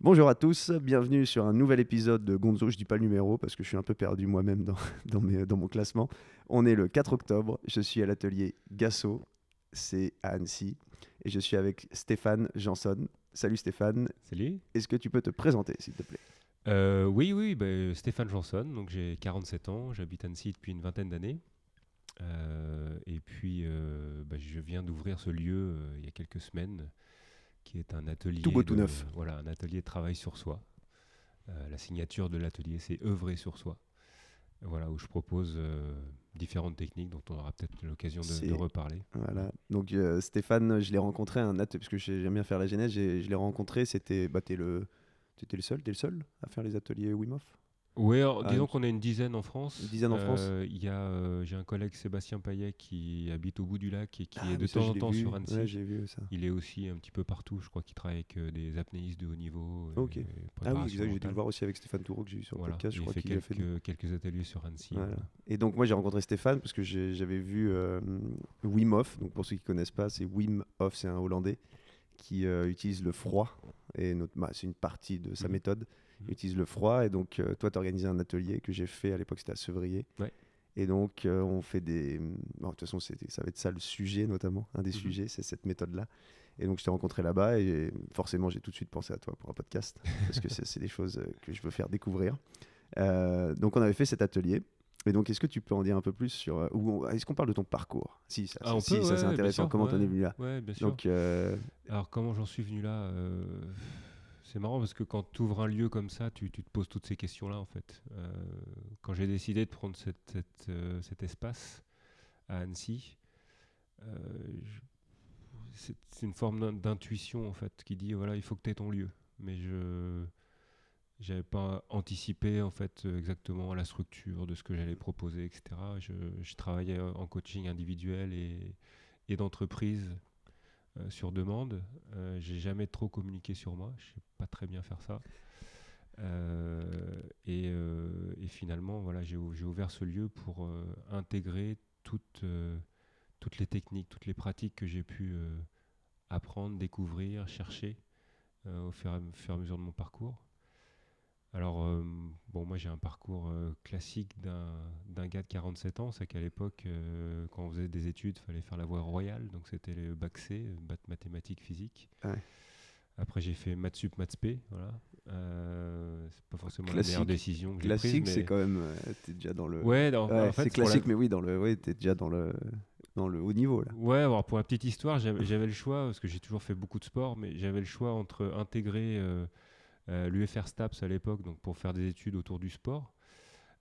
Bonjour à tous, bienvenue sur un nouvel épisode de Gonzo. Je dis pas le numéro parce que je suis un peu perdu moi-même dans, dans, mes- dans mon classement. On est le 4 octobre, je suis à l'atelier Gasso, c'est à Annecy, et je suis avec Stéphane Janson. Salut Stéphane, Salut. est-ce que tu peux te présenter s'il te plaît? Euh, oui, oui, bah, Stéphane Janson, donc j'ai 47 ans, j'habite Annecy depuis une vingtaine d'années. Euh, et puis, euh, bah, je viens d'ouvrir ce lieu il y a quelques semaines, qui est un atelier. Tout beau, tout de- neuf. Voilà, un atelier travail sur soi. Euh, la signature de l'atelier, c'est œuvrer sur soi. Voilà, où je propose euh, différentes techniques dont on aura peut-être l'occasion de, reparler. Voilà, donc euh, Stéphane, je l'ai rencontré à un atelier, parce que j'aime bien faire la genèse, je l'ai rencontré, c'était, bah, t'es le, t'étais le seul, t'es le seul à faire les ateliers Wim Hof? Oui, Ah, disons qu'on est une dizaine en France. Une dizaine en France. Euh, Il y a, euh, j'ai un collègue Sébastien Payet qui habite au bout du lac et qui Ah, est de ça, temps en temps vu. sur Annecy. Ouais, j'ai vu ça. Il est aussi un petit peu partout. Je crois qu'il travaille avec euh, des apnéistes de haut niveau. et Ok. Ah oui, j'ai dû le voir aussi avec Stéphane Toureau que j'ai eu sur le Voilà. podcast, je il crois qu'il a fait quelques, ateliers sur Annecy. Voilà. Et donc moi j'ai rencontré Stéphane parce que j'avais vu euh, Wim Hof. Donc pour ceux qui connaissent pas, c'est Wim Hof, c'est un Hollandais qui euh, utilise le froid et bah, c'est une partie de sa Mhm. méthode. Mhm. utilise le froid et donc euh, toi tu as organisé un atelier que j'ai fait à l'époque c'était à Sevrier. Ouais. Et donc euh, on fait des bon, de toute façon ça va être ça le sujet notamment un des Mhm. sujets c'est cette méthode là. Et donc je t'ai rencontré là-bas et forcément j'ai tout de suite pensé à toi pour un podcast parce que c'est des choses euh, que je veux faire découvrir. Euh, donc on avait fait cet atelier. Et donc est-ce que tu peux en dire un peu plus sur euh, ou est-ce qu'on parle de ton parcours? Si ça, Ah, si, ça c'est intéressant. sûr, Comment t'en es venu là? Ouais, bien sûr. Donc euh, Alors, comment j'en suis venu là euh, C'est marrant parce que quand tu ouvres un lieu comme ça, tu, te poses toutes ces questions-là en fait. Euh, quand j'ai décidé de prendre euh, cet espace à Annecy, euh, c'est une forme d'in- d'intuition en fait qui dit voilà, il faut que tu aies ton lieu. Mais je j'avais pas anticipé en fait exactement la structure de ce que j'allais proposer, etc. Je, travaillais en coaching individuel et, d'entreprise sur demande. Euh, j'ai jamais trop communiqué sur moi. Je sais pas très bien faire ça. Euh, et, euh, finalement, voilà, j'ai ou- j'ai ouvert ce lieu pour euh, intégrer toutes, euh, les techniques, toutes les pratiques que j'ai pu euh, apprendre, découvrir, chercher euh, au fur fur et à mesure de mon parcours. Alors, euh, bon, moi j'ai un parcours euh, classique d'un gars de 47 ans. C'est qu'à l'époque, euh, quand on faisait des études, il fallait faire la voie royale. Donc c'était le bac C, maths- mathématiques, physique. Ouais. Après, j'ai fait maths sup, maths spé. Voilà. C'est pas forcément la Classique. meilleure décision que j'ai prise. classique, c'est quand même t'es déjà dans le. Ouais, dans- Ouais, en fait, c'est la- classique, mais oui, dans le, ouais, t'es déjà dans le dans le haut niveau là. Ouais, alors pour la petite histoire, j'avais le choix, parce que j'ai toujours fait beaucoup de sport, mais j'avais le choix entre intégrer l'UFR STAPS à l'époque, donc pour faire des études autour du sport,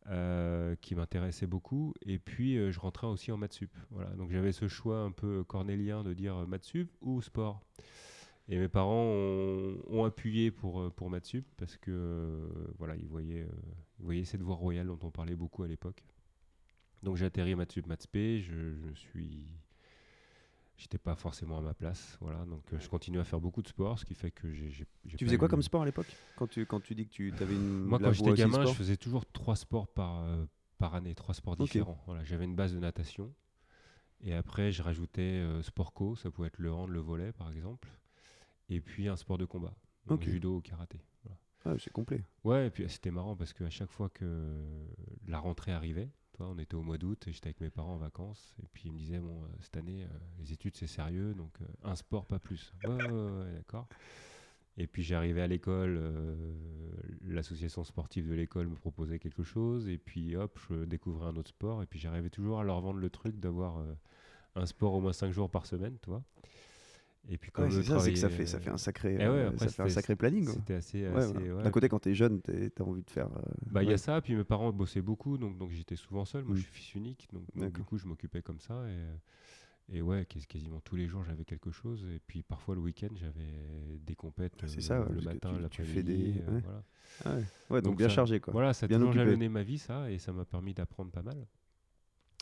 euh, qui m'intéressait beaucoup, et puis euh, je rentrais aussi en maths sup. Voilà, donc j'avais ce choix un peu cornélien de dire euh, maths sup ou sport. Et mes parents ont, appuyé pour, euh, pour maths sup, parce que euh, voilà, ils voyaient, euh, voyaient cette voie royale dont on parlait beaucoup à l'époque. Donc j'ai atterri maths sup, maths je suis j'étais pas forcément à ma place voilà. Donc euh, je continue à faire beaucoup de sport ce qui fait que j'ai Tu faisais quoi eu- comme sport à l'époque? Quand tu quand tu dis que tu avais une moi quand j'étais gamin je faisais toujours trois sports par euh, par année trois sports différents. Voilà j'avais une base de natation. Et après je rajoutais euh, sport co ça pouvait être le hand le volet par exemple. Et puis un sport de combat. Donc judo ou karaté voilà. Ah, c'est complet. Ouais, et puis c'était marrant parce qu'à chaque fois que la rentrée arrivait, on était au mois d'août et j'étais avec mes parents en vacances. Et puis ils me disaient, bon, euh, cette année, euh, les études c'est sérieux, donc euh, un sport, pas plus. Ouais, d'accord. Et puis j'arrivais à l'école, l'association sportive de l'école me proposait quelque chose, et puis hop, je découvrais un autre sport, et puis j'arrivais toujours à leur vendre le truc d'avoir un sport au moins 5 jours par semaine, tu vois. Et puis comme Ouais, c'est ça, c'est que ça fait ça fait un sacré eh ouais, euh, après, ça fait un sacré planning. quoi. C'était assez. Ouais, assez voilà. ouais, D'un côté, quand t'es jeune, t'as envie de faire. euh, bah, il y a ça, puis mes parents bossaient beaucoup, donc, donc j'étais souvent seul. Moi, Mm. je suis fils unique, donc, donc du coup, je m'occupais comme ça. Et, et ouais, quas- quasiment tous les jours, j'avais quelque chose. Et puis parfois, le week-end, j'avais des compètes Ah, c'est euh, ça, le matin, l'après-midi. fais des- euh, voilà. Ah donc, Donc bien ça- chargé quoi. Voilà, ça a Bien jalonné ma vie, ça, et ça m'a permis d'apprendre pas mal.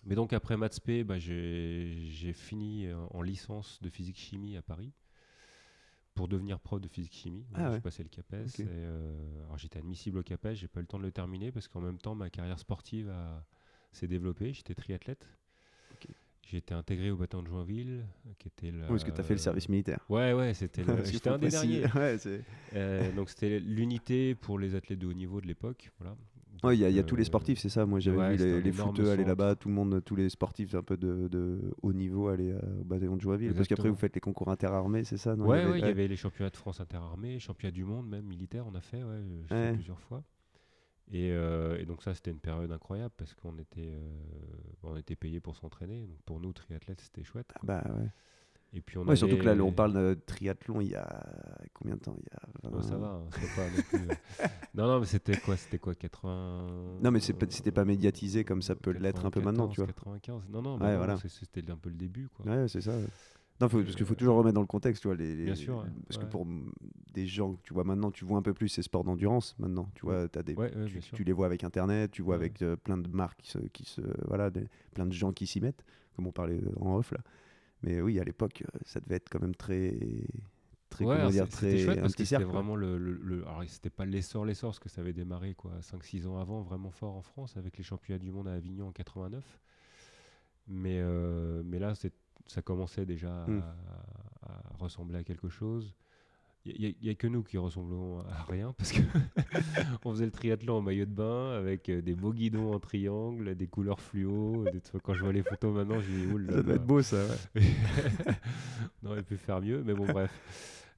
Mais donc, après Maths P, bah, j'ai fini euh, en licence de physique-chimie à Paris pour devenir prof de physique-chimie. Ah Voilà, ouais. J'ai passé le CAPES. Et, euh, alors, j'étais admissible au CAPES, j'ai pas eu le temps de le terminer parce qu'en même temps, ma carrière sportive a- s'est développée. J'étais triathlète. Ok. J'ai été intégré au bataillon de Joinville, qui était le. Oui, parce que tu as fait le service militaire. Ouais, ouais, c'était. le- J'étais un des derniers. Ouais, Euh, donc c'était l'unité pour les athlètes de haut niveau de l'époque, voilà. Ouais, il y a, y a Donc, tous les euh, sportifs, c'est ça. Moi, j'avais ouais, vu les, les footeux aller là-bas, tout le monde, tous les sportifs un peu de, de haut niveau aller euh, au bataillon de Joinville. Parce qu'après, vous faites les concours interarmés, c'est ça non? Ouais, ouais, il y ouais. avait les championnats de France interarmés, championnats du monde même militaire, on a fait, ouais, Ouais. plusieurs fois. Et, euh, et donc ça, c'était une période incroyable parce qu'on était, euh, on était payé pour s'entraîner. Donc pour nous, triathlètes, c'était chouette. Ah. Bah ouais. Et puis on Ouais, surtout que là, on parle de triathlon il y a combien de temps? Il y a ça 20 va, hein, pas non plus. euh, non, non, mais c'était quoi? C'était quoi 80 Non, mais c'était pas médiatisé comme ça peut l'être un peu maintenant, tu vois. 95. Non, non, Ouais, non, voilà. c'était un peu le début, quoi. Ouais, c'est ça. Non, faut- parce qu'il faut toujours remettre dans le contexte, tu vois. Les, les- Bien sûr, ouais, Parce ouais. que pour mm, des gens que tu vois maintenant, tu vois un peu plus ces sports d'endurance maintenant. Tu vois, as des, Ouais, ouais, tu, les vois avec Internet, tu vois avec euh, plein de marques qui se, qui se voilà, des- plein de gens qui s'y mettent, comme on parlait euh, en off là. Mais oui, à l'époque, euh, ça devait être quand même très, très Ouais, comment dire, très chouette parce que c'était vraiment le, le, le- alors c'était pas l'essor l'essor parce que ça avait démarré quoi 5 6 ans avant vraiment fort en France avec les championnats du monde à Avignon en 89 mais euh, mais là c'est ça commençait déjà à, Mm. à ressembler à quelque chose il n'y a, que nous qui ressemblons à rien parce que on faisait le triathlon en maillot de bain avec euh, des beaux guidons en triangle, des couleurs fluo. des trucs- quand je vois les photos maintenant, je dis oula. Ça doit être beau ça. ouais. on aurait pu faire mieux, mais bon, bref.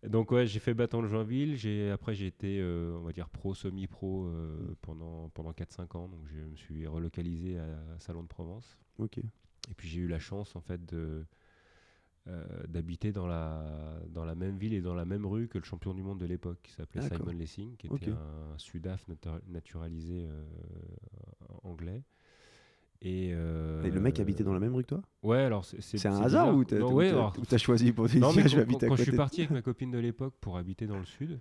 Donc, ouais, j'ai fait bâton de Joinville. J'ai, après, j'ai été, euh, on va dire, pro, semi-pro euh, pendant, pendant 4-5 ans. Donc, je me suis relocalisé à Salon de Provence. Ok. Et puis, j'ai eu la chance, en fait, de. Euh, d'habiter dans la, dans la même ville et dans la même rue que le champion du monde de l'époque qui s'appelait. Simon Lessing, qui était un Sudaf natu- naturalisé euh, anglais. Et, euh, Et le mec habitait dans la même rue que toi? Ouais, alors c'est un hasard ou t'as ouais, alors, choisi pour dire non, mais je vais quand, habiter à quand je suis parti avec ma copine de l'époque pour habiter dans le sud,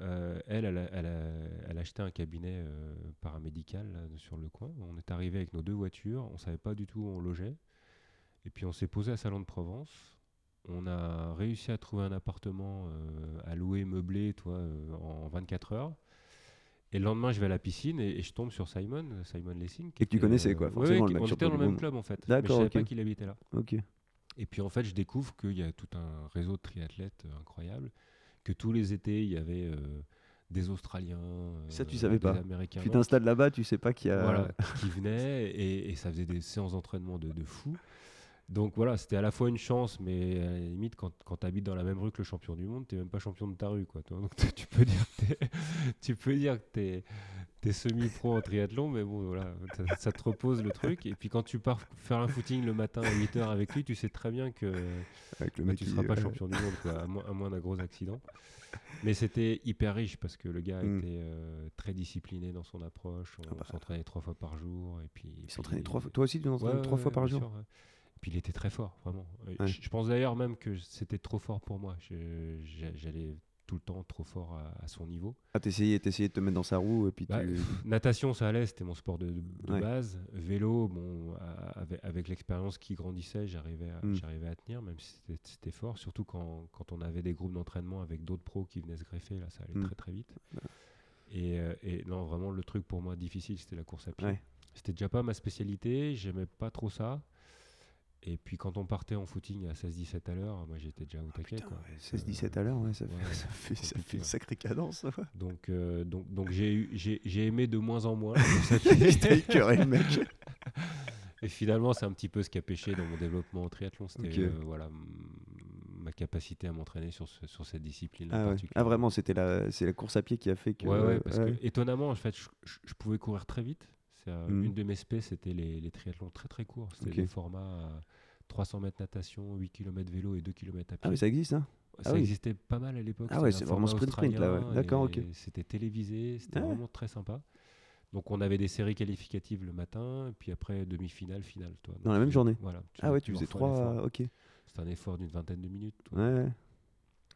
euh, elle, elle a, elle, a, elle a acheté un cabinet euh, paramédical là, sur le coin. On est arrivé avec nos deux voitures, on savait pas du tout où on logeait. Et puis on s'est posé à Salon de Provence. On a réussi à trouver un appartement euh, à louer meublé, toi, euh, en 24 heures. Et le lendemain, je vais à la piscine et, et je tombe sur Simon, Simon Lessing. Et que tu connaissais, quoi, ouais, forcément, ouais, le mec on était dans le même club en fait. D'accord, mais je savais pas qu'il habitait là. Ok. Et puis en fait, je découvre qu'il y a tout un réseau de triathlètes euh, incroyable, que tous les étés, il y avait euh, des Australiens, euh, Ça, tu savais des pas. Américains, Tu t'installes là-bas, tu sais pas qu'il y a. voilà, qui venaient et, et ça faisait des séances d'entraînement de, de fou. Donc voilà, c'était à la fois une chance, mais à la limite, quand, quand tu habites dans la même rue que le champion du monde, tu même pas champion de ta rue. Quoi, toi. Donc tu peux dire que tu peux dire que tu es, semi-pro en triathlon, mais bon, voilà, ça, ça te repose le truc. Et puis quand tu pars faire un footing le matin à 8h avec lui, tu sais très bien que Avec le bah, mec tu qui- seras pas ouais. champion du monde, quoi, à, moins, d'un gros accident. Mais c'était hyper riche parce que le gars Mm. était euh, très discipliné dans son approche. On Ah bah. s'entraînait trois fois par jour. Et puis, Il s'entraînait trois fois. Toi aussi, tu Ouais, t'entraînes ouais, trois fois par jour? sûr, puis il était très fort, vraiment. Euh, Ouais. Je, je pense d'ailleurs même que c'était trop fort pour moi. J'allais tout le temps trop fort à, à son niveau. Ah, t'essayais, de te mettre dans sa roue et puis Bah, tu. Natation, ça allait, c'était mon sport de, de- de Ouais. base. Vélo, bon, avec, avec l'expérience qui grandissait, j'arrivais à, Mm. j'arrivais à tenir, même si c'était- fort. Surtout quand, quand on avait des groupes d'entraînement avec d'autres pros qui venaient se greffer, là, ça allait Mm. très très vite. Et, euh, et non, vraiment, le truc pour moi difficile, c'était la course à pied. Ouais. C'était déjà pas ma spécialité, j'aimais pas trop ça. Et puis quand on partait en footing à 16-17 à l'heure, moi j'étais déjà au taquet. Ouais, Donc, 16-17 euh, à l'heure, ouais, ça, ouais, fait, ça, fait, ça compliqué, fait une sacrée cadence. Donc, euh, donc, donc j'ai eu- j'ai j'ai aimé de moins en moins. écœuré mec. Et finalement, c'est un petit peu ce qui a pêché dans mon développement en triathlon. C'était Ok. euh, voilà, ma capacité à m'entraîner sur, ce- sur cette discipline-là. Ah, ouais. Ah, vraiment, c'était la, c'est la course à pied qui a fait que. Ouais, ouais, parce que étonnamment, en fait, je, je- je pouvais courir très vite. Euh, Mhm. Une de mes spés, c'était les, les triathlons très très courts. C'était des formats à 300 mètres natation, 8 km vélo et 2 km à pied. Ah, mais ça existe, hein ça ah oui. existait pas mal à l'époque. Ah ouais, c'est vraiment format sprint-sprint, là, ouais. D'accord, ok. C'était télévisé, c'était Ah ouais. vraiment très sympa. Donc on avait des séries qualificatives le matin, et puis après demi-finale, finale. Toi. Dans la même journée Voilà. tu Ah ouais, tu faisais trois. l'effort. Ok. C'était un effort d'une vingtaine de minutes. toi. Ouais.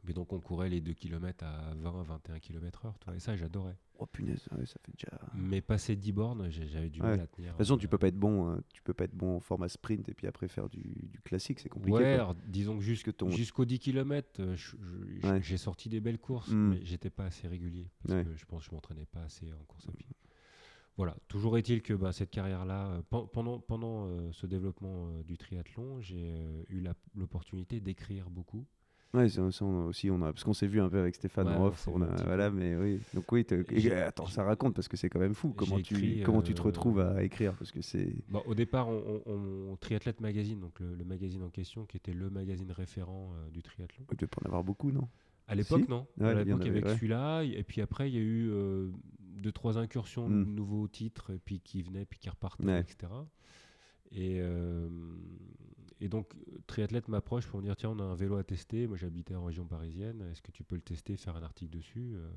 Mais donc on courait les 2 km à 20, 21 km heure. Toi. Et ça, j'adorais. Oh punaise, ouais, ça fait déjà. De Mais passer 10 bornes, j'ai- j'avais du Ouais. mal à tenir. toute façon, tu euh, peux pas être bon, euh, tu peux pas être bon en format sprint et puis après faire du, du classique, c'est compliqué. Ouais, alors, disons que ton- jusqu'aux 10 km, j'ai Ouais. sorti des belles courses, Mm. mais j'étais pas assez régulier parce que je pense que je m'entraînais pas assez en course à pied. voilà, toujours est-il que bah, cette carrière-là, euh, pen- pendant, pendant euh, ce développement euh, du triathlon, j'ai euh, eu l'opportunité d'écrire beaucoup. Ouais, ça, on aussi, on a, parce qu'on s'est vu un peu avec Stéphane Ouais, en off, on a, voilà, mais oui. Donc oui, et, attends, ça raconte parce que c'est quand même fou. Comment tu, écrit, comment tu te euh, retrouves à écrire parce que c'est. Bah, au départ, on, on- on- Triathlète Magazine, donc le, le magazine en question, qui était le magazine référent euh, du triathlon. Tu peux pas en avoir beaucoup, non? À l'époque, Si. non. Ouais, à l'époque, il y avait ouais. celui-là. Et puis après, il y a eu euh, deux, trois incursions Mm. de nouveaux titres, et puis qui venaient, puis qui repartaient, etc. Et, et donc, Triathlète m'approche pour me dire tiens, on a un vélo à tester. Moi, j'habitais en région parisienne. Est-ce que tu peux le tester, faire un article dessus Euh,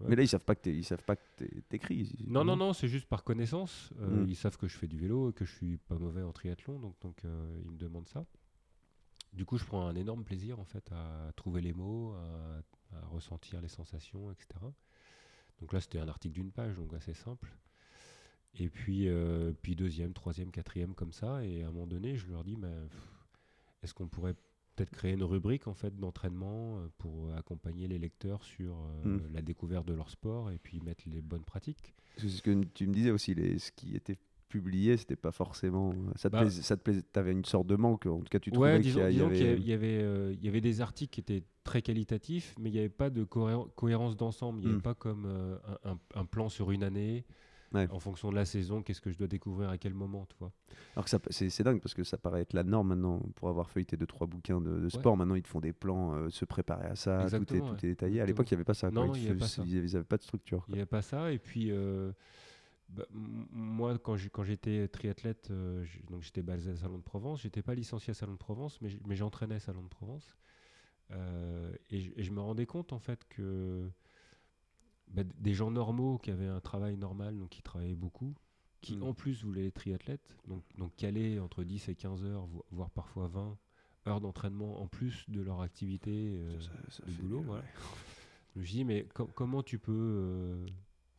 ouais. Mais là, ils savent pas que ils savent pas que t'écris. Non, non, non, c'est juste par connaissance. Euh, Mm. Ils savent que je fais du vélo que je suis pas mauvais en triathlon, donc, donc euh, ils me demandent ça. Du coup, je prends un énorme plaisir en fait à trouver les mots, à, à ressentir les sensations, etc. Donc là, c'était un article d'une page, donc assez simple. Et puis, euh, puis deuxième, troisième, quatrième comme ça. Et à un moment donné, je leur dis, mais, est-ce qu'on pourrait peut-être créer une rubrique en fait d'entraînement euh, pour accompagner les lecteurs sur euh, Mm. la découverte de leur sport et puis mettre les bonnes pratiques? C'est ce que tu me disais aussi, les, ce qui était publié, c'était pas forcément. Ça te Bah. plaisait, ça te plaisait, t'avais une sorte de manque. En tout cas, tu trouvais Ouais, disons qu'il y, avait. il y avait, euh, il y avait des articles qui étaient très qualitatifs, mais il n'y avait pas de cohé- cohérence d'ensemble. Il n'y avait Mm. pas comme euh, un plan sur une année, Ouais. en fonction de la saison, qu'est-ce que je dois découvrir à quel moment, tu vois. Alors que ça- c'est c'est dingue parce que ça paraît être la norme maintenant pour avoir feuilleté deux trois bouquins de, de sport. Maintenant, ils te font des plans, euh, se préparer à ça, tout est, tout est détaillé. À l'époque, il n'y avait pas ça. Non, il y te avait pas de structure. Il n'y avait pas ça. Et puis, euh, bah, moi, quand j'étais triathlète, euh, donc j'étais basé à Salon de Provence. J'étais pas licencié à Salon de Provence, mais j'entraînais à Salon de Provence. Euh, et, je- et je me rendais compte en fait que bah, des gens normaux qui avaient un travail normal, donc qui travaillaient beaucoup, qui Mm. en plus voulaient être triathlètes, donc, donc calés entre 10 et 15 heures, vo- voire parfois 20 heures d'entraînement en plus de leur activité euh, Ça- ça- ça de boulot. voilà. Je me suis dit, mais com- comment tu peux euh,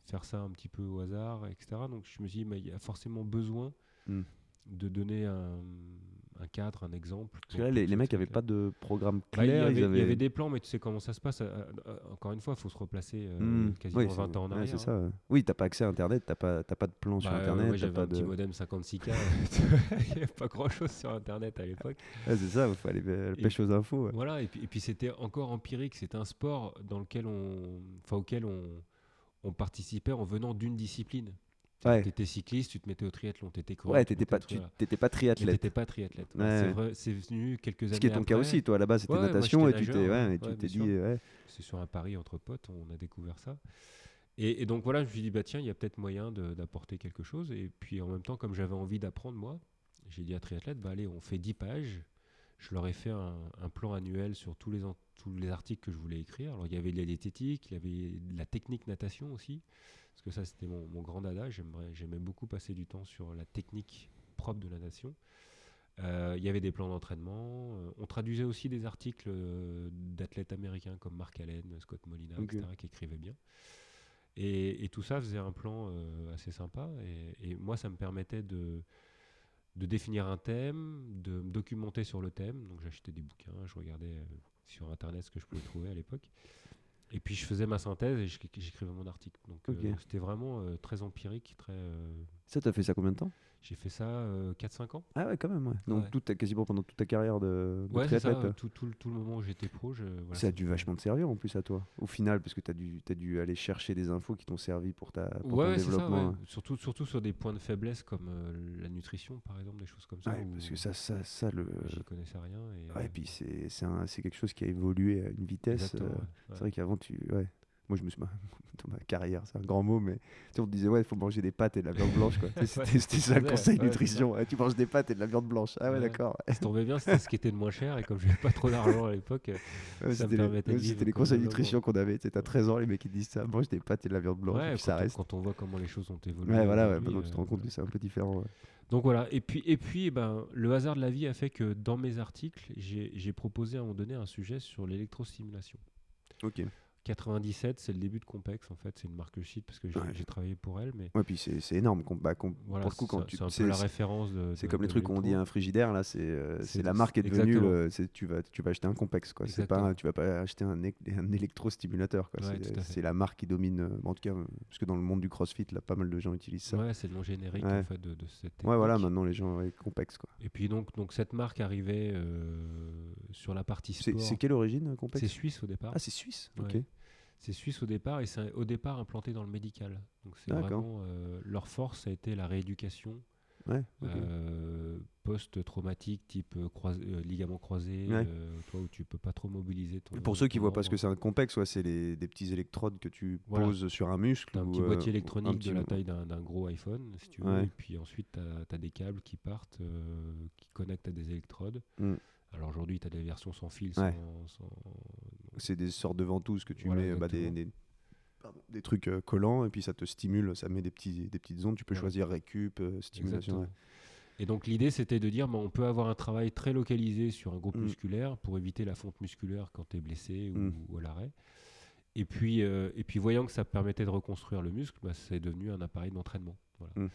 faire ça un petit peu au hasard, etc. Donc je me suis dit, mais il y a forcément besoin Mm. de donner un, un cadre, un exemple. Parce que là, les, les mecs n'avaient pas de programme Bah, il, y clair. avait, ils il y avait des plans, mais tu sais comment ça se passe. euh, euh, encore une fois, il faut se replacer euh, Mm. quasiment Oui, c'est- 20 ans en arrière. hein. ça. Oui, t'as pas accès à Internet, t'as pas, t'as pas de plan sur Bah, Internet. j'avais pas un de... petit modem 56K. Il n'y avait pas grand-chose sur Internet à l'époque. Ouais, c'est ça, il faut aller Et- pêcher aux infos. Voilà, et puis, et puis c'était encore empirique. C'était un sport dans lequel on, enfin, auquel on, on participait en venant d'une discipline. Ouais. Tu étais cycliste, tu te mettais au triathlon. Tu étais Ouais, t'étais pas, tu t'étais pas triathlète. t'étais pas triathlète. Ouais, Ouais. C'est vrai, c'est venu quelques années Ce qui est ton cas aussi, toi, là-bas, c'était Ouais, ouais, moi, natation et tu t'es, et tu dit, C'est sur un pari entre potes, on a découvert ça. Et, et donc voilà, je me suis dit, bah tiens, il y a peut-être moyen de- d'apporter quelque chose. Et puis en même temps, comme j'avais envie d'apprendre, moi, j'ai dit à Triathlète, bah allez, on fait 10 pages. Je leur ai fait un, un plan annuel sur tous les, tous les articles que je voulais écrire. Alors il y avait de la diététique, il y avait de la technique natation aussi. Parce que ça, c'était mon, mon grand dada. J'aimais beaucoup passer du temps sur la technique propre de la natation. Euh, Il y avait des plans d'entraînement. euh, on traduisait aussi des articles euh, d'athlètes américains comme Mark Allen, Scott Molina, etc., qui écrivaient bien. Et, et tout ça faisait un plan assez sympa. Et, et moi, ça me permettait de, de définir un thème, de me documenter sur le thème. Donc j'achetais des bouquins, je regardais sur Internet ce que je pouvais trouver à l'époque. Et puis je faisais ma synthèse et j'éc- j'écrivais mon article. Donc euh, c'était vraiment euh, très empirique, très. Euh, Ça, t'as fait ça combien de temps? J'ai fait ça euh, 4-5 ans. Ah ouais, quand même, ouais. Donc, Ouais. ta- quasiment pendant toute ta carrière de, de Ouais, c'est ça. euh, Tout, tout, le- tout le moment où j'étais pro, je, voilà, ça a ça dû me- vachement te servir en plus à toi, au final, parce que tu as dû, t'as dû aller chercher des infos qui t'ont servi pour, ta, pour Ouais, ton ça, développement. ouais. Surtout, surtout sur des points de faiblesse comme euh, la nutrition, par exemple, des choses comme ça. Parce que ça, ça, ça le. J'y connaissais rien. Et, Ouais, euh, et puis c'est c'est un- c'est quelque chose qui a évolué à une vitesse. euh, C'est vrai qu'avant, tu. Ouais. Moi, je me suis. Dans ma carrière, c'est un grand mot, mais tu on te disait, ouais, il faut manger des pâtes et de la viande blanche. quoi. C'était c'était ça le conseil ouais, nutrition. Ouais, tu manges des pâtes et de la viande blanche. Ah ouais, Ouais. d'accord. Ça tombait bien, c'était ce qui était le moins cher. Et comme j'avais pas trop d'argent à l'époque, euh, C'était les, c'était conseils nutrition qu'on avait. Tu as 13 ans, les mecs qui disent ça, mange des pâtes et de la viande blanche. et puis quand, ça on, reste. quand on voit comment les choses ont évolué. Ouais, voilà, maintenant tu te euh, rends compte que c'est un peu différent. Donc voilà, et puis, et puis eh ben, le hasard de la vie a fait que dans mes articles, j'ai proposé à un moment donné un sujet sur l'électrostimulation, Ok. 97, c'est le début de Compex en fait. C'est une marque shit parce que j'ai Ouais. travaillé pour elle, mais Ouais, puis c'est énorme. bah, voilà, pour le coup, c'est quand tu c'est la référence de. C'est comme les trucs qu'on dit l'électro. un frigidaire là, c'est euh, la marque est devenue. le- c'est- tu vas tu vas acheter un complexe quoi. Pas tu vas pas acheter un, un électrostimulateur quoi. Ouais, C'est- à la marque qui domine. euh, en tout cas, euh, parce que dans le monde du CrossFit là, pas mal de gens utilisent ça. Ouais, Ouais, c'est le nom générique Ouais. en fait de, de cette. voilà. technique. Maintenant les gens avec complexe quoi. Et puis donc, donc cette marque arrivait euh, sur la partie C'est sport. c'est quelle origine euh, complexe C'est suisse au départ. Ah c'est suisse. Ouais. Ok. C'est suisse au départ et c'est au départ implanté dans le médical. Donc c'est vraiment euh, leur force, a été la rééducation Ouais. euh, post-traumatique type euh, euh, ligament croisé, Ouais. toi où tu peux pas trop mobiliser ton. Pour ceux qui voient pas ce que c'est un complexe, ouais, c'est des petits électrodes que tu Voilà. poses sur un muscle. Un ou, petit boîtier électronique petit de la taille d'un gros iPhone, si tu veux. Et puis ensuite, tu as, des câbles qui partent, qui connectent à des électrodes. Mm. Alors aujourd'hui, tu as des versions sans fil, Ouais. sans, sans- C'est des sortes de ventouses que tu Voilà, mets, bah, des, exactement. des, pardon, des trucs euh, collants et puis ça te stimule, ça met des, petits, des petites ondes. Tu peux choisir récup, euh, stimulation. Et donc l'idée, c'était de dire, bah, on peut avoir un travail très localisé sur un groupe Mm. musculaire pour éviter la fonte musculaire quand tu es blessé ou, Mm. ou à l'arrêt. Et puis, euh, et puis voyant que ça permettait de reconstruire le muscle, bah, c'est devenu un appareil d'entraînement. Voilà. Mm.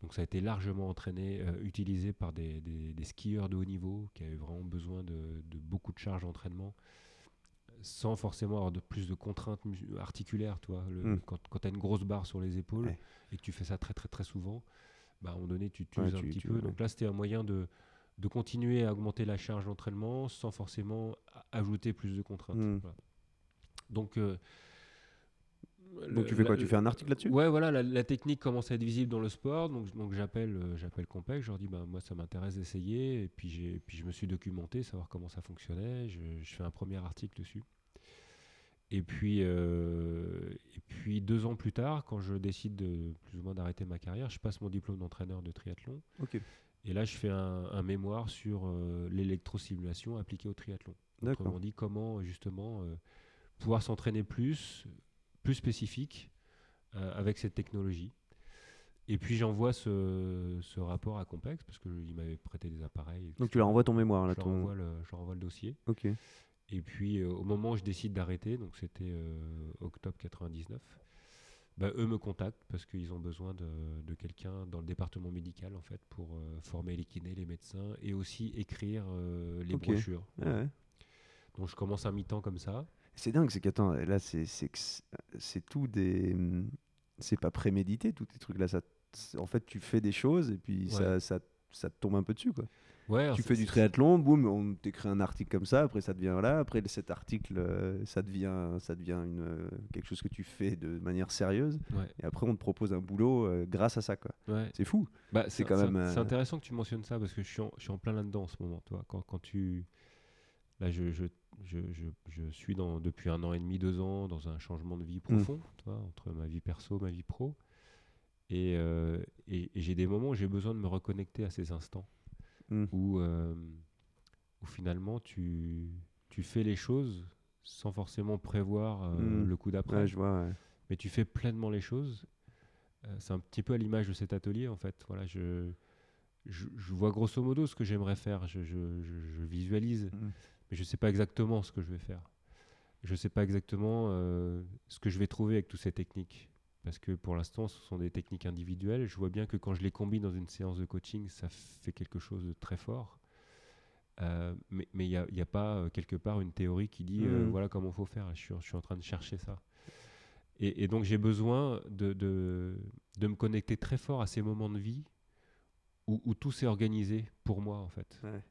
Donc ça a été largement entraîné, euh, utilisé par des, des- des skieurs de haut niveau qui avaient vraiment besoin de, de beaucoup de charges d'entraînement sans forcément avoir de plus de contraintes articulaires. Toi. Le- Mm. Quand, tu as une grosse barre sur les épaules Ouais. et que tu fais ça très très très souvent, bah, à un moment donné, tu t'uses Ouais, un tu- petit tu- peu. ouais. Donc là, c'était un moyen de, de continuer à augmenter la charge d'entraînement sans forcément ajouter plus de contraintes. Mm. Voilà. Donc, euh, Donc tu fais quoi? Tu fais un article là-dessus? Ouais, voilà, la, la technique commence à être visible dans le sport, donc, donc j'appelle euh, j'appelle Compec, je leur dis bah, moi ça m'intéresse d'essayer, et puis, j'ai- puis je me suis documenté, savoir comment ça fonctionnait, je, je fais un premier article dessus. Et puis, euh, et puis deux ans plus tard, quand je décide de plus ou moins d'arrêter ma carrière, je passe mon diplôme d'entraîneur de triathlon, et là je fais un, un mémoire sur euh, l'électrosimulation appliquée au triathlon. D'accord. Autrement dit, comment justement euh, pouvoir s'entraîner plus, plus spécifique euh, avec cette technologie. Et puis j'envoie ce, ce rapport à Compex parce qu'il m'avait prêté des appareils. Donc tu leur envoies ton mémoire là. je Ton... le, je leur envoie le dossier. Ok. Et puis euh, au moment où je décide d'arrêter, donc c'était euh, octobre 99, bah, eux me contactent parce qu'ils ont besoin de, de quelqu'un dans le département médical en fait pour euh, former les kinés, les médecins et aussi écrire les Ok. brochures. Ouais. Donc je commence un mi-temps comme ça. C'est dingue, c'est qu'attends, là c'est tout des, c'est pas prémédité tous tes trucs là. Ça, c'est- en fait, tu fais des choses et puis ça, Ouais. ça, ça te tombe un peu dessus quoi. Ouais, tu fais du triathlon, boum, on t'écrit un article comme ça, après ça devient là, après cet article, euh, ça devient, ça devient une, euh, quelque chose que tu fais de manière sérieuse, Ouais, et après on te propose un boulot euh, grâce à ça quoi. ouais. C'est fou. Bah, c'est quand même, C'est intéressant que tu mentionnes ça parce que je suis en, je suis en plein là-dedans en ce moment. Toi, quand, quand tu. Là, je, je, je, je, je suis dans, depuis un an et demi, deux ans dans un changement de Mm. vie profond, tu vois, entre ma vie perso, ma vie pro. Et, euh, et, et j'ai des moments où j'ai besoin de me reconnecter à ces instants Mm. où, euh, où finalement tu, tu fais les choses sans forcément prévoir euh, Mm. le coup d'après Ouais, ouais. mais tu fais pleinement les choses. C'est un petit peu à l'image de cet atelier en fait. Voilà, je, je, je vois grosso modo ce que j'aimerais faire. Je, visualise, Mm. Mais je ne sais pas exactement ce que je vais faire. Je ne sais pas exactement euh, ce que je vais trouver avec toutes ces techniques. Parce que pour l'instant, ce sont des techniques individuelles. Je vois bien que quand je les combine dans une séance de coaching, ça fait quelque chose de très fort. Euh, mais il n'y a, pas euh, quelque part une théorie qui dit euh, Mhm. voilà comment il faut faire. Je suis, je suis en train de chercher ça. Et, et donc j'ai besoin de, de, de me connecter très fort à ces moments de vie où, où tout s'est organisé pour moi en fait. T'a-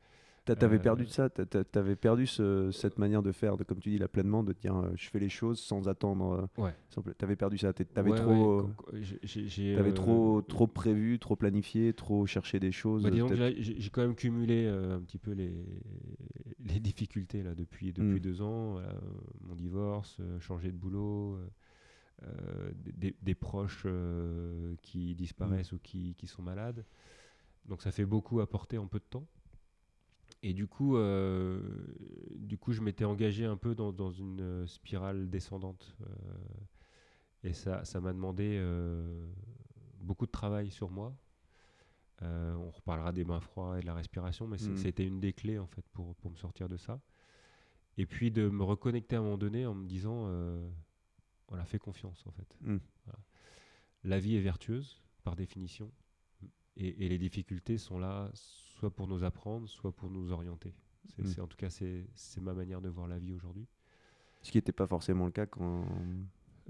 T'avais Euh, perdu de ça, t'a- t'a- t'avais perdu ce- cette manière de faire, de, comme tu dis, là pleinement, de dire euh, je fais les choses sans attendre. euh, Ouais. T'avais perdu ça, t'avais Ouais, trop, ouais, euh, euh, trop, trop prévu, trop planifié, trop cherché des choses. Bah, disons que peut-être- j'ai quand même cumulé euh, un petit peu les, les difficultés là, depuis, depuis Mm. deux ans. voilà, mon divorce, changer de boulot, des, des- proches qui disparaissent ou qui, qui sont malades. Donc ça fait beaucoup à porter en peu de temps. Et du coup, euh, du coup je m'étais engagé un peu dans, dans une euh, spirale descendante. euh, et ça ça m'a demandé beaucoup de travail sur moi. On reparlera des bains froids et de la respiration, mais c'est- Mm. c'était une des clés en fait pour, pour me sortir de ça. Et puis de me reconnecter à un moment donné en me disant, euh, voilà, fais confiance en fait. Mm. Voilà. La vie est vertueuse par définition, et, et les difficultés sont là soit pour nous apprendre, soit pour nous orienter. C'est, Mm. en tout cas, c'est, ma manière de voir la vie aujourd'hui. Ce qui n'était pas forcément le cas quand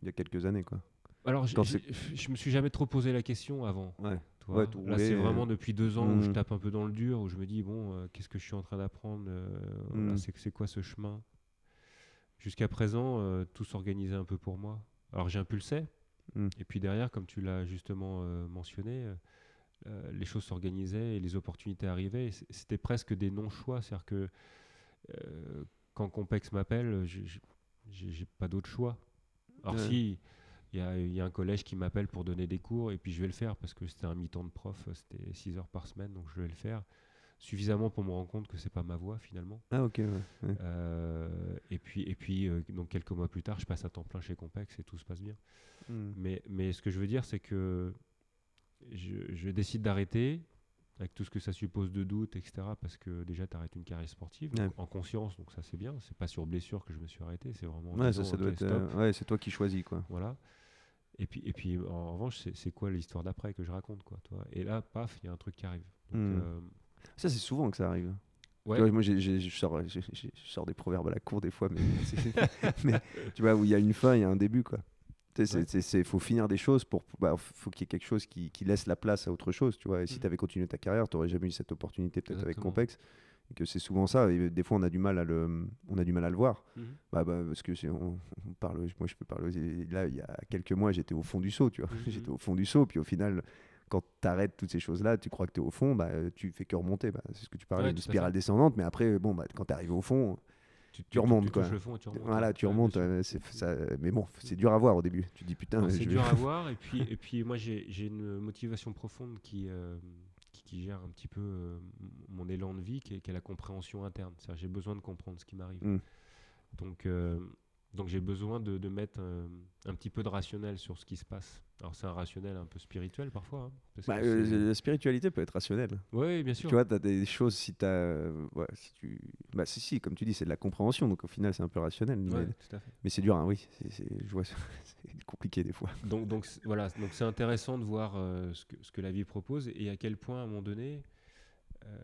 il y a quelques années, quoi. Alors, je me suis jamais trop posé la question avant. Ouais. Ouais, Là, c'est euh, vraiment depuis deux ans où je mm. tape un peu dans le dur, où je me dis bon, euh, qu'est-ce que je suis en train d'apprendre euh, voilà, Mm. c'est, quoi ce chemin? Jusqu'à présent, euh, tout s'organisait un peu pour moi. Alors, j'impulsais, Mm. et puis derrière, comme tu l'as justement mentionné, euh, les choses s'organisaient et les opportunités arrivaient. c'était presque des non-choix, c'est-à-dire que euh, quand Compex m'appelle, j'ai, pas d'autre choix. Alors Ouais. si il y a, il y a un collège qui m'appelle pour donner des cours et puis je vais le faire parce que c'était un mi-temps de prof, c'était 6 heures par semaine, donc je vais le faire suffisamment pour me rendre compte que c'est pas ma voie finalement. Ah, ok, ouais. ouais. Euh, et puis, et puis euh, donc quelques mois plus tard, je passe à temps plein chez Compex et tout se passe bien. Mm. Mais, mais ce que je veux dire, c'est que je, je décide d'arrêter avec tout ce que ça suppose de doute, etc. Parce que déjà, tu arrêtes une carrière sportive donc en conscience, donc ça c'est bien. C'est pas sur blessure que je me suis arrêté, c'est vraiment. en Ouais, disant, ça, ça doit être. euh, ouais, c'est toi qui choisis, quoi. Voilà. Et puis, et puis en revanche, c'est- quoi l'histoire d'après que je raconte, quoi, toi? Et là, paf, il y a un truc qui arrive. Donc, Hmm. euh, Ça, c'est souvent que ça arrive. ouais, Tu vois, moi, j'ai- j'ai- je sors, je sors des proverbes à la cour des fois, mais, mais tu vois, où il y a une fin, il y a un début, quoi. Ouais. c'est- faut finir des choses pour, bah, faut qu'il y ait quelque chose qui, qui laisse la place à autre chose, tu vois. Et si Mhm. tu avais continué ta carrière, tu n'aurais jamais eu cette opportunité peut-être avec. Compex. Et que c'est souvent ça. Et des fois, on a du mal à le, on a du mal à le voir. Mhm. Bah, bah, parce que on, on parle, moi, je peux parler. Là, il y a quelques mois, j'étais au fond du seau, tu vois. Mhm. J'étais au fond du seau, puis au final. Quand tu arrêtes toutes ces choses-là, tu crois que tu es au fond, bah, tu fais que remonter. Bah, c'est ce que tu parlais, Ouais, spirale descendante. Mais après, bon, bah, quand tu arrives au fond, tu remontes, quoi. touches le fond et tu remontes. voilà, tu remontes. ça- mais bon, c'est dur à voir au début. Tu te dis putain. C'est vais- dur à voir. Et puis, et puis moi, j'ai j'ai une motivation profonde qui, euh, qui, qui gère un petit peu euh, mon élan de vie, qui est, qui est la compréhension interne. C'est-à-dire, J'ai besoin de comprendre ce qui m'arrive. Mm. Donc, euh, donc j'ai besoin de, de mettre un, un petit peu de rationnel sur ce qui se passe. Alors, c'est un rationnel un peu spirituel parfois. hein, parce Bah, que euh, la spiritualité peut être rationnelle. Ouais, bien sûr. Tu vois, tu as des choses, si tu as. si tu... Bah, si, si, comme tu dis, c'est de la compréhension. Donc au final, c'est un peu rationnel. Ouais, Mais, mais c'est dur, hein, oui. c'est je vois, c'est compliqué des fois. Donc, voilà, donc c'est intéressant de voir euh, ce, que, ce que la vie propose et à quel point, à un moment donné, euh,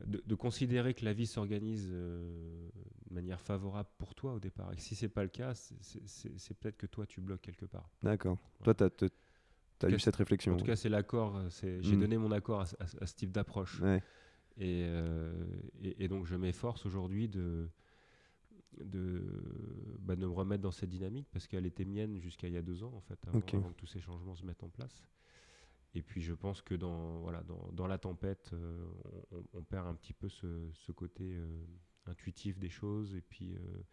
de, de considérer que la vie s'organise euh, de manière favorable pour toi au départ. Et si c'est pas le cas, c'est- peut-être que toi tu bloques quelque part. D'accord. Toi, tu as, eu cette réflexion. En tout cas, c'est l'accord. euh, J'ai Mm. donné mon accord à, ce- à ce- à ce type d'approche. ouais. Et, euh, et, et donc, je m'efforce aujourd'hui de, de, bah, de me remettre dans cette dynamique parce qu'elle était mienne jusqu'à il y a deux ans, en fait, avant que tous ces changements se mettent en place. Et puis, je pense que dans, voilà, dans, dans la tempête, euh, on, perd un petit peu ce, ce côté euh, intuitif des choses et puis, euh,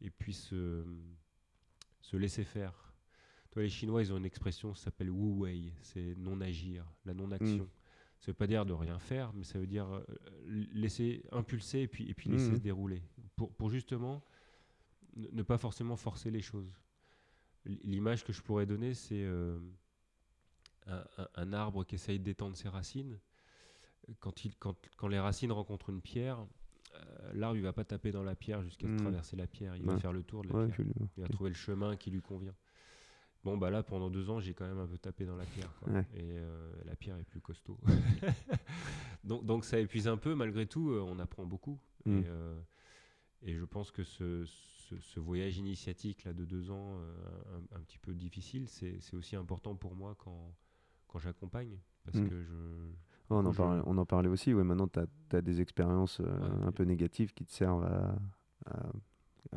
et puis se, se laisser faire. Toi, les Chinois, ils ont une expression qui s'appelle Wu Wei, c'est non-agir, la non-action. Ça veut pas dire de rien faire, mais ça veut dire laisser impulser et puis, et puis laisser Mhm. se dérouler. Pour, pour justement ne ne pas forcément forcer les choses. L'image que je pourrais donner, c'est un, arbre qui essaye d'étendre ses racines. Quand, il, quand, quand les racines rencontrent une pierre, euh, l'arbre il va pas taper dans la pierre jusqu'à Mhm. traverser la pierre. Il va faire le tour de la Ouais, pierre. Il va trouver le chemin qui lui convient. Bon, bah là, pendant deux ans, j'ai quand même un peu tapé dans la pierre. quoi. Ouais. Et euh, la pierre est plus costaud. donc, donc ça épuise un peu. Malgré tout, euh, on apprend beaucoup. Et, euh, et je pense que ce, ce- ce voyage initiatique là, de deux ans, un, un petit peu difficile, c'est c'est aussi important pour moi quand, quand j'accompagne. Parce Mm. que je. Oh, on, en je- parlait, on en parlait aussi. Ouais, maintenant, tu as, des expériences euh, Ouais, un peu négatives qui te servent à,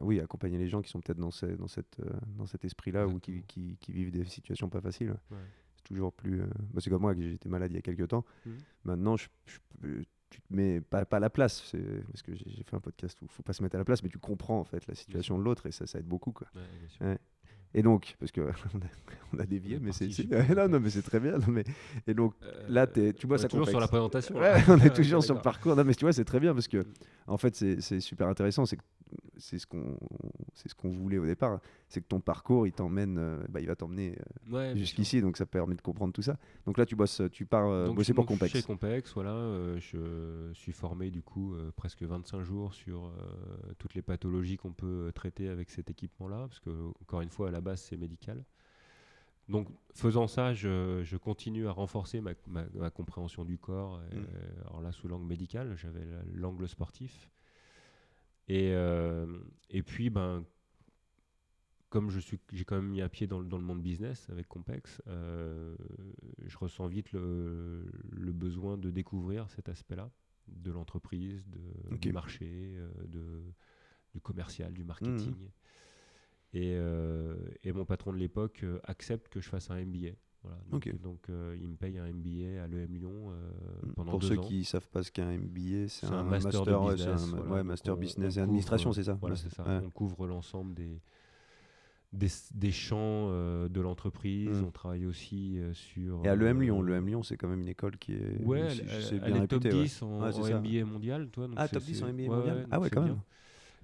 oui, accompagner les gens qui sont peut-être dans, ce- dans, cette, euh, dans cet esprit-là ou qui, Exactement. qui, qui vivent des situations pas faciles. Ouais. C'est toujours plus. euh, bah, c'est comme moi, que j'étais malade il y a quelques temps. Mhm. Maintenant, je, je tu te mets pas, pas à la place. Parce que j'ai fait un podcast où il faut pas se mettre à la place, mais tu comprends en fait la situation de l'autre et ça, ça aide beaucoup. Quoi. Ouais. Et donc, parce que on a, on a dévié, On est mais c'est non, non, mais c'est très bien. non, mais, et donc, là, Euh, t'es- tu vois, on est ça toujours sur la présentation. Ouais, là. on est Ouais, toujours sur le parcours. Non, mais tu vois, c'est très bien parce que, en fait, c'est super intéressant. C'est que c'est ce qu'on c'est ce qu'on voulait au départ. C'est que ton parcours, il t'emmène, euh, bah, il va t'emmener euh, Ouais, jusqu'ici, donc ça permet de comprendre tout ça. Donc là, tu bosses, tu pars euh, bosser pour Compex. Chez Compex, voilà, euh, je suis formé du coup presque 25 jours sur toutes les pathologies qu'on peut traiter avec cet équipement-là, parce que encore une fois, à la base, c'est médical. Donc, faisant ça, je, je continue à renforcer ma, ma- ma compréhension du corps. et, Mm. euh, alors là, sous l'angle médical, j'avais la- l'angle sportif. Et, euh, et puis, ben, comme je suis, j'ai quand même mis un pied dans, le- dans le monde business avec Compex, euh, je ressens vite le, le besoin de découvrir cet aspect-là de l'entreprise, de, du marché, euh, de, du commercial, du marketing. Mhm. Et, euh, et mon patron de l'époque accepte que je fasse un MBA. Voilà. Donc, Ok. donc, euh, il me paye un MBA à l'EM Lyon euh, pendant Pour deux ceux ans. qui savent pas ce qu'est un MBA, c'est un, un master ouais, c'est un- business, voilà. ouais, master on- business on et administration, c'est ça Voilà, c'est ça. ouais. On couvre l'ensemble des, des, des champs euh, de l'entreprise. Mm. On travaille aussi euh, sur. Et à l'EM euh, Lyon, l'EM Lyon, c'est quand même une école qui est, Ouais, elle, elle- bien elle est top réputée, ouais. 10 en, Ouais, en ça. MBA mondial, toi. donc Ah, top 10 en MBA mondial? Ah ouais, quand même.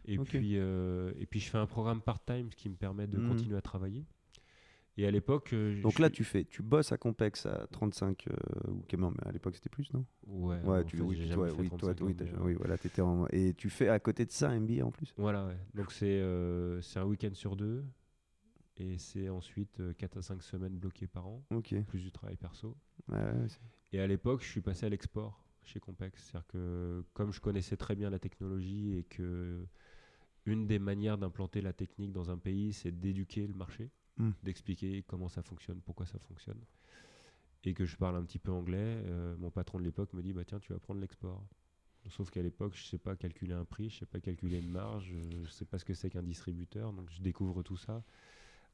Et, puis, euh, et puis je fais un programme part-time, ce qui me permet de Mhm. continuer à travailler. Et à l'époque. euh, Donc là, tu fais, tu bosses à Compex à 35 euh, ou même, mais à l'époque c'était plus, non? Ouais, Ouais, tu, fait, oui, toi, oui, toi, 35 oui, mais, oui, voilà, t'étais en, et tu fais à côté de ça un MBA en plus? Voilà, ouais. Donc c'est euh, c'est un week-end sur deux. Et c'est ensuite 4 à 5 semaines bloquées par an, Ok. plus du travail perso. Ouais, ouais, Et à l'époque, je suis passé à l'export chez Compex. C'est-à-dire que comme je connaissais très bien la technologie et que une des manières d'implanter la technique dans un pays, c'est d'éduquer le marché, Mm. d'expliquer comment ça fonctionne, pourquoi ça fonctionne. Et que je parle un petit peu anglais, euh, mon patron de l'époque me dit bah tiens, tu vas prendre l'export. Sauf qu'à l'époque, je sais pas calculer un prix, je sais pas calculer une marge, je sais pas ce que c'est qu'un distributeur, donc je découvre tout ça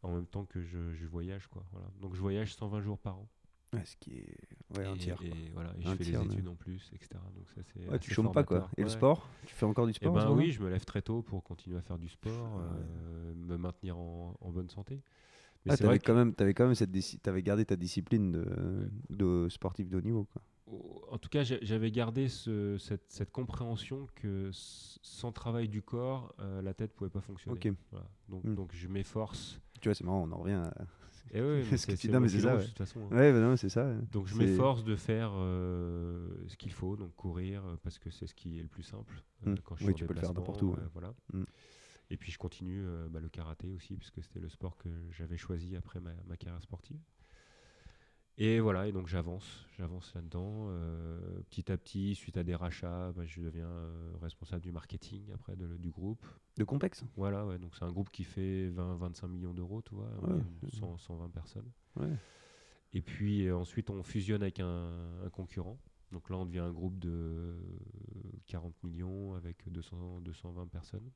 en même temps que je, je voyage quoi. Voilà. Donc je voyage 120 jours par an. Ouais, ce qui est ouais, un et, tiers. et voilà, et Un je fais tiers, les études en plus, etc. Donc ça c'est. Ouais, tu chômes pas quoi. Et le sport Tu fais encore du Eh sport en ben oui, je me lève très tôt pour continuer à faire du sport, Ouais. euh, me maintenir en, en bonne santé. Mais Ah, c'est vrai quand même, avais quand même cette t'avais gardé ta discipline de, de sportif de haut niveau. Quoi. que, en tout cas, j'avais gardé ce- cette, cette compréhension que sans travail du corps, euh, la tête pouvait pas fonctionner. Voilà. Donc, Hmm. donc je m'efforce. Tu vois, c'est marrant, on en revient. à- Et Ce mais que c'est c'est non, mais c'est ça, ouais. de toute façon. hein. Ouais, bah non, c'est ça. Donc je m'efforce de faire euh, ce qu'il faut, donc courir euh, parce que c'est ce qui est le plus simple. euh, Mm. quand je suis Oui, tu peux le faire n'importe où, ouais. voilà. Mm. Et puis je continue bah, le karaté aussi, puisque c'était le sport que j'avais choisi après ma, ma carrière sportive. Et voilà, et donc j'avance, j'avance là-dedans. euh, petit à petit, suite à des rachats, bah, je deviens euh, responsable du marketing après de- du groupe. De complexe Voilà, ouais, donc c'est un groupe qui fait 20-25 millions d'euros, tu vois, en Ouais, moyenne, c'est- 100, 120 personnes. Ouais. Et puis euh, ensuite, on fusionne avec un, un concurrent. Donc là, on devient un groupe de 40 millions avec 200, 220 personnes.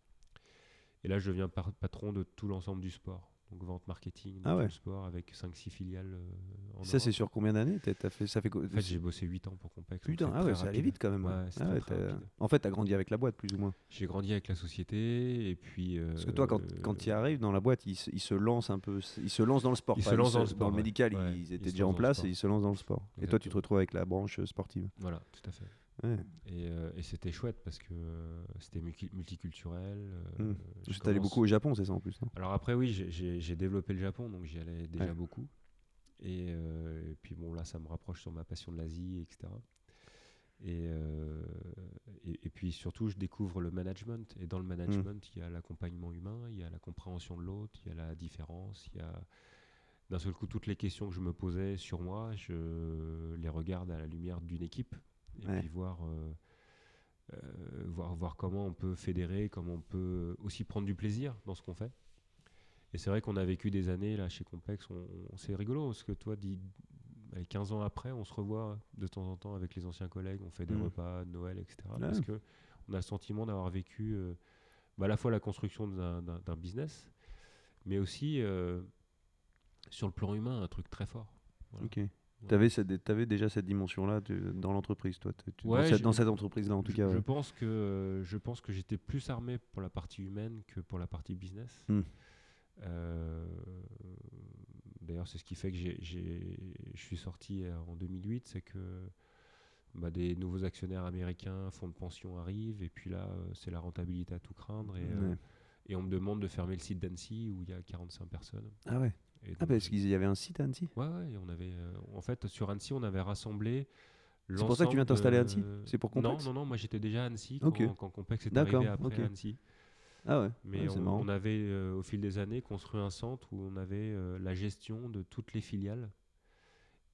Et là, je deviens patron de tout l'ensemble du sport. Donc vente marketing, Ah ouais. sport avec 5-6 filiales euh, en Ça, c'est sur combien d'années fait, ça fait En fait, j'ai bossé 8 ans pour Compex. Putain, ah ouais, ça allait vite quand même. Ouais, Ah ouais, très en fait, t'as grandi avec la boîte, plus ou moins. J'ai grandi avec la société et puis. Parce que toi, quand, euh, quand tu y arrives dans la boîte, ils, se- ils se lancent un peu, ils se lancent dans le sport. Ils se lancent dans le sport, le médical, ils étaient déjà en place et ils se lancent dans le sport. Et toi, tu te retrouves avec la branche euh, sportive. Voilà, tout à fait. Ouais. Et, euh, et c'était chouette parce que euh, c'était multi- multiculturel. euh, Mm. je Tu allé commence- beaucoup au Japon, c'est ça en plus, non Alors après, oui, j'ai- développé le Japon, donc j'y allais déjà Ouais. beaucoup. Et, euh, et puis bon, là, ça me rapproche sur ma passion de l'Asie, etc. Et, et, et puis surtout, je découvre le management. Et dans le management, il y a l'accompagnement humain, il y a la compréhension de l'autre, il y a la différence, il y a d'un seul coup toutes les questions que je me posais sur moi, je les regarde à la lumière d'une équipe et Ouais. puis voir, euh, euh, voir, voir comment on peut fédérer, comment on peut aussi prendre du plaisir dans ce qu'on fait. Et c'est vrai qu'on a vécu des années là chez Complex, on, on- c'est rigolo parce que toi, allez, 15 ans après, on se revoit de temps en temps avec les anciens collègues, on fait des Mm. repas Noël, etc. Parce que on a le sentiment d'avoir vécu euh, bah, à la fois la construction d'un- business, mais aussi euh, sur le plan humain, un truc très fort. Voilà. Cette- t'avais déjà cette dimension-là tu- dans l'entreprise, toi tu- tu- Ouais, dans, cette, j'ai- dans cette entreprise-là, en tout je, cas. je ouais. pense que euh, je pense que j'étais plus armé pour la partie humaine que pour la partie business. Hmm. Euh, D'ailleurs, c'est ce qui fait que je suis sorti euh, en 2008, c'est que bah, des nouveaux actionnaires américains, fonds de pension arrivent, et puis là, euh, c'est la rentabilité à tout craindre. Et, euh, et on me demande de fermer le site d'Annecy où il y a 45 personnes. Ah ouais. Et Ah donc, parce qu'il y avait un site à Annecy. Ouais, ouais, on avait, euh, en fait, sur Annecy, on avait rassemblé. C'est pour ça que tu viens t'installer à Annecy? C'est pour Non, Complex non, non, moi j'étais déjà à Annecy quand, Ok. quand Complex est arrivé après ok. Annecy. Ah ouais. Mais Ouais, on, avait, euh, au fil des années, construit un centre où on avait euh, la gestion de toutes les filiales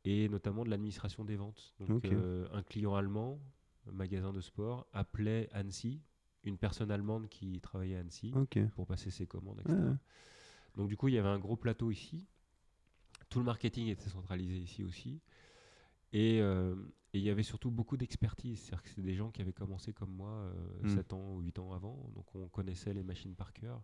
et notamment de l'administration des ventes. Donc, euh, un client allemand, un magasin de sport, appelait Annecy, une personne allemande qui travaillait à Annecy pour passer ses commandes, etc. ouais. Donc, du coup, il y avait un gros plateau ici. Tout le marketing était centralisé ici aussi. Et euh, et il y avait surtout beaucoup d'expertise. C'est-à-dire que c'est des gens qui avaient commencé comme moi euh, Mm. 7 ans ou 8 ans avant. Donc on connaissait les machines par cœur.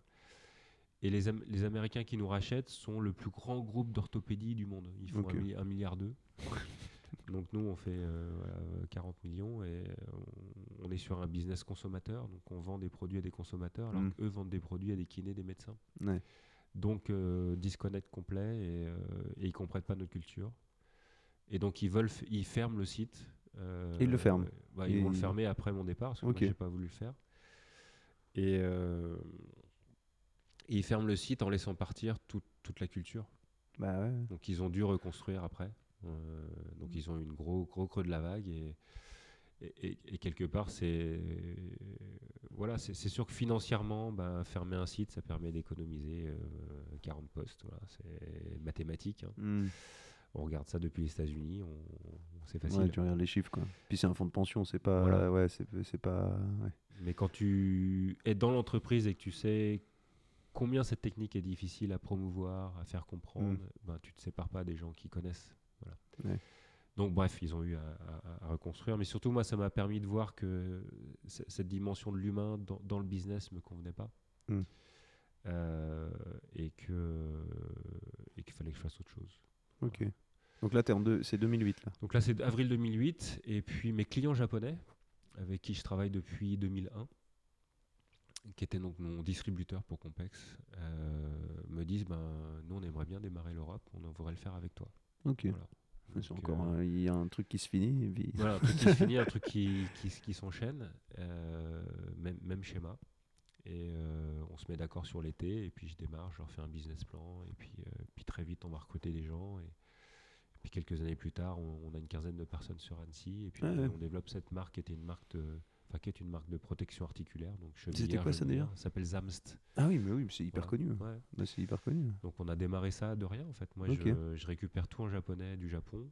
Et les, Am- les Américains qui nous rachètent sont le plus grand groupe d'orthopédie du monde. Ils font Ok. un, mi- un milliard d'eux. donc nous, on fait euh, voilà, 40 millions et euh, on, on est sur un business consommateur. Donc on vend des produits à des consommateurs alors Mm. qu'eux vendent des produits à des kinés, des médecins. Ouais. Donc, euh, disconnect complet et, euh, et ils comprennent pas notre culture. Et donc, ils veulent, f- ils ferment le site. euh, Et ils le ferment. bah, ils vont le fermer après mon départ parce que Ok. moi, j'ai pas voulu le faire. Et, euh, et ils ferment le site en laissant partir toute- toute la culture. Bah ouais. Donc, ils ont dû reconstruire après. Euh, donc, ils ont eu une gros, gros creux de la vague et, et, et- et quelque part, c'est voilà, c'est sûr que financièrement, ben, fermer un site, ça permet d'économiser euh, 40 postes. Voilà, c'est mathématique. hein. Hmm. On regarde ça depuis les États-Unis, on, c'est facile. Ouais, tu regardes les chiffres quoi. Puis c'est un fonds de pension, c'est pas. Voilà. Ouais, c'est pas. ouais. Mais quand tu es dans l'entreprise et que tu sais combien cette technique est difficile à promouvoir, à faire comprendre, ben, tu ne te sépares pas des gens qui connaissent. Voilà. Ouais. Donc bref, ils ont eu à, à- à reconstruire. Mais surtout, moi, ça m'a permis de voir que cette dimension de l'humain dans, dans le business ne me convenait pas. Mm. Euh, et que et qu'il fallait que je fasse autre chose. Ok. Donc là, c'est 2008 là. Donc là, c'est avril 2008. Et puis mes clients japonais, avec qui je travaille depuis 2001, qui était donc mon distributeur pour Compex, euh, me disent ben, nous, on aimerait bien démarrer l'Europe, on voudrait le faire avec toi. Ok. Voilà. C'est Donc, encore, euh, il y a un truc qui se finit et puis. voilà, un truc qui se finit, un truc qui, qui, s'enchaîne, euh, même, même schéma. Et euh, on se met d'accord sur l'été, et puis je démarre, je leur fais un business plan, et puis, puis très vite on va recruter des gens. Et, puis quelques années plus tard, on, on a une quinzaine de personnes sur Annecy, et puis Ah ouais. on développe cette marque qui était une marque de, enfin, qui est une marque de protection articulaire. Donc C'était quoi ça, d'ailleurs Ça s'appelle Zamst. Ah oui, mais oui, c'est hyper Voilà. connu. Ouais. Là, c'est hyper connu. Donc on a démarré ça de rien en fait. Moi je, je récupère tout en japonais du Japon.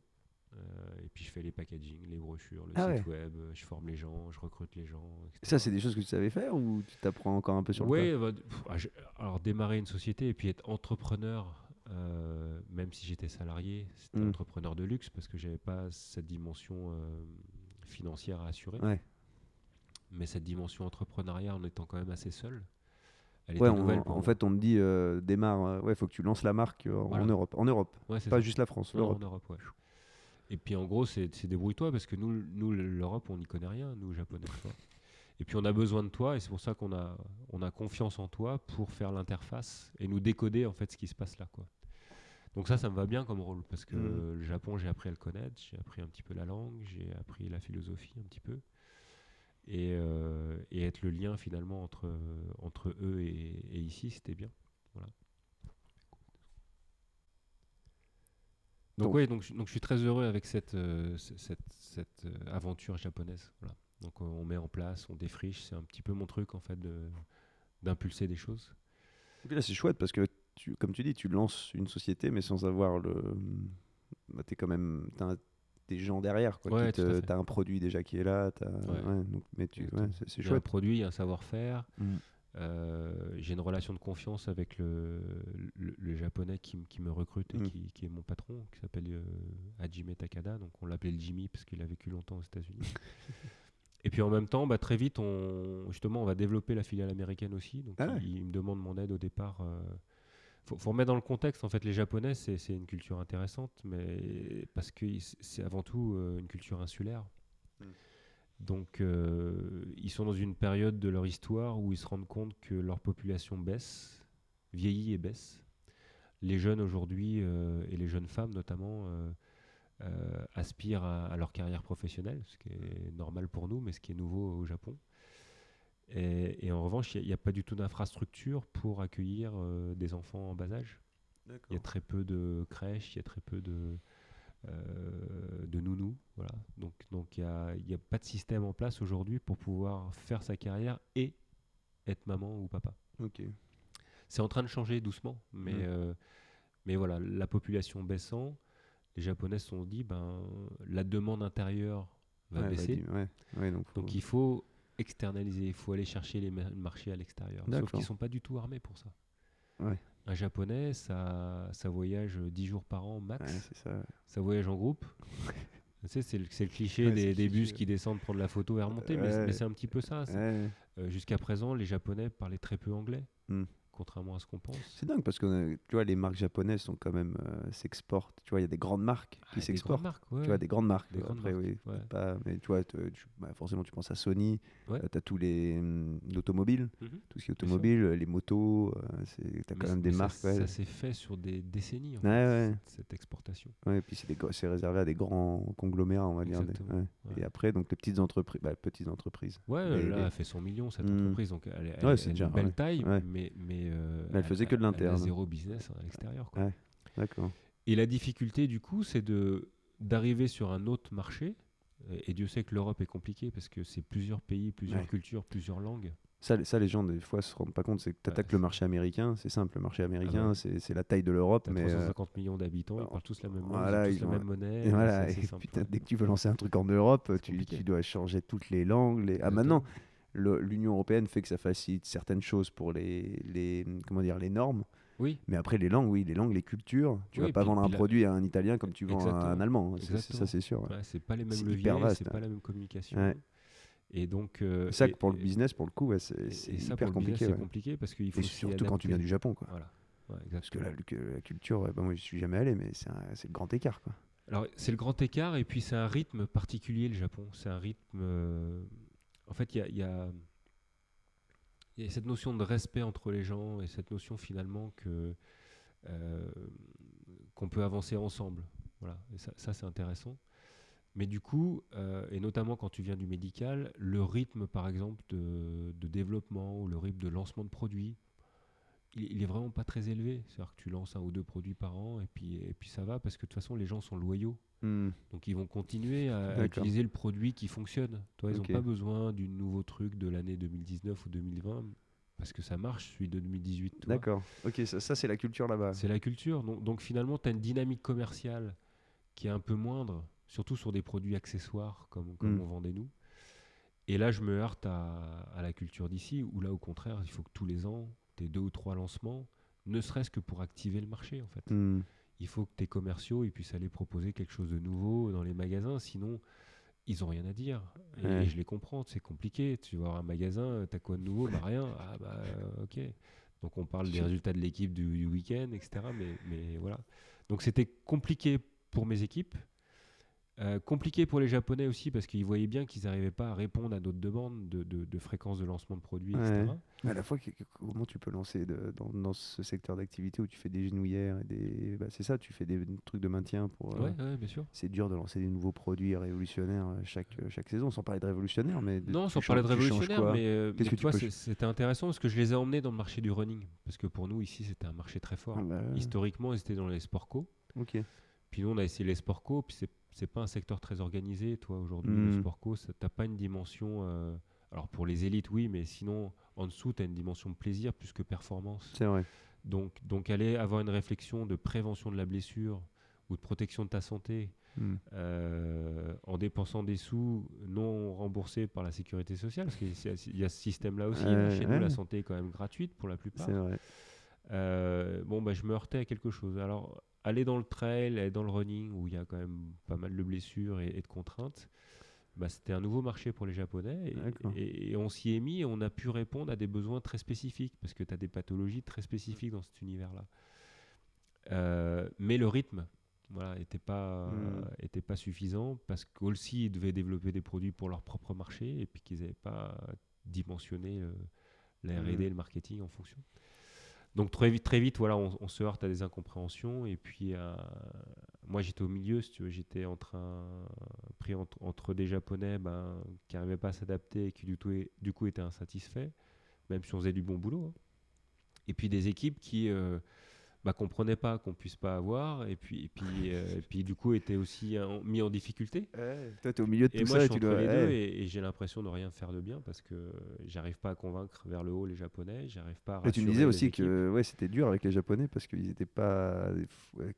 euh, et puis je fais les packaging, les brochures, le Ah site web, euh, je forme les gens, je recrute les gens. etc. Ça, c'est des choses que tu savais faire ou tu t'apprends encore un peu sur le Ouais, bah, pff, ah, je- alors démarrer une société et puis être entrepreneur, euh, même si j'étais salarié, c'était Mm. entrepreneur de luxe parce que j'avais pas cette dimension euh, financière à assurer. Ouais. Mais cette dimension entrepreneuriale en étant quand même assez seul. Elle Ouais, était on- nouvelle pour en moi. fait, on te dit euh, démarre. euh, ouais, faut que tu lances la marque euh, en. Europe. En Europe, Ouais, c'est pas ça. juste la France, Non, l'Europe. en Europe, ouais. Et puis en gros, c'est c'est débrouille-toi parce que nous, nous l'Europe, on n'y connaît rien, nous, Japonais. tu vois. Et puis on a besoin de toi et c'est pour ça qu'on a, on a confiance en toi pour faire l'interface et nous décoder en fait ce qui se passe là. Quoi. Donc ça, ça me va bien comme rôle parce que Mhm. le Japon, j'ai appris à le connaître, j'ai appris un petit peu la langue, j'ai appris la philosophie un petit peu. Et, euh, et être le lien finalement entre, entre eux et, et ici, c'était bien. Voilà. Donc, Donc- ouais, donc, je- donc je suis très heureux avec cette, euh, cette, cette, euh, aventure japonaise. Voilà. Donc euh, on met en place, on défriche, c'est un petit peu mon truc en fait de- d'impulser des choses. Et puis là, c'est chouette parce que, tu, comme tu dis, tu lances une société, mais sans avoir le. Bah, t'es quand même. Des gens derrière. Quoi, Ouais, te- t'as un produit déjà qui est là. t'as- Ouais. ouais, donc, mais tu, c'est c'est a un chouette. produit, un savoir-faire. Mm. Euh, J'ai une relation de confiance avec le, le, le japonais qui, qui me recrute et Mm. qui, qui est mon patron, qui s'appelle euh, Hajime Takada. Donc on l'appelait le Jimmy parce qu'il a vécu longtemps aux États-Unis. et puis en même temps, bah, très vite, on, justement, on va développer la filiale américaine aussi. Donc Ah ouais. il, il me demande mon aide au départ. euh, faut, faut remettre dans le contexte, en fait, les Japonais, c'est c'est une culture intéressante, mais parce que c'est avant tout euh, une culture insulaire. Mm. Donc, euh, ils sont dans une période de leur histoire où ils se rendent compte que leur population baisse, vieillit et baisse. Les jeunes aujourd'hui, euh, et les jeunes femmes notamment, euh, aspirent à, leur carrière professionnelle, ce qui est normal pour nous, mais ce qui est nouveau au Japon. Et, en revanche, il n'y a, pas du tout d'infrastructure pour accueillir euh, des enfants en bas âge. Il y a très peu de crèches, il y a très peu de, euh, de nounous. Voilà. Donc il n'y a, a, pas de système en place aujourd'hui pour pouvoir faire sa carrière et être maman ou papa. C'est en train de changer doucement, mais, euh, mais voilà, la population baissant, les Japonais se sont dit, ben, la demande intérieure va baisser. donc, il faut externaliser, il faut aller chercher les marchés à l'extérieur. Sauf qu'ils ne sont pas du tout armés pour ça. Un japonais, ça, ça voyage 10 jours par an max. ça. voyage en groupe. tu sais, c'est le, le, cliché des, bus qui descendent prendre la photo et remonter, mais, c'est un petit peu ça. Euh, jusqu'à présent, les Japonais parlaient très peu anglais. Hmm contrairement à ce qu'on pense. C'est dingue parce que tu vois, les marques japonaises sont quand même euh, s'exportent. Tu vois, il y a des grandes marques qui ah, s'exportent. Tu vois, des grandes marques. Des grandes après, oui. Pas, mais tu vois, bah, forcément, tu penses à Sony. Euh, tu as tous les automobiles, mhm. tout ce qui est automobile, les motos. Euh, tu as quand même des marques. Ça, s'est fait sur des décennies, cette, exportation. Ouais, et puis c'est réservé à des grands conglomérats, on va dire. Et après, donc les petites entreprises. Bah, petites entreprises. Ouais, là, elle fait 100 millions cette hmm. entreprise. Donc elle, c'est une belle taille, mais, euh, elle faisait que de l'interne. Zéro business à l'extérieur. d'accord. Et la difficulté, du coup, c'est de d'arriver sur un autre marché. Et Dieu sait que l'Europe est compliquée parce que c'est plusieurs pays, plusieurs cultures, plusieurs langues. Ça, ça, les gens, des fois, se rendent pas compte. C'est que tu attaques le marché américain, c'est simple. Le marché américain, ah c'est la taille de l'Europe. mais 350 euh, millions d'habitants, ils parlent tous la même, voilà, tous la même monnaie. Et voilà, et dès que tu veux lancer un truc en Europe, tu, tu, dois changer toutes les langues. Les... Ah, maintenant, l'Union européenne fait que ça facilite certaines choses pour les, les, comment dire, les normes. Oui. Mais après, les langues, oui, les langues, les cultures, tu ne vas pas vendre un produit à un italien comme tu vends à un allemand. Ça, c'est sûr. Ouais. c'est pas les mêmes leviers, c'est pas la même communication. Et donc. Euh, ça, pour le business, pour le coup, c'est hyper compliqué. C'est compliqué parce qu'il faut. Et surtout quand tu viens du Japon, quoi. Voilà. parce que la, la culture, bah, moi, je suis jamais allé, mais c'est le grand écart, quoi. Alors, c'est le grand écart, et puis c'est un rythme particulier, le Japon. C'est un rythme. En fait, il y a, cette notion de respect entre les gens et cette notion finalement que euh, qu'on peut avancer ensemble. Voilà, et ça, c'est intéressant. Mais du coup, euh, et notamment quand tu viens du médical, le rythme par exemple de, développement ou le rythme de lancement de produits, il, est vraiment pas très élevé. C'est-à-dire que tu lances un ou deux produits par an et puis, et puis ça va parce que de toute façon les gens sont loyaux Hmm. Donc ils vont continuer à, utiliser le produit qui fonctionne. Toi, ils n'ont pas besoin du nouveau truc de l'année 2019 ou 2020 parce que ça marche celui de 2018. D'accord. Ok, ça, c'est la culture là-bas. C'est la culture. Donc, donc finalement, tu as une dynamique commerciale qui est un peu moindre, surtout sur des produits accessoires comme, comme hmm. on vendait nous. Et là, je me heurte à, à la culture d'ici, où là, au contraire, il faut que tous les ans, tu aies deux ou trois lancements, ne serait-ce que pour activer le marché, en fait. Hmm il faut que tes commerciaux ils puissent aller proposer quelque chose de nouveau dans les magasins, sinon ils ont rien à dire. Et, je les comprends, c'est compliqué. Tu vas voir un magasin, t'as quoi de nouveau? Bah rien. Ah bah euh, ok. Donc on parle des résultats de l'équipe du, week-end, etc. Mais, mais voilà. Donc c'était compliqué pour mes équipes. Euh, compliqué pour les Japonais aussi parce qu'ils voyaient bien qu'ils n'arrivaient pas à répondre à d'autres demandes de, de, fréquence de lancement de produits, etc. À la fois, comment tu peux lancer dans, dans, ce secteur d'activité où tu fais des genouillères et des. Bah, c'est ça, tu fais des trucs de maintien pour. Euh, ouais, bien sûr. C'est dur de lancer des nouveaux produits révolutionnaires euh, chaque, chaque saison, sans parler de révolutionnaire. Mais non, sans parler de révolutionnaire, mais, tu vois, c'était intéressant parce que je les ai emmenés dans le marché du running. Parce que pour nous, ici, c'était un marché très fort. Ah bah Historiquement, ils étaient dans les sports co. Ok. Puis nous, on a essayé les sports co, puis c'est c'est pas un secteur très organisé, toi, aujourd'hui, le hmm. sport co, t'as pas une dimension. Euh, alors pour les élites, oui, mais sinon, en dessous, tu as une dimension de plaisir plus que performance. C'est vrai. Donc, donc, aller avoir une réflexion de prévention de la blessure ou de protection de ta santé hmm. euh, en dépensant des sous non remboursés par la sécurité sociale, parce qu'il y a ce système-là aussi. chez nous, la santé est quand même gratuite pour la plupart. C'est vrai. Euh, bon, bah, je me heurtais à quelque chose. Alors, aller dans le trail, aller dans le running, où il y a quand même pas mal de blessures et, de contraintes, bah, c'était un nouveau marché pour les Japonais. Et, on s'y est mis et on a pu répondre à des besoins très spécifiques, parce que tu as des pathologies très spécifiques dans cet univers-là. Euh, mais le rythme voilà, n'était pas, hmm. était pas suffisant, parce qu'aussi, ils devaient développer des produits pour leur propre marché, et puis qu'ils n'avaient pas dimensionné la R&D et hmm. le marketing en fonction. Donc très vite, très vite, voilà, on, se heurte à des incompréhensions et puis à, moi j'étais au milieu, si tu veux, j'étais pris entre, des Japonais ben, qui n'arrivaient pas à s'adapter et qui du, tout du coup étaient insatisfaits, même si on faisait du bon boulot. hein. Et puis des équipes qui euh, bah, comprenaient pas qu'on puisse pas avoir, et puis, et puis, euh, et puis du coup étaient aussi mis en difficulté. Toi, tu es au milieu de Et tout moi, ça je et suis tu dois. les ouais. et, et j'ai l'impression de rien faire de bien parce que j'arrive pas à convaincre vers le haut les Japonais, j'arrive pas à Et tu me disais aussi équipes. que ouais, c'était dur avec les Japonais parce qu'ils n'étaient pas.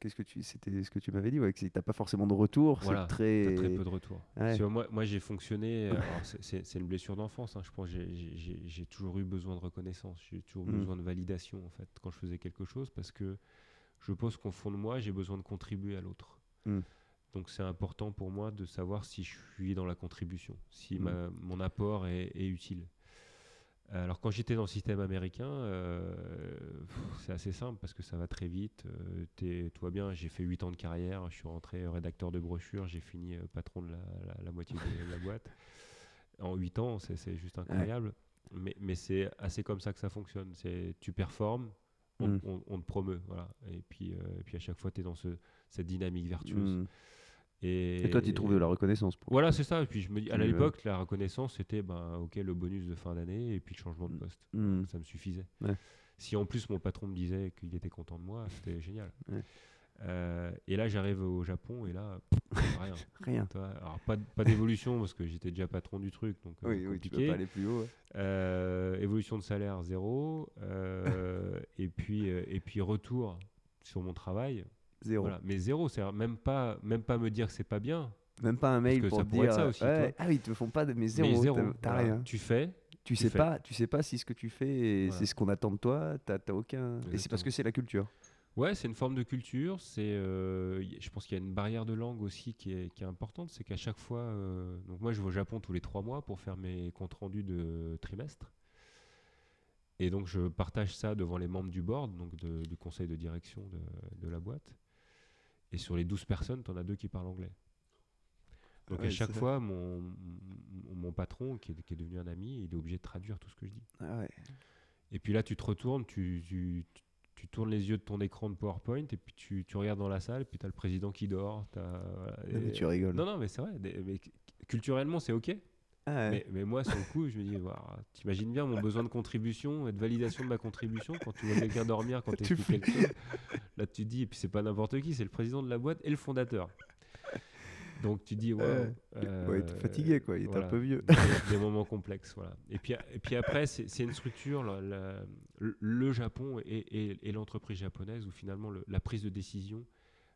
Qu'est-ce que tu. C'était ce que tu m'avais dit, ouais, que t'as pas forcément de retour. Voilà, c'est très. Très peu de retour. Ouais. Moi, moi j'ai fonctionné. c'est- une blessure d'enfance. hein, je pense. J'ai- toujours eu besoin de reconnaissance. J'ai toujours Mm. besoin de validation en fait quand je faisais quelque chose parce que je pense qu'au fond de moi, j'ai besoin de contribuer à l'autre. Mm. Donc c'est important pour moi de savoir si je suis dans la contribution, si Mm. ma- mon apport est, est utile. Alors quand j'étais dans le système américain, euh, c'est assez simple parce que ça va très vite. Euh, t'es- tout va bien, j'ai fait 8 ans de carrière, je suis rentré rédacteur de brochures, j'ai fini euh, patron de la, la- la moitié de la boîte. En 8 ans, c'est juste incroyable. Mais, mais c'est assez comme ça que ça fonctionne. Tu performes, on, Mm. on- on te promeut. Voilà. Et, puis, euh, et puis à chaque fois, tu es dans ce, cette dynamique vertueuse. Mm. Et, Et toi, tu trouves de la reconnaissance pour. Voilà, c'est ça. Et puis je me dis, à euh, l'époque, la reconnaissance, c'était ben, ok, le bonus de fin d'année et puis le changement de Mm. poste. Mm. Ça me suffisait. Ouais. Si en plus mon patron me disait qu'il était content de moi, c'était génial. Ouais. Euh, et là, j'arrive au Japon et là, rien. Rien. Alors, pas, d'évolution parce que j'étais déjà patron du truc, donc euh, Oui, oui, tu peux pas aller plus haut. ouais. Euh, évolution de salaire zéro. et, puis, et puis retour sur mon travail. Zéro. Voilà. Mais zéro, c'est même pas, même pas me dire que c'est pas bien. Même pas un mail que pour ça te pourrait dire. être ça aussi, ouais. Ah oui, ils te font pas de. Mais zéro. mais zéro. Voilà. rien. Tu fais. Tu sais fais. pas. Tu sais pas si ce que tu fais, Voilà. c'est ce qu'on attend de toi. T'as aucun. Et c'est parce que c'est la culture. Ouais, c'est une forme de culture. C'est, euh, je pense qu'il y a une barrière de langue aussi qui est, qui est importante. C'est qu'à chaque fois, euh, donc moi je vais au Japon tous les trois mois pour faire mes comptes rendus de trimestre. Et donc je partage ça devant les membres du board, donc de- du conseil de direction de, de la boîte. Et sur les 12 personnes, tu en as deux qui parlent anglais. Donc Ouais, à chaque fois, mon, mon- mon patron, qui est, qui est devenu un ami, il est obligé de traduire tout ce que je dis. Ah ouais. Et puis là, tu te retournes, tu, tu, tu- tu tournes les yeux de ton écran de PowerPoint et puis tu, tu regardes dans la salle, et puis tu as le président qui dort. voilà, Non, mais tu rigoles. Non, non, mais c'est vrai. mais culturellement, c'est OK. Ah ouais. Mais, mais moi, sur le coup, je me dis, t'imagines bien mon besoin de contribution et de validation de ma contribution quand tu vois quelqu'un dormir, quand tu quelque chose. Là, tu te dis, et puis c'est pas n'importe qui, c'est le président de la boîte et le fondateur. Donc tu dis, Ouais. ouais, Il doit être fatigué, quoi. Il est un peu vieux. des, des moments complexes, voilà. Et puis, et puis après, c'est c'est une structure, la- la- le, Japon et, et- et l'entreprise japonaise, où finalement le- la prise de décision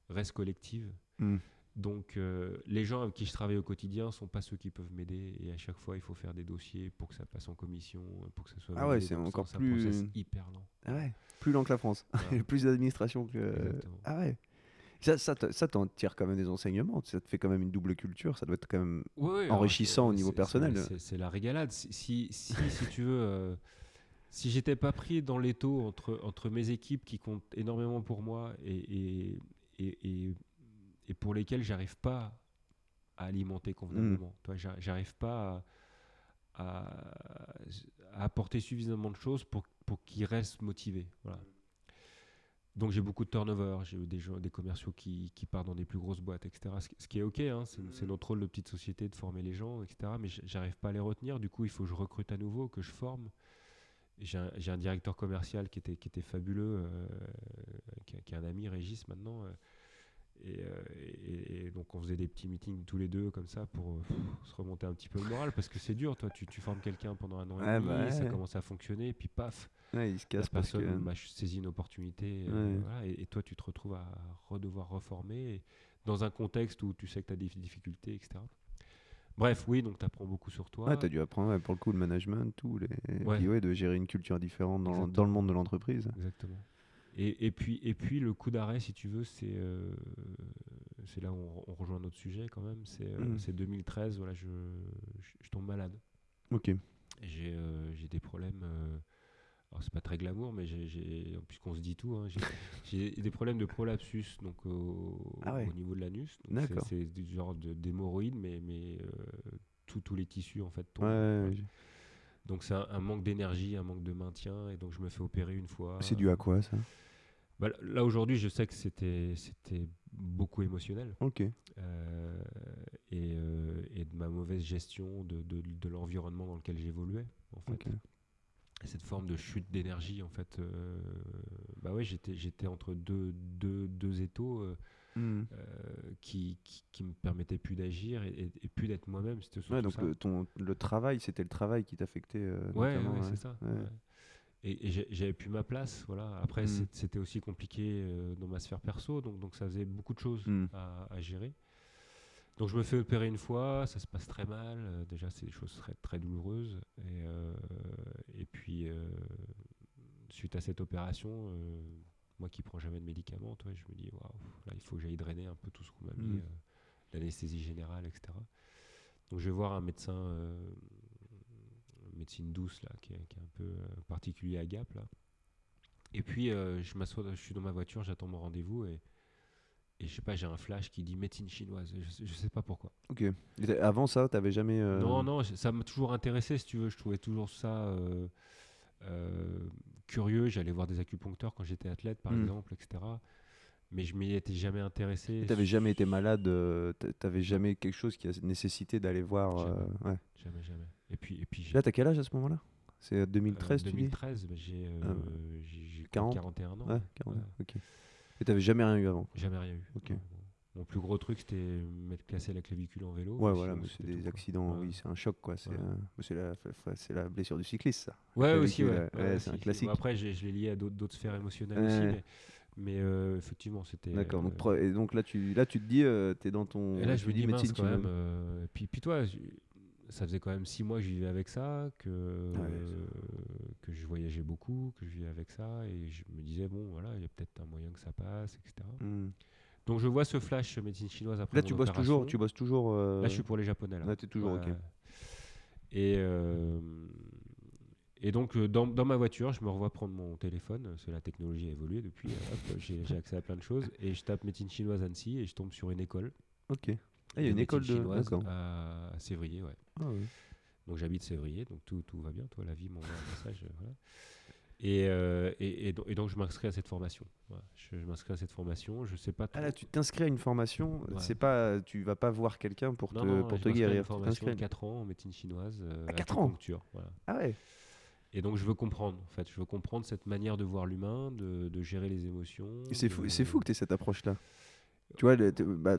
reste collective. Mm. Donc euh, les gens avec qui je travaille au quotidien sont pas ceux qui peuvent m'aider et à chaque fois il faut faire des dossiers pour que ça passe en commission, pour que ça soit Ah ouais, c'est encore c'est plus- process hyper lent. Ah ouais. Plus lent que la France. Voilà. plus d'administration que. Exactement. Ah ouais. Ça, ça, te- ça t'en tire quand même des enseignements. Ça te fait quand même une double culture. Ça doit être quand même. Alors, enrichissant au c'est- niveau c'est- personnel. c'est- C'est la régalade. Si, si, si, si tu veux, euh, si j'étais pas pris dans l'étau entre, entre mes équipes qui comptent énormément pour moi et, et, et, et- et pour lesquelles j'arrive pas à alimenter convenablement, toi, j'a- j'arrive pas à, à- à apporter suffisamment de choses pour, pour qu'ils restent motivés. Voilà. Donc j'ai beaucoup de turnover, j'ai eu des, gens, des commerciaux qui, qui partent dans des plus grosses boîtes, etc. Ce, qui- ce qui est ok, hein, c'est c'est notre rôle de petite société de former les gens, etc. Mais j'arrive pas à les retenir, du coup il faut que je recrute à nouveau, que je forme. J'ai un, directeur commercial qui était, qui était fabuleux, euh, qui, est- qui est un ami, Régis maintenant. euh, et, euh, et- et donc on faisait des petits meetings tous les deux comme ça pour se remonter un petit peu le moral parce que c'est dur, toi tu, tu formes quelqu'un pendant un an et Ouais, demi, bah ça commence à fonctionner, et puis paf, Ouais, il se la casse parce que. personne bah, saisit une opportunité euh, voilà, et, et toi tu te retrouves à redevoir reformer dans un contexte où tu sais que tu as des difficultés etc bref oui donc tu apprends beaucoup sur toi Ouais, t'as dû apprendre pour le coup le management, tout. Les... Ouais. puis, ouais, de gérer une culture différente dans, le monde de l'entreprise. exactement et, et puis et puis le coup d'arrêt si tu veux c'est euh, c'est là où on, on rejoint notre sujet quand même c'est euh, Mhm. c'est 2013 voilà je, je, je tombe malade Ok. Euh, j'ai des problèmes. Alors, c'est pas très glamour, mais j'ai-. Puisqu'on se dit tout, hein, j'ai- des problèmes de prolapsus donc au, Ah ouais. au niveau de l'anus. C'est- du genre de- d'hémorroïdes, mais, mais euh, tous- tous les tissus en fait tombent. Ouais, Donc, c'est un, un manque d'énergie, un manque de maintien, et donc je me fais opérer une fois. c'est dû à quoi ça? Bah, là aujourd'hui, je sais que c'était c'était beaucoup émotionnel. Ok. Euh, et, euh, et de ma mauvaise gestion de, de, de l'environnement dans lequel j'évoluais en fait. Et cette forme de chute d'énergie en fait euh, bah ouais j'étais j'étais entre deux, deux, deux étaux euh, Hmm. euh, qui, qui qui me permettaient plus d'agir et, plus d'être moi-même c'était Ouais, donc ça. le, ton, le travail, c'était le travail qui t'affectait. ouais, notamment, ouais, ouais. c'est ça et, j'avais plus ma place voilà après Mm. c'est- c'était aussi compliqué dans ma sphère perso donc donc ça faisait beaucoup de choses Mm. à, à gérer donc je me fais opérer une fois, ça se passe très mal. euh, déjà, c'est des choses très, très douloureuses. Et, euh, et puis, euh, suite à cette opération, euh, moi qui prends jamais de médicaments, toi, je me dis, waouh, là, il faut que j'aille drainer un peu tout ce qu'on m'a mis, Mm. l'anesthésie générale, etc. Donc, je vais voir un médecin, médecine douce, là, qui est, qui est un peu particulier à Gap, là. Et puis, je m'assois, je suis dans ma voiture, j'attends mon rendez-vous et, et je sais pas, j'ai un flash qui dit médecine chinoise. Je, sais- je sais pas pourquoi. Ok. Et Avant ça, t'avais jamais. euh, Non, non, ça m'a toujours intéressé, si tu veux. Je trouvais toujours ça euh, euh, curieux. J'allais voir des acupuncteurs quand j'étais athlète, par Mm. exemple, etc. Mais je m'y étais jamais intéressé. T'avais jamais été malade, t'a- t'avais jamais quelque chose qui a nécessité d'aller voir. Jamais. ouais. Jamais, jamais. Et puis, et puis Là, t'as quel âge à ce moment-là? C'est euh, 2013, tu dis? 2013, bah, j'ai euh, Ah, j'ai- j'ai 40? 41 ans. Ouais, 40, Ouais. ok. Et t'avais jamais rien eu avant Jamais rien eu. Mon plus gros truc, c'était m'être cassé la clavicule en vélo. Ouais, voilà, c'est des tout, accidents, Ouais. oui, c'est un choc, quoi. C'est Ouais. euh, c'est la, blessure du cycliste, ça. Ouais, aussi, ouais. ouais, c'est un si, si. classique. Bon, après, je l'ai lié à d'autres sphères émotionnelles aussi, mais, mais, euh, effectivement, c'était. D'accord. Donc, euh, pre- et donc là, tu, là, tu te dis, euh, t'es dans ton. Et là, je tu me dis, mince, quand même. euh, puis, puis toi, ça faisait quand même six mois que je vivais avec ça, que, Ouais, euh, que je voyageais beaucoup, que je vivais avec ça, et je me disais, bon, voilà, il y a peut-être un moyen que ça passe, etc. Hmm. Donc, je vois ce flash médecine chinoise après Là, mon tu bosses toujours. Tu bosses toujours. euh, Là, je suis pour les Japonais. Là, Là, t'es toujours, ok. Et, euh, et donc, euh, dans, dans ma voiture, je me revois prendre mon téléphone, parce que la technologie a évolué depuis. j'ai accès à plein de choses. Et je tape médecine chinoise Annecy et je tombe sur une école. Ok. Ah, il y a une école de. chinoise à Sévrier, ouais. Ah. Donc j'habite Sévrier, donc tout, tout va bien. Toi, la vie m'envoie un message. euh, voilà. Et, euh, et, et do- et donc je m'inscris à cette formation. Voilà. Je, je m'inscris à cette formation. Je sais pas. Ah là, tu t'inscris à une formation. Ouais. C'est pas, tu vas pas voir quelqu'un pour Non, te, non, pour je te m'inscris à guérir. Une formation de 4 ans en médecine chinoise. euh, Ah, quatre ans acupuncture, voilà. Ah ouais. Et donc je veux comprendre, en fait, je veux comprendre cette manière de voir l'humain, de, de gérer les émotions. C'est fou, c'est fou que tu aies cette approche-là. Tu vois, le- bah,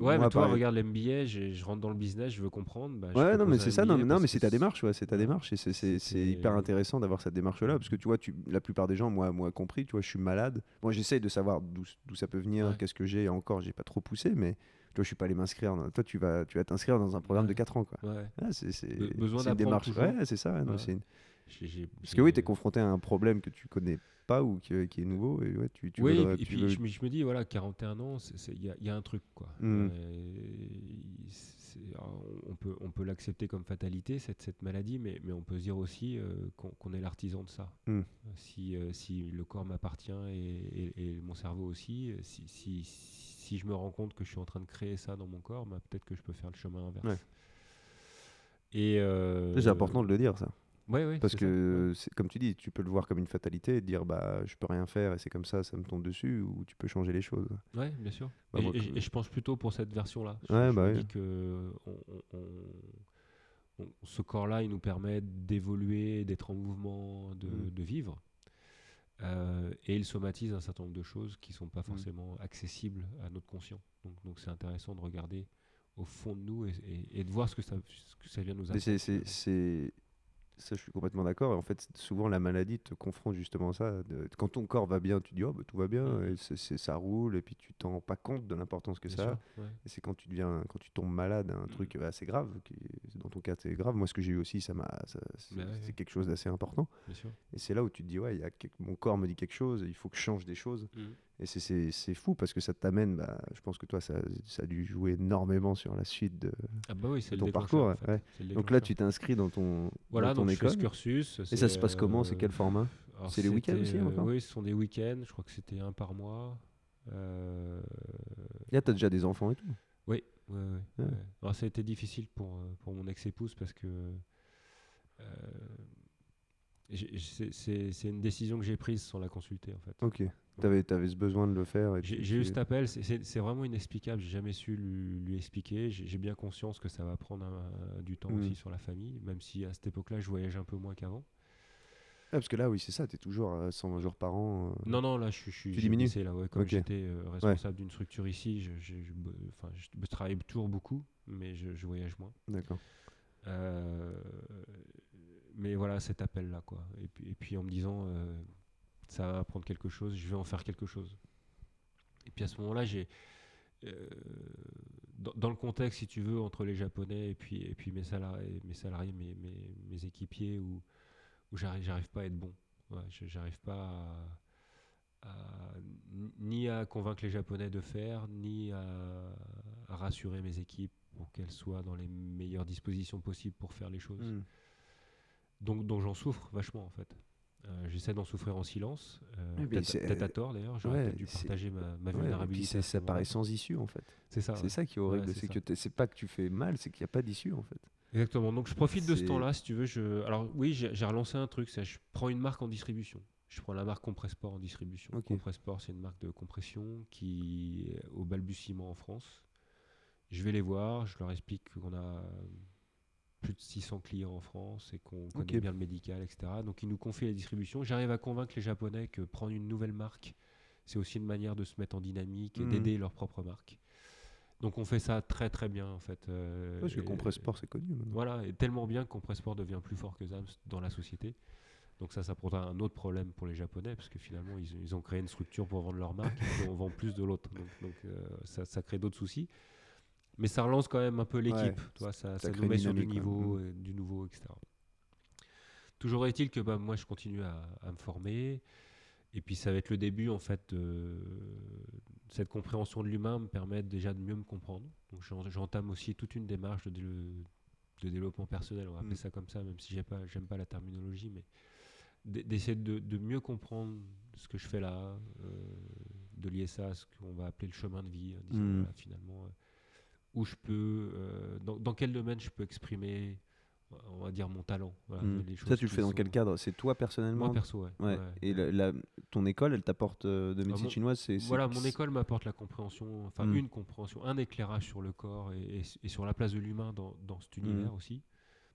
Ouais, mais toi, pareil. regarde l'MBA, je, je rentre dans le business, je veux comprendre. bah, je Ouais, non, mais c'est ça, non, non, mais c'est ta démarche, ouais, c'est ta démarche, et c'est- c'est c'est C'est- hyper intéressant d'avoir cette démarche-là, parce que tu vois, tu, la plupart des gens, moi, moi compris, tu vois, je suis malade. Moi, j'essaye de savoir d'où ça peut venir, Ouais. qu'est-ce que j'ai, encore, j'ai pas trop poussé, mais tu vois, je suis pas allé m'inscrire. Toi, tu vas tu vas t'inscrire dans un programme de Ouais. 4 ans, quoi. Ouais. Ah, c'est c'est- Be- besoin c'est une d'apprendre. Ouais, c'est ça. ouais, non, Ouais. Parce que oui, tu es confronté à un problème que tu connais pas ou qui, qui est nouveau, et ouais, tu, tu oui, veux et tu puis veux- je, me, je me dis, voilà, 41 ans, il y, a- il y a un truc, quoi. Mm. Euh, on peut, on peut l'accepter comme fatalité, cette, cette maladie, mais, mais on peut se dire aussi euh, qu'on est l'artisan de ça. Mm. Si, euh, si le corps m'appartient et, mon cerveau aussi, si, si, si je me rends compte que je suis en train de créer ça dans mon corps, bah, peut-être que je peux faire le chemin inverse. Ouais. Et euh, C'est important de le dire, ça. Ouais, ouais, Parce ça, que, ouais. comme tu dis, tu peux le voir comme une fatalité et te dire bah je peux rien faire et c'est comme ça, ça me tombe dessus, ou tu peux changer les choses. Ouais, bien sûr. Bah, et, moi, et- que- et je pense plutôt pour cette version-là. Je, Ouais, je bah me oui. dis que on- on- on- on- ce corps-là, il nous permet d'évoluer, d'être en mouvement, de, Mm. de vivre. Euh, et il somatise un certain nombre de choses qui sont Mm. pas forcément accessibles à notre conscient. Donc, donc c'est intéressant de regarder au fond de nous et, et- et de voir ce que ça, ce que ça vient nous c'est- ça, je suis complètement d'accord. Et En fait, souvent la maladie te confronte justement à ça. De- quand ton corps va bien, tu dis oh bah, tout va bien, Mm. et ça roule, et puis tu t'en rends pas compte de l'importance que Bien ça a. sûr, ouais. Et c'est quand tu deviens, quand tu tombes malade, un truc assez grave. Qui, dans ton cas, c'est grave. Moi, ce que j'ai eu aussi, ça m'a, c'est, Bah ouais, quelque chose d'assez important. Et c'est là où tu te dis ouais, y a mon corps me dit quelque chose, il faut que je change des choses. Et c'est, fou parce que ça t'amène. Bah, je pense que toi, ça, ça a dû jouer énormément sur la suite de, Ah bah oui, de ton parcours. en fait. ouais. C'est le Donc là, tu t'inscris dans ton, Voilà, dans ton donc je fais école. ce cursus. Et ça se passe comment? C'est euh, quel format? alors C'est les week-ends aussi, euh, encore? Oui, ce sont des week-ends. Je crois que c'était un par mois. Euh, Là, t'as déjà des enfants et tout? Oui, ouais, ouais, Ouais. ouais. Alors, ça a été difficile pour, euh, pour mon ex-épouse parce que euh, c'est- une décision que j'ai prise sans la consulter en fait. Ok. T'avais avais ce besoin de le faire. J'ai eu tu- cet appel, c'est- vraiment inexplicable, j'ai jamais su lui, lui expliquer. J'ai bien conscience que ça va prendre un- du temps Mm. aussi sur la famille, même si à cette époque-là je voyage un peu moins qu'avant. Ah, parce que là, oui, c'est ça, t'es toujours à 120 jours par an. euh. Non, non, là je suis. Tu diminues baissé, là, ouais, comme j'étais euh, responsable d'une structure ici, je, je- je bo- enfin, je- travaille toujours beaucoup, mais je, je voyage moins. D'accord. Euh, mais voilà, cet appel-là, quoi. Et puis, en me disant, euh, ça va apprendre quelque chose, je vais en faire quelque chose. Et puis à ce moment-là, j'ai. euh, dans, le contexte, si tu veux, entre les Japonais et puis, mes salariés, mes, salariés mes, mes, équipiers, où, où j'arrive, pas à être bon. Ouais, j'arrive pas à, ni à convaincre les Japonais de faire, ni à, rassurer mes équipes pour qu'elles soient dans les meilleures dispositions possibles pour faire les choses. Mm. Donc, donc j'en souffre vachement en fait. Euh, J'essaie d'en souffrir en silence, euh, peut-être à tort d'ailleurs. J'aurais ouais, peut-être dû partager ma, ma Ouais, vulnérabilité. ce ça paraît sans issue en fait. C'est ça. C'est ouais. ça qui est horrible, Ouais, c'est que c'est pas que tu fais mal, c'est qu'il n'y a pas d'issue en fait. Exactement. Donc je profite de ce temps-là, si tu veux. Je... Alors oui, j'ai relancé un truc. Je prends une marque en distribution. Je prends la marque Compresport en distribution. Ok. Compresport, c'est une marque de compression qui est au balbutiement en France. Je vais les voir, je leur explique qu'on a plus de 600 clients en France et qu'on connaît bien le médical, etc. Donc ils nous confient la distribution. J'arrive à convaincre les Japonais que prendre une nouvelle marque, c'est aussi une manière de se mettre en dynamique et Mhm. d'aider leur propre marque. Donc on fait ça très très bien en fait. euh, Parce que Compresport, c'est connu maintenant. voilà, et tellement bien que Compresport devient plus fort que Zams dans la société. Donc ça, ça posera un autre problème pour les Japonais, parce que finalement, ils, ils ont créé une structure pour vendre leur marque, et on vend plus de l'autre. Donc, donc, euh, ça, ça crée d'autres soucis. Mais ça relance quand même un peu l'équipe, Ouais, ça, ça nous met sur du niveau, euh, du nouveau, etc. Toujours est-il que bah, moi, je continue à, à me former, et puis ça va être le début, en fait, de cette compréhension de l'humain me permet déjà de mieux me comprendre. Donc j'en- j'entame aussi toute une démarche de, dé- de développement personnel, on va appeler Mm. ça comme ça, même si j'aime pas, j'aime pas la terminologie, mais d'e- d'essayer de, de mieux comprendre ce que je fais là, euh, de lier ça à ce qu'on va appeler le chemin de vie, en disant Mm. voilà, finalement euh, où je peux, euh, dans, dans quel domaine je peux exprimer, on va dire mon talent. voilà, Mm. les Ça, tu le fais dans quel cadre? C'est toi personnellement? Moi perso, ouais. Ouais. ouais. Et la- la- ton école, elle t'apporte euh, de médecine mon- chinoise c'est, Voilà, mon école m'apporte la compréhension, enfin Mm. une compréhension, un éclairage sur le corps et, et- et sur la place de l'humain dans, dans cet Mm. univers aussi.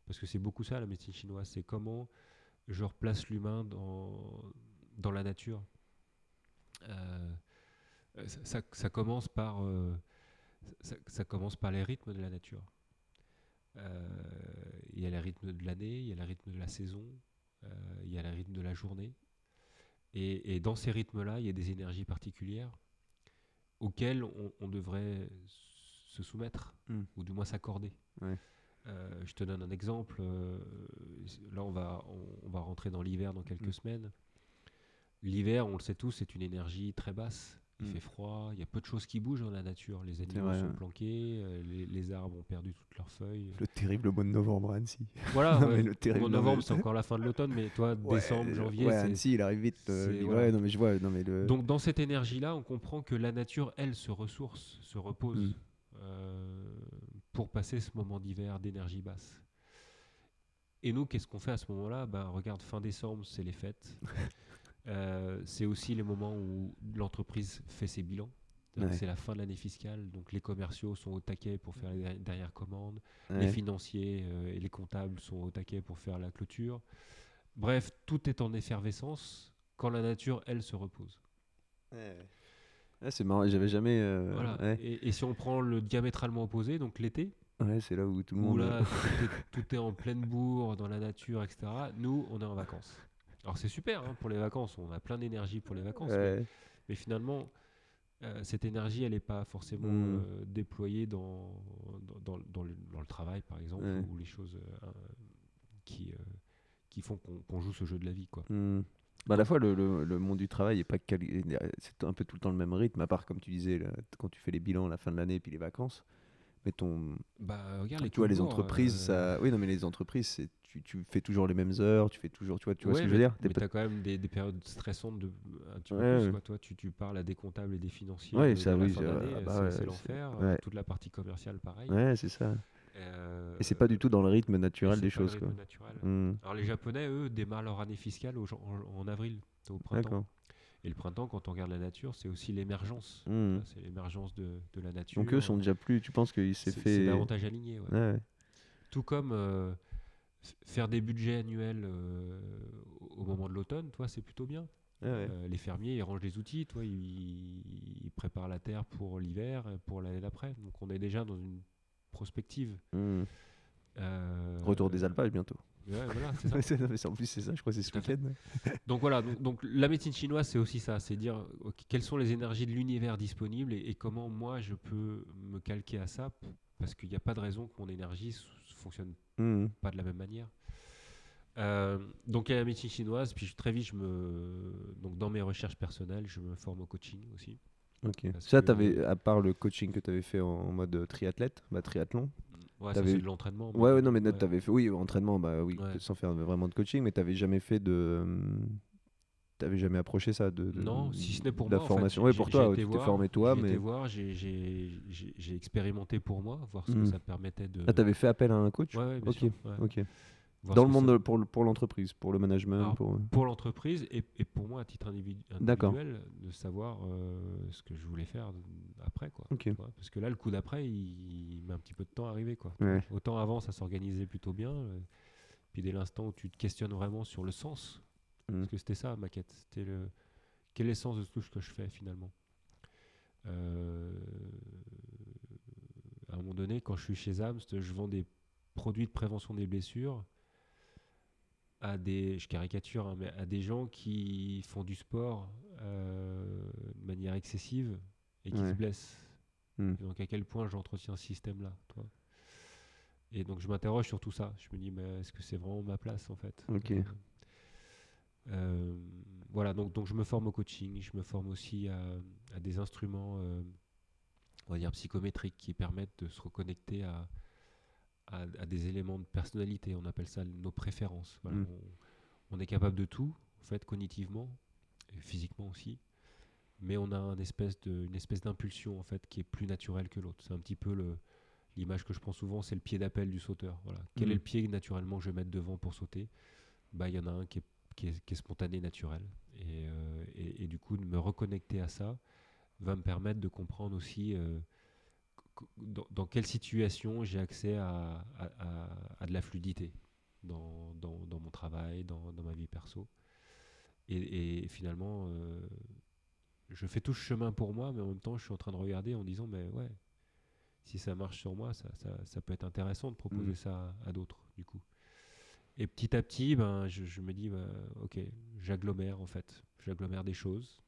Parce que c'est beaucoup ça la médecine chinoise, c'est comment je replace l'humain dans, dans la nature. Euh, ça, ça- ça commence par, euh, ça, ça commence par les rythmes de la nature. Euh, Il y a les rythmes de l'année, il y a les rythmes de la saison, euh, il y a les rythmes de la journée. Et, et dans ces rythmes-là, il y a des énergies particulières auxquelles on, on devrait se soumettre, Mm. ou du moins s'accorder. Ouais. Euh, je te donne un exemple. euh, là, on va, on, on va rentrer dans l'hiver dans quelques Mm. semaines. L'hiver, on le sait tous, c'est une énergie très basse. Il Mm. fait froid, il y a peu de choses qui bougent dans la nature. Les animaux sont planqués, euh, les, les arbres ont perdu toutes leurs feuilles. Le terrible mois de novembre à Annecy. Voilà, Non, ouais. mais le terrible, Bon, non, novembre, c'est encore la fin de l'automne, mais toi, décembre, janvier, Ouais, Annecy, il arrive vite. euh, voilà. non, mais je vois. Non, mais le... Donc dans cette énergie-là, on comprend que la nature, elle, se ressource, se repose Mm. euh, pour passer ce moment d'hiver d'énergie basse. Et nous, qu'est-ce qu'on fait à ce moment-là? Ben, Regarde, fin décembre, c'est les fêtes. Euh, c'est aussi les moments où l'entreprise fait ses bilans. Ouais. C'est la fin de l'année fiscale, donc les commerciaux sont au taquet pour faire les derrière commandes, les financiers euh, et les comptables sont au taquet pour faire la clôture. Bref, tout est en effervescence quand la nature, elle, se repose. Ah, c'est marrant, j'avais jamais. euh, Voilà. Et, et si on prend le diamétralement opposé, donc l'été, c'est là où tout le où monde. là tout est, tout est en pleine bourre, dans la nature, etc., nous, on est en vacances. Alors c'est super hein, pour les vacances, on a plein d'énergie pour les vacances, mais, Ouais. mais finalement, euh, cette énergie, elle n'est pas forcément Mm. euh, déployée dans, dans, dans- dans le, dans le travail, par exemple, Ouais. ou les choses euh, qui, qui font qu'on joue ce jeu de la vie. Quoi. Hmm. Bah, à la fois, le, le- le monde du travail est pas cali- c'est un peu tout le temps le même rythme, à part comme tu disais, là, quand tu fais les bilans à la fin de l'année et puis les vacances. Mais ton, Bah, regarde, les tu vois, les entreprises, euh, ça, oui, non, mais les entreprises, c'est, tu, tu fais toujours les mêmes heures, tu fais toujours, tu vois, tu vois Ouais, ce que je veux dire? Mais pas- tu as quand même des, des périodes stressantes de, un petit peu Ouais, plus, ouais. quoi. Toi, tu, tu parles à des comptables et des financiers Ouais, de, ça, de oui, ah bah c'est l'enfer. euh, Toute la partie commerciale, pareil. Ouais, c'est ça. Euh, Et c'est pas du tout dans le rythme naturel des choses. Quoi. Hmm, Alors les Japonais, eux, démarrent leur année fiscale au en, en avril, au printemps. Et le printemps, quand on regarde la nature, c'est aussi l'émergence. Hmm. C'est l'émergence de, de la nature. Donc eux sont déjà plus. Tu penses qu'il s'est fait. C'est davantage aligné. ouais. Ouais, ouais. Tout comme euh, faire des budgets annuels euh, au moment de l'automne, toi, c'est plutôt bien. Ouais. Euh, les fermiers, ils rangent les outils, toi, ils, ils préparent la terre pour l'hiver, pour l'année d'après. Donc on est déjà dans une prospective. Euh, Retour des alpages bientôt. Ouais, voilà, c'est ça. Non, mais en plus, c'est ça, je crois, que c'est ce week-end. Donc voilà, donc, donc la médecine chinoise, c'est aussi ça, c'est dire quelles sont les énergies de l'univers disponibles et, et comment moi je peux me calquer à ça, parce qu'il n'y a pas de raison que mon énergie fonctionne Hmm. pas de la même manière. Euh, donc il y a la médecine chinoise, puis je- très vite, je me, donc dans mes recherches personnelles, je me forme au coaching aussi. Ok. Ça, que- t'avais, à part le coaching que tu avais fait en, en mode triathlète, bah, triathlon. Ouais, T'avais- c'est de l'entraînement. Ouais, ouais, non, mais ouais. tu avais fait, oui, entraînement, bah oui, Ouais. sans faire vraiment de coaching, mais t'avais jamais fait de. T'avais jamais approché ça de, de- Non, si ce n'est pour la moi. en fait, formation. j'ai- Oui, j'ai- pour toi, ouais, tu t'es formé toi, j'ai mais. été voir, j'ai- expérimenté pour moi, voir ce que ça permettait de. Ah, t'avais fait appel à un coach Ouais, ouais, bien Ok, sûr, ouais. ok. Dans le monde de- pour, pour l'entreprise, pour le management, Alors, pour. pour l'entreprise et, et pour moi à titre individu- individuel de savoir euh, ce que je voulais faire après quoi parce que là le coup d'après il, il met un petit peu de temps à arriver quoi Ouais. autant avant ça s'organisait plutôt bien euh, puis dès l'instant où tu te questionnes vraiment sur le sens Mm. parce que c'était ça ma quête c'était le quel est le sens de tout ce que je fais finalement Euh, à un moment donné quand je suis chez Amst je vends des produits de prévention des blessures à des, je caricature, hein, mais à des gens qui font du sport euh, de manière excessive et qui Ouais. se blessent. Hmm. Et donc à quel point j'entretiens ce système-là, toi. Et donc je m'interroge sur tout ça. Je me dis, mais est-ce que c'est vraiment ma place en fait? Ok. Euh, euh, Voilà, donc, donc je me forme au coaching, je me forme aussi à, à des instruments, on va dire psychométriques, qui permettent de se reconnecter à, à, à des éléments de personnalité. On appelle ça nos préférences. Voilà, Mm. on, on est capable de tout, en fait, cognitivement et physiquement aussi. Mais on a un espèce de, une espèce d'impulsion en fait qui est plus naturelle que l'autre. C'est un petit peu le, l'image que je prends souvent, c'est le pied d'appel du sauteur. Voilà. Quel Mm. est le pied que, naturellement que je vais mettre devant pour sauter? Bah, il y en a un qui est, qui est, qui est spontané, naturel. Et, euh, et, et du coup, de me reconnecter à ça va me permettre de comprendre aussi euh, dans, dans quelle situation j'ai accès à, à, à- à de la fluidité dans, dans, dans mon travail, dans, ma vie perso. Et, et finalement, euh, je fais tout ce chemin pour moi, mais en même temps, je suis en train de regarder en disant, mais ouais, si ça marche sur moi, ça, ça, ça peut être intéressant de proposer Mm. ça à, d'autres, du coup. Et petit à petit, ben, je, je me dis, bah, ok, j'agglomère en fait. J'agglomère des choses.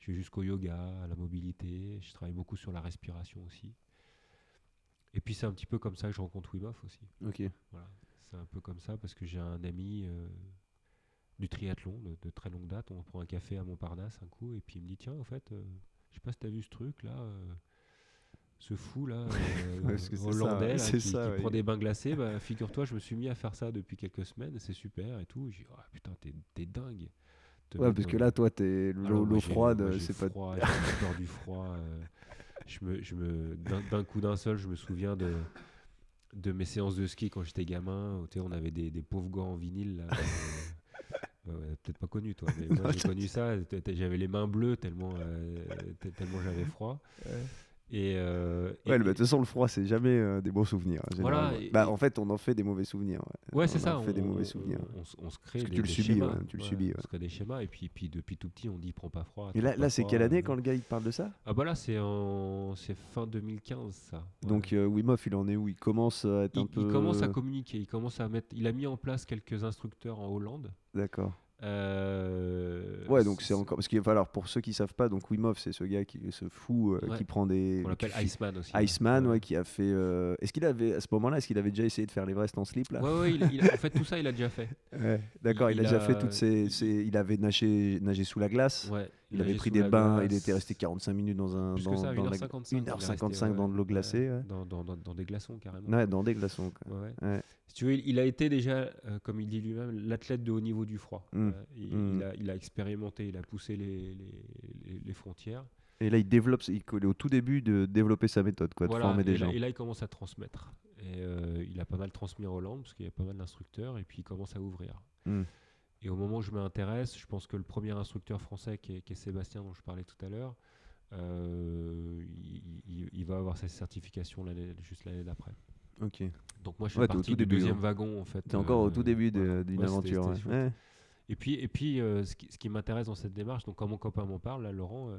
Je vais jusqu'au yoga, à la mobilité. Je travaille beaucoup sur la respiration aussi. Et puis c'est un petit peu comme ça que je rencontre Wim Hof aussi. Ok. Voilà. C'est un peu comme ça parce que j'ai un ami euh, du triathlon de, de très longue date. On prend un café à Montparnasse un coup et puis il me dit tiens en fait, euh, je sais pas si t'as vu ce truc là, euh, ce fou là, euh, Ouais, ça, hollandais ouais, là, qui, ça, qui ouais. prend des bains glacés. Bah, figure-toi, je me suis mis à faire ça depuis quelques semaines. C'est super et tout. J'ai dit, Ah, putain t'es dingue. Ouais, parce que là, toi, t'es alors, l'eau froide, c'est pas. j'ai peur du froid. Euh, je me, je me, d'un, coup d'un seul, je me souviens de, de mes séances de ski quand j'étais gamin. où, on avait des, des pauvres gants en vinyle. Là, euh, ouais, ouais, peut-être pas connu toi, mais moi j'ai connu ça. J'avais les mains bleues tellement, euh, tellement j'avais froid. Et, euh, et- Ouais, bah, de toute façon, le froid, c'est jamais euh, des bons souvenirs. hein, Voilà, et- bah, et- en fait, on en fait des mauvais souvenirs. ouais. Ouais, c'est On ça. en fait des on- mauvais on- souvenirs. On, on se crée Parce que des, tu le des subis, schémas. ouais, tu le Ouais, subis, On se crée des schémas et puis, puis depuis tout petit, on dit prends pas froid. Et là, là c'est quelle année euh. quand le gars il parle de ça? Ah bah là, c'est en... fin 2015, ça. Donc, euh, Wim Hof, il en est où? Il commence à être il, un peu. il commence à communiquer, il commence à mettre... Il a mis en place quelques instructeurs en Hollande. D'accord. Euh, Ouais, donc c'est encore. Parce qu'il va falloir, pour ceux qui savent pas, donc Wim Hof, c'est ce gars qui ce fou euh, Ouais. qui prend des. On l'appelle Iceman aussi. Iceman, ouais. ouais, qui a fait. euh, Est-ce qu'il avait, à ce moment-là, est-ce qu'il avait déjà essayé de faire l'Everest en slip là? Ouais, ouais, il, il- en fait, tout ça, il a déjà fait. Ouais, D'accord, il, Il a déjà a- fait toutes ces. ces- Il avait nagé, nagé sous la glace. Ouais, Il avait pris des bains, il glace. était resté 45 minutes dans un. Plus dans, que ça, dans la- 1h55. il est 1h55 resté, dans de l'eau glacée, ouais. Dans, dans- dans- dans des glaçons, carrément. Ouais, dans des glaçons. quoi. Ouais. Si tu veux, il, a été déjà, euh, comme il dit lui-même, l'athlète de haut niveau du froid. Mm. Euh, il, Mm. il a, il a expérimenté, il a poussé les, les- les- les frontières. Et là, il développe, il est au tout début de développer sa méthode, quoi, de former des et, gens. Là, et là, il commence à transmettre. Et, Et euh, il a pas mal transmis en Hollande parce qu'il y a pas mal d'instructeurs et puis il commence à ouvrir. Hmm. Et au moment où je m'intéresse, je pense que le premier instructeur français qui est, qui est Sébastien dont je parlais tout à l'heure, il, il- va avoir sa certification juste l'année d'après. Ok. Donc moi je fais Ouais, t'es au tout du début, deuxième hein. wagon en fait. T'es encore au euh, tout début voilà. d'une Ouais, aventure. ouais. Ouais. Et puis, et puis euh, ce qui, ce qui m'intéresse dans cette démarche, donc quand mon copain m'en parle, là, Laurent, euh,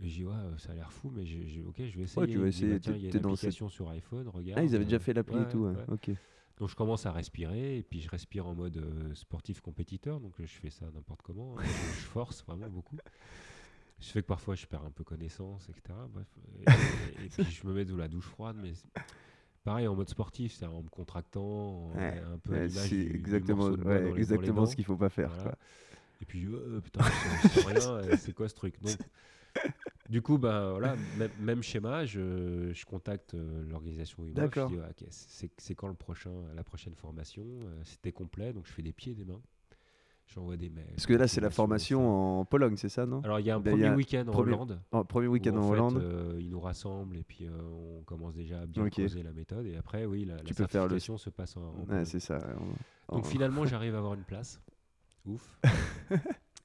je dis ouais, euh, ça a l'air fou, mais j'ai, j'ai- ok, je vais essayer. tu vas Il essayer, bah, il y a une cette- application sur iPhone, regarde. Ah, ils avaient déjà fait l'appli ouais, et tout. ouais. ouais. Ok. Donc je commence à respirer, et puis je respire en mode euh, sportif compétiteur, donc je fais ça n'importe comment, hein, je force vraiment beaucoup. Je fais que parfois je perds un peu connaissance, etc. Bref, et, et puis je me mets sous la douche froide, mais pareil en mode sportif, c'est en me contractant, Ouais, un peu Ouais, c'est du- exactement, ouais, dans les- exactement ce qu'il faut pas faire. Voilà. quoi. Et puis, euh, putain, sens rien, euh, c'est quoi ce truc? Donc, Du coup, bah, voilà, même, même schéma, je, je contacte euh, l'organisation D'accord. Je dis, c'est c'est quand le prochain, la prochaine formation? Euh, C'était complet, donc je fais des pieds et des mains. J'envoie des mails. Parce que là, c'est la formation en Pologne, c'est ça, non? Alors, il y a un premier week-end en Hollande. Oh, Premier week-end en, Hollande. euh, ils nous rassemblent et puis euh, on commence déjà à bien creuser la méthode. Et après, oui, la, certification se passe en, c'est ça. Donc en- finalement, j'arrive à avoir une place. Ouf.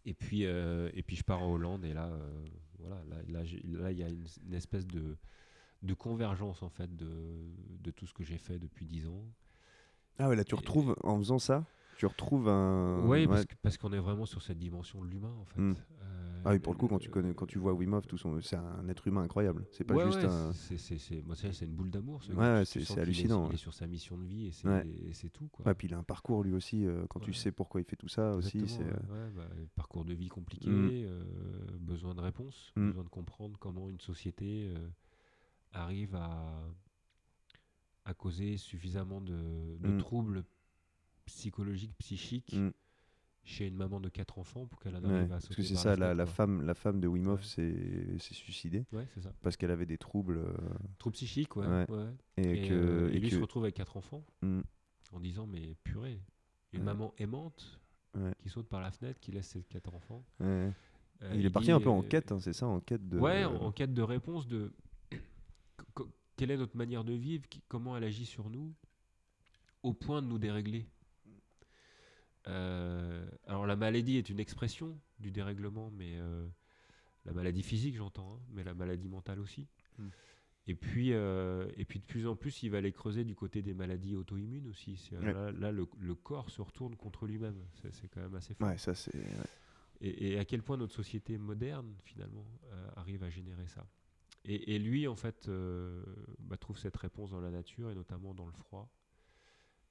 et puis euh, et puis je pars en Hollande et là voilà là il y a une, une espèce de de convergence en fait de, de tout ce que j'ai fait depuis 10 ans. Ah ouais, là, tu Et- retrouves, en faisant ça, tu retrouves un. oui, ouais. parce que- parce qu'on est vraiment sur cette dimension de l'humain en fait. Hmm. Euh, Ah oui, pour le coup, quand tu euh, connais, quand tu vois Wim Hof, tout son, c'est un être humain incroyable. C'est pas ouais, juste ouais, un. c'est c'est c'est moi c'est c'est une boule d'amour. ce Ouais, c'est- est- hallucinant, Il est sur sa mission de vie et c'est tout quoi. Puis il a un parcours lui aussi. euh, quand tu sais pourquoi il fait tout ça aussi, c'est. Exactement, ouais, bah, parcours de vie compliqué, Mm. euh, besoin de réponses, Mm. besoin de comprendre comment une société arrive à, à causer suffisamment de, de Mm. troubles psychologiques, psychiques Mm. chez une maman de quatre enfants pour qu'elle en ouais, arrive à parce que c'est ça, la, femme, la femme de Wim Hof s'est suicidée Ouais, ça. parce qu'elle avait des troubles euh, Troubles psychiques, ouais. Ouais. ouais. et, Et, que. euh, et et lui que- se retrouve avec quatre enfants Mm. en disant mais purée, une maman aimante qui saute par la fenêtre, qui laisse ses quatre enfants. Euh, il est parti dit, un peu en quête, hein, c'est ça, en quête de. Ouais, en, en quête de réponse de quelle est notre manière de vivre, comment elle agit sur nous, au point de nous dérégler. Euh, alors la maladie est une expression du dérèglement, mais euh, la maladie physique j'entends, hein, mais la maladie mentale aussi. Mm. Et puis, euh, et puis de plus en plus, il va aller creuser du côté des maladies auto-immunes aussi. C'est- Ouais. Là, là, le, le corps se retourne contre lui-même. C'est c'est quand même assez fort. Ouais, ça c'est. ouais. Et, et à quel point notre société moderne, finalement, arrive à générer ça? Et, et lui, en fait, bah, trouve cette réponse dans la nature, et notamment dans le froid,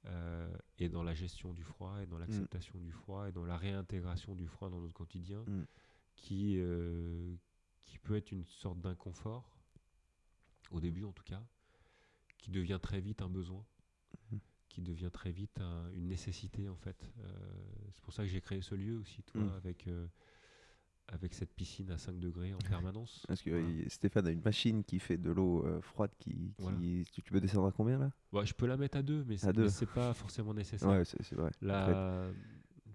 euh, et dans la gestion du froid, et dans l'acceptation du froid, et dans la réintégration du froid dans notre quotidien, Mm. qui, euh, qui peut être une sorte d'inconfort, au début en tout cas, qui devient très vite un besoin Mhm. qui devient très vite un- une nécessité en fait. Euh, c'est pour ça que j'ai créé ce lieu aussi, toi, Mm. avec, avec cette piscine à 5 degrés en permanence. Parce que Voilà. Stéphane a une machine qui fait de l'eau euh, froide qui. qui- Voilà. tu, peux descendre à combien là? Ouais, je peux la mettre à deux, mais c'est, pas forcément nécessaire. Ouais, c'est vrai. La-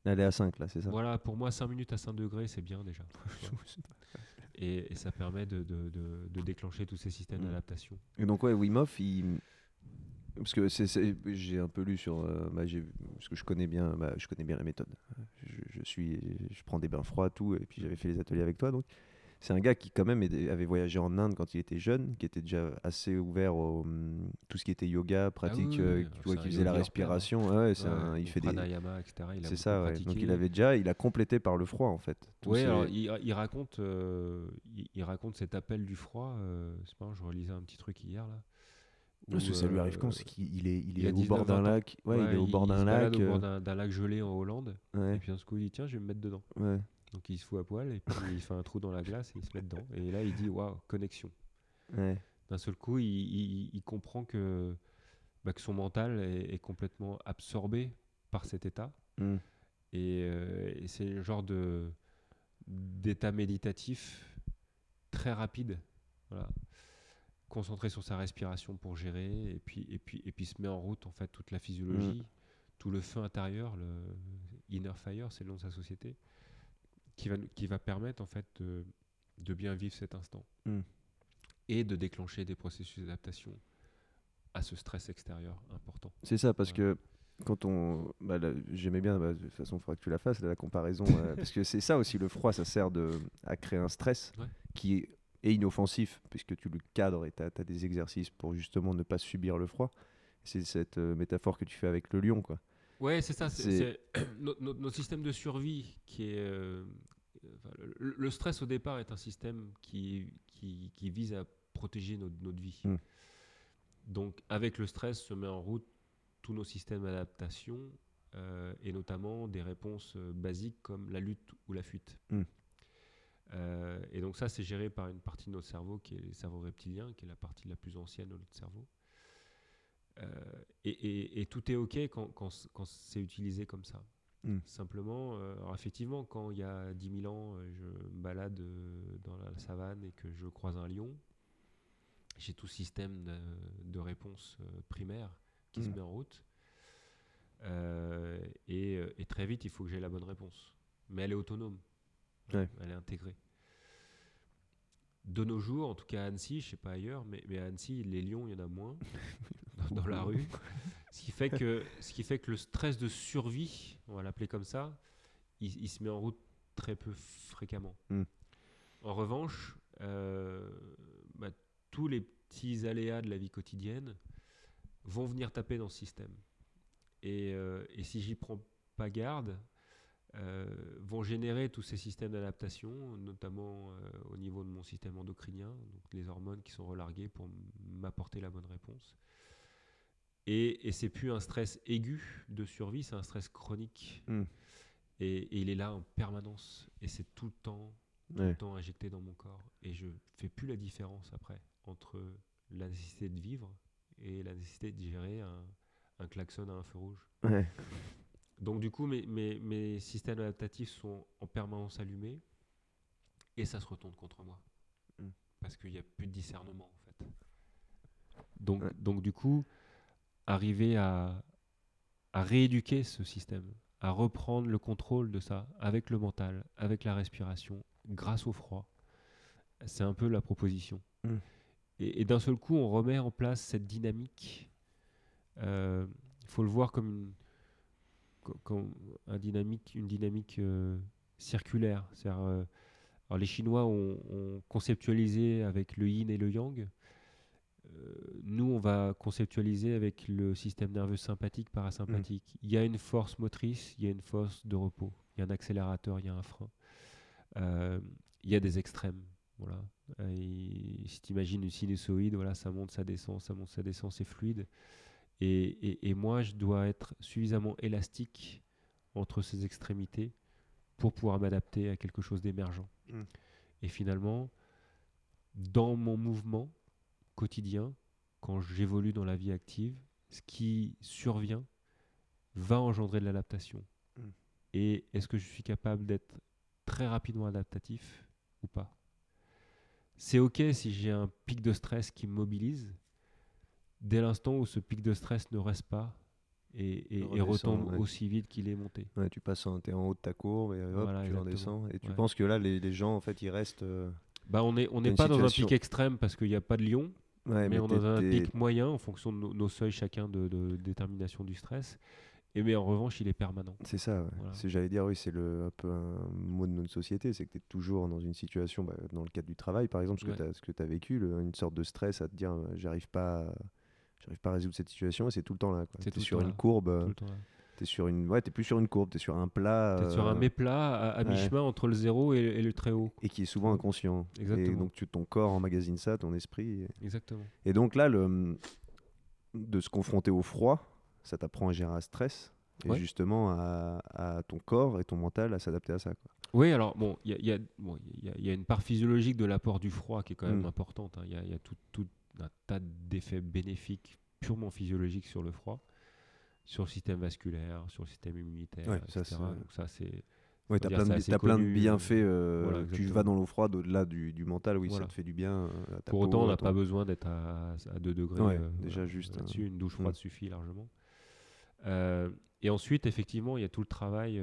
Elle est à 5 là, c'est ça? Voilà, pour moi, 5 minutes à 5 degrés, c'est bien déjà. et, et ça permet de, de- de- de déclencher tous ces systèmes Mm. d'adaptation. Et donc ouais, Wim Hof, il... parce que c'est, j'ai un peu lu sur, euh, bah, parce que je connais bien, bah, je connais bien la méthode. Je, je suis, je prends des bains froids tout, et puis j'avais fait les ateliers avec toi, donc c'est un gars qui quand même avait voyagé en Inde quand il était jeune, qui était déjà assez ouvert au hum, tout ce qui était yoga, pratique, oui, euh, oui, tu alors vois, c'est qui faisait la respiration. Ouais, ouais, c'est Ouais, un- il fait des, pranayama, etc. C'est ça. ouais. Donc il avait déjà, il a complété par le froid en fait. Oui, ces- alors il, il raconte, euh, il, il raconte cet appel du froid. euh, c'est pas, je relisais un petit truc hier là. Parce que ça lui arrive euh, quand c'est qu'il il est, il est au bord 19, d'un 20 ans. lac. Ouais, il est au bord il d'un se balade lac. au bord euh, d'un lac gelé en Hollande. Et puis d'un coup, il dit tiens, je vais me mettre dedans. Donc il se fout à poil et puis il fait un trou dans la glace et il se met dedans. Et là, il dit waouh, connexion. D'un seul coup, il, comprend que, bah, que son mental est, complètement absorbé par cet état. Hmm. Et, euh, et c'est le genre de d'état méditatif très rapide. Voilà. Concentré sur sa respiration pour gérer et puis et puis et puis se met en route en fait toute la physiologie, tout le feu intérieur, le inner fire, c'est le nom de sa société, qui va qui va permettre en fait de, de bien vivre cet instant Mm. et de déclencher des processus d'adaptation à ce stress extérieur important. C'est ça, parce que quand on. bah, J'aimais bien, bah, de toute façon, il faudra que tu la fasses, la comparaison. euh, parce que c'est ça aussi, le froid, ça sert de, à créer un stress Ouais. qui est inoffensif, puisque tu le cadres et tu as, des exercices pour justement ne pas subir le froid. C'est cette euh, métaphore que tu fais avec le lion, quoi. Ouais, c'est ça. c'est- notre, notre- notre système de survie qui est. euh, enfin, le, le stress au départ est un système qui, qui, qui vise à protéger notre, notre vie. Mm. Donc, avec le stress, se met en route tous nos systèmes d'adaptation euh, et notamment des réponses euh, basiques comme la lutte ou la fuite. Mm. Euh, et donc, ça, c'est géré par une partie de notre cerveau qui est le cerveau reptilien, qui est la partie la plus ancienne de notre cerveau. Euh, et, et- et tout est OK quand, quand c- quand c'est utilisé comme ça. Mm. Simplement, euh, alors effectivement, quand il y a 10 000 ans, je me balade dans la savane et que je croise un lion, j'ai tout système de, de réponse primaire qui se Mm. met en route. Et, et très vite, il faut que j'ai la bonne réponse. Mais elle est autonome. Ouais. Elle est intégrée. De nos jours, en tout cas à Annecy, je sais pas ailleurs, mais, mais à Annecy, les lions, il y en a moins dans, dans la rue. Ce qui, fait que, ce qui fait que le stress de survie, on va l'appeler comme ça, il, il se met en route très peu fréquemment. Mm. En revanche, euh, bah, tous les petits aléas de la vie quotidienne vont venir taper dans ce système. Et, euh, et si j'y prends pas garde, euh, vont générer tous ces systèmes d'adaptation, notamment euh, au niveau de mon système endocrinien, donc les hormones qui sont relarguées pour m'apporter la bonne réponse. Et, et c'est plus un stress aigu de survie, c'est un stress chronique. Mm. Et, et il est là en permanence. Et c'est tout le temps, tout Ouais. le temps injecté dans mon corps. Et je fais plus la différence après entre la nécessité de vivre et la nécessité de gérer un, un klaxon à un feu rouge. Ouais. Donc du coup, mes, mes, mes systèmes adaptatifs sont en permanence allumés et ça se retourne contre moi. Mm. Parce qu'il n'y a plus de discernement en fait. Donc, Ouais. donc du coup, arriver à, à rééduquer ce système, à reprendre le contrôle de ça avec le mental, avec la respiration, grâce au froid, c'est un peu la proposition. Mm. Et, et d'un seul coup, on remet en place cette dynamique. Il faut le voir comme une, un dynamique, une dynamique euh, circulaire. C'est-à-dire, euh, les Chinois ont, ont conceptualisé avec le yin et le yang. Euh, nous, on va conceptualiser avec le système nerveux sympathique, parasympathique. Il y a une force motrice, il y a une force de repos. Il y a un accélérateur, il y a un frein. Il y a des extrêmes. Voilà. Et si tu imagines une sinusoïde, voilà, ça monte, ça descend, ça monte, ça descend, c'est fluide. Et, et- et moi, je dois être suffisamment élastique entre ces extrémités pour pouvoir m'adapter à quelque chose d'émergent. Mm. Et finalement, dans mon mouvement quotidien, quand j'évolue dans la vie active, ce qui survient va engendrer de l'adaptation. Mm. Et est-ce que je suis capable d'être très rapidement adaptatif ou pas? C'est OK si j'ai un pic de stress qui me mobilise, dès l'instant où ce pic de stress ne reste pas et, et- et Redescend, retombe ouais. aussi vite qu'il est monté. Ouais, tu passes en, t'es en haut de ta courbe et hop, Voilà, tu redescends. Et tu Ouais. penses que là, les, les gens, en fait, ils restent. euh, Bah on n'est on pas dans un pic extrême parce qu'il n'y a pas de lion, mais, on est dans un pic moyen en fonction de nos, nos seuils chacun de, de détermination du stress. Et mais en revanche, il est permanent. C'est ça. Voilà. J'allais dire, oui, c'est un peu un mot de notre société, c'est que tu es toujours dans une situation, bah, dans le cadre du travail par exemple, ce que tu as, vécu, le- une sorte de stress à te dire, euh, j'arrive pas, à- j'arrive pas à résoudre cette situation, et c'est tout le temps là. C'est Tu tout es le sur une courbe, euh, t'es sur une, ouais, t'es plus sur une courbe, tu es sur un plat. T'es sur un euh, méplat à, à ouais. mi-chemin entre le zéro et, et le très haut. Et qui est souvent inconscient. Et Exactement. donc tu, ton corps emmagasine ça, ton esprit. et- Exactement. Et donc là, le, de se confronter au froid, ça t'apprend à gérer un stress. Et Ouais. justement à, à ton corps et ton mental à s'adapter à ça. Quoi. Oui, alors bon, il y y a- bon, y a- il y a une part physiologique de l'apport du froid qui est quand même Mm. importante. hein. Il y a, a tout, tout un tas d'effets bénéfiques purement physiologiques sur le froid, sur le système vasculaire, sur le système immunitaire, Ouais, etc. Donc ça, c'est Ouais, t'as plein, de, t'as plein de bienfaits. euh, voilà, tu vas dans l'eau froide au-delà du, du mental, oui, Voilà. ça te fait du bien. euh, à ta Pour peau, autant, on n'a pas besoin d'être à, à 2 degrés. Ouais, euh, déjà juste, Là-dessus, une douche mm. froide suffit largement. Euh, et ensuite, effectivement, il y a tout le travail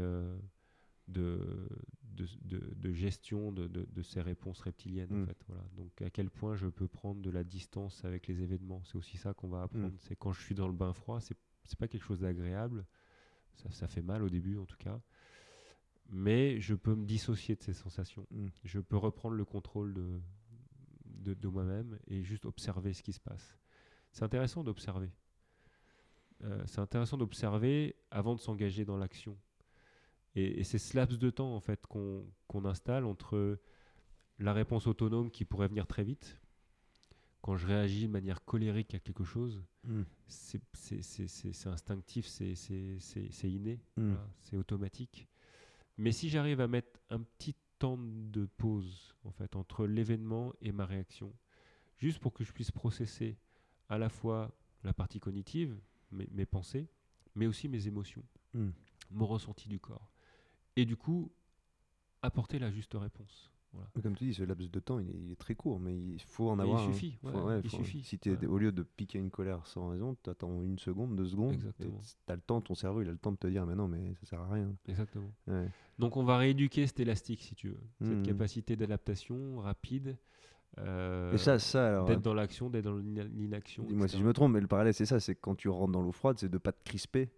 de, de, de- de gestion de, ces réponses reptiliennes. En Mm. fait, voilà. Donc à quel point je peux prendre de la distance avec les événements. C'est aussi ça qu'on va apprendre. Mm. C'est quand je suis dans le bain froid, c'est pas quelque chose d'agréable. Ça, ça fait mal au début en tout cas. Mais je peux me dissocier de ces sensations. Mm. Je peux reprendre le contrôle de, de, de moi-même et juste observer ce qui se passe. C'est intéressant d'observer. Euh, c'est intéressant d'observer avant de s'engager dans l'action. Et, et c'est ce laps de temps en fait qu'on qu'on installe entre la réponse autonome qui pourrait venir très vite, quand je réagis de manière colérique à quelque chose, Mm. c'est instinctif, c'est- inné, Mm. voilà, c'est automatique. Mais si j'arrive à mettre un petit temps de pause en fait entre l'événement et ma réaction, juste pour que je puisse processer à la fois la partie cognitive, mes, mes pensées, mais aussi mes émotions, Mm. mon ressenti du corps, et du coup apporter la juste réponse. Voilà. Comme tu dis, ce laps de temps, il est, il est très court, mais il faut en Mais avoir. il suffit, Faut- ouais, ouais, il faut- suffit. Si ouais. au lieu de piquer une colère sans raison, tu attends une seconde, deux secondes. Tu as le temps, ton cerveau, il a le temps de te dire, mais non, mais ça sert à rien. Exactement. Donc on va rééduquer cet élastique, si tu veux, cette Mhm. capacité d'adaptation rapide, euh, Et ça, ça alors. d'être dans l'action, d'être dans l'ina- l'inaction. Dis-moi si je me trompe, mais le parallèle, c'est ça c'est quand tu rentres dans l'eau froide, c'est de pas te crisper.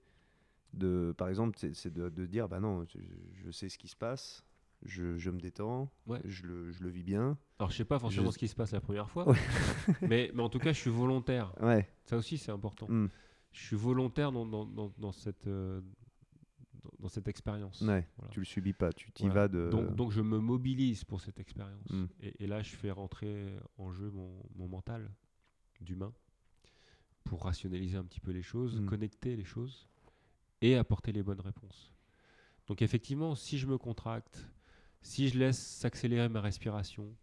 De, par exemple, c'est de, de dire, bah non, je, je sais ce qui se passe, je, je me détends, Ouais. je, le, je le vis bien. Alors je sais pas forcément ce qui se passe la première fois, Ouais. mais, mais en tout cas je suis volontaire. Ouais. Ça aussi c'est important. Mm. Je suis volontaire dans, dans, dans, dans cette, euh, dans, cette expérience. Voilà. Tu le subis pas, tu t'y Voilà. vas de. Donc, donc je me mobilise pour cette expérience. Mm. Et, et là, je fais rentrer en jeu mon, mon mental d'humain pour rationaliser un petit peu les choses, Mm. connecter les choses et apporter les bonnes réponses. Donc effectivement, si je me contracte, si je laisse s'accélérer ma respiration,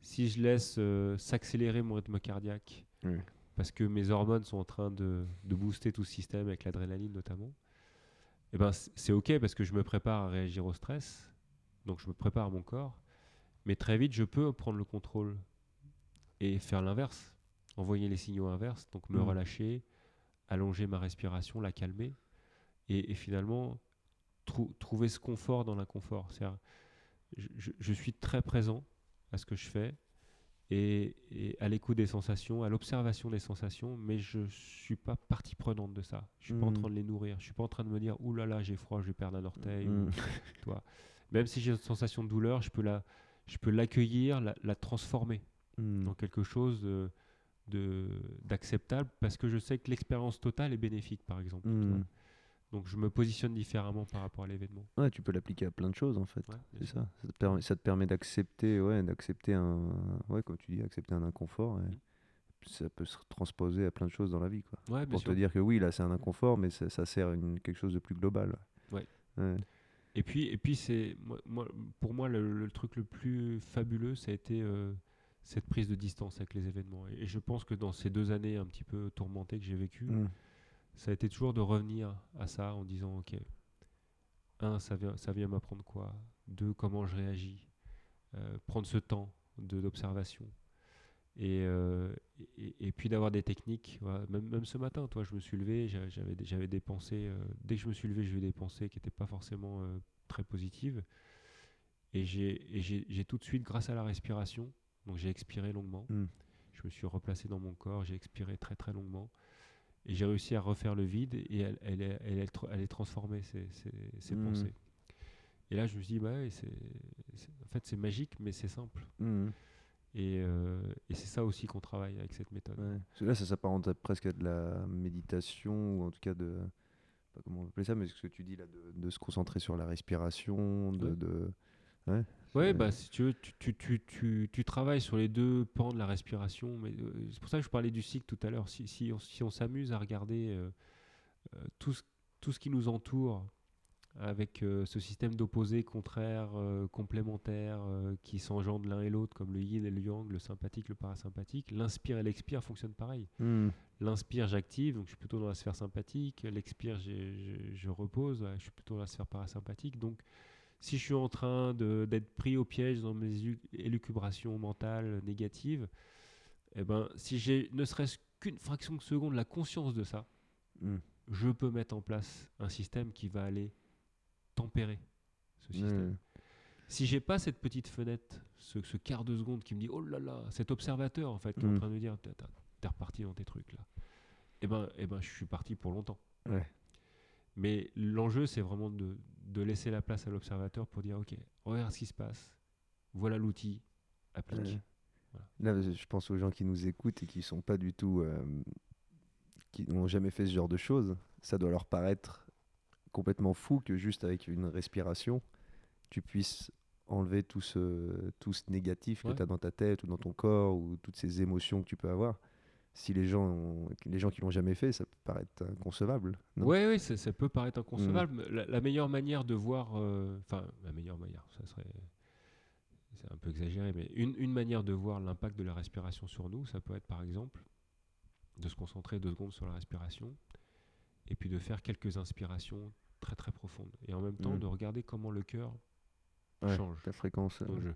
si je laisse euh, s'accélérer mon rythme cardiaque, Oui. parce que mes hormones sont en train de, de booster tout ce système avec l'adrénaline notamment, eh ben c'est ok parce que je me prépare à réagir au stress, donc je me prépare mon corps, mais très vite je peux prendre le contrôle et faire l'inverse, envoyer les signaux inverses, donc me Mhm. relâcher, allonger ma respiration, la calmer, et, et finalement trou- trouver ce confort dans l'inconfort. Je, suis très présent à ce que je fais et, et à l'écoute des sensations, à l'observation des sensations, mais je suis pas partie prenante de ça. Je suis pas en Mhm. train de les nourrir. Je suis pas en train de me dire ouh là là j'ai froid, je vais perdre un orteil. ou- Mm. toi. Même si j'ai une sensation de douleur, je peux la, je peux l'accueillir, la, la transformer Mm. dans quelque chose de d'acceptable parce que je sais que l'expérience totale est bénéfique par exemple. tu vois. Mm. Donc je me positionne différemment par rapport à l'événement. Ouais, tu peux l'appliquer à plein de choses en fait. Ouais, c'est ça. Ça te permet, ça te permet d'accepter, ouais, d'accepter un, ouais, comme tu dis, accepter un inconfort. et ça peut se transposer à plein de choses dans la vie, quoi. Ouais, Pour sûr. te dire que oui, là, c'est un inconfort, mais ça, ça sert à une, quelque chose de plus global. Ouais. Ouais. Et puis, et puis c'est moi, pour moi le, le truc le plus fabuleux, ça a été euh, cette prise de distance avec les événements. Et, et je pense que dans ces deux années un petit peu tourmentées que j'ai vécues, Mm. Ça a été toujours de revenir à ça en disant ok, un, ça vient, ça vient m'apprendre quoi? Deux, comment je réagis? Euh, Prendre ce temps d'observation. Et, euh, et, et puis d'avoir des techniques. voilà. Même, même ce matin, toi, je me suis levé, j'a- j'avais j'avais des pensées. euh, dès que je me suis levé, j'ai eu des pensées qui n'étaient pas forcément très positives. Et j'ai tout de suite, grâce à la respiration, donc j'ai expiré longuement. Mm. Je me suis replacé dans mon corps, j'ai expiré très très longuement. Et j'ai réussi à refaire le vide et elle, elle, elle, tr- elle est transformée, ces, ces, ces Mm. pensées. Et là, je me suis dit, bah c'est, en fait, c'est magique, mais c'est simple. Mm. Et, euh, et c'est ça aussi qu'on travaille avec cette méthode. Ouais. Là, ça s'apparente presque à de la méditation, ou en tout cas de. Pas comment on appeler ça, mais ce que tu dis là, de, de se concentrer sur la respiration, de. Ouais. de- Ouais. C'est- bah, si tu veux, tu, tu, tu, tu, tu travailles sur les deux pans de la respiration. Mais euh, c'est pour ça que je parlais du cycle tout à l'heure. Si, si on, si on s'amuse à regarder euh, euh, tout, ce, tout ce qui nous entoure avec ce système d'opposés contraires, complémentaires, qui s'engendrent l'un et l'autre, comme le yin et le yang, le sympathique, le parasympathique, l'inspire et l'expire fonctionnent pareil. Mm. L'inspire, j'active, donc je suis plutôt dans la sphère sympathique. L'expire, je, repose, je suis plutôt dans la sphère parasympathique. Donc, si je suis en train d'être pris au piège dans mes élu- élucubrations mentales négatives, eh ben, si j'ai ne serait-ce qu'une fraction de seconde la conscience de ça, Mm. je peux mettre en place un système qui va aller tempérer ce Ouais. système. Si j'ai pas cette petite fenêtre, ce, ce quart de seconde qui me dit oh là là, cet observateur en fait qui est en Mm. train de me dire t'es reparti dans tes trucs là, et ben, eh ben je suis parti pour longtemps. Ouais. Mais l'enjeu c'est vraiment de, de laisser la place à l'observateur pour dire ok, regarde ce qui se passe, voilà l'outil, applique. Ouais. Voilà. Là, je pense aux gens qui nous écoutent et qui sont pas du tout, euh, qui n'ont jamais fait ce genre de choses. Ça doit leur paraître complètement fou que juste avec une respiration, tu puisses enlever tout ce, tout ce négatif que tu as dans ta tête ou dans ton corps ou toutes ces émotions que tu peux avoir. Si les gens, ont- les gens qui l'ont jamais fait, ça peut paraître inconcevable. Ouais, oui, ça, ça peut paraître inconcevable. La, la meilleure manière de voir, euh, enfin, la meilleure manière, ça serait, c'est un peu exagéré, mais une, une manière de voir l'impact de la respiration sur nous, ça peut être par exemple de se concentrer deux secondes sur la respiration et puis de faire quelques inspirations très très profondes et en même temps Mm. de regarder comment le cœur Ouais, change. Ta fréquence, euh, Donc je-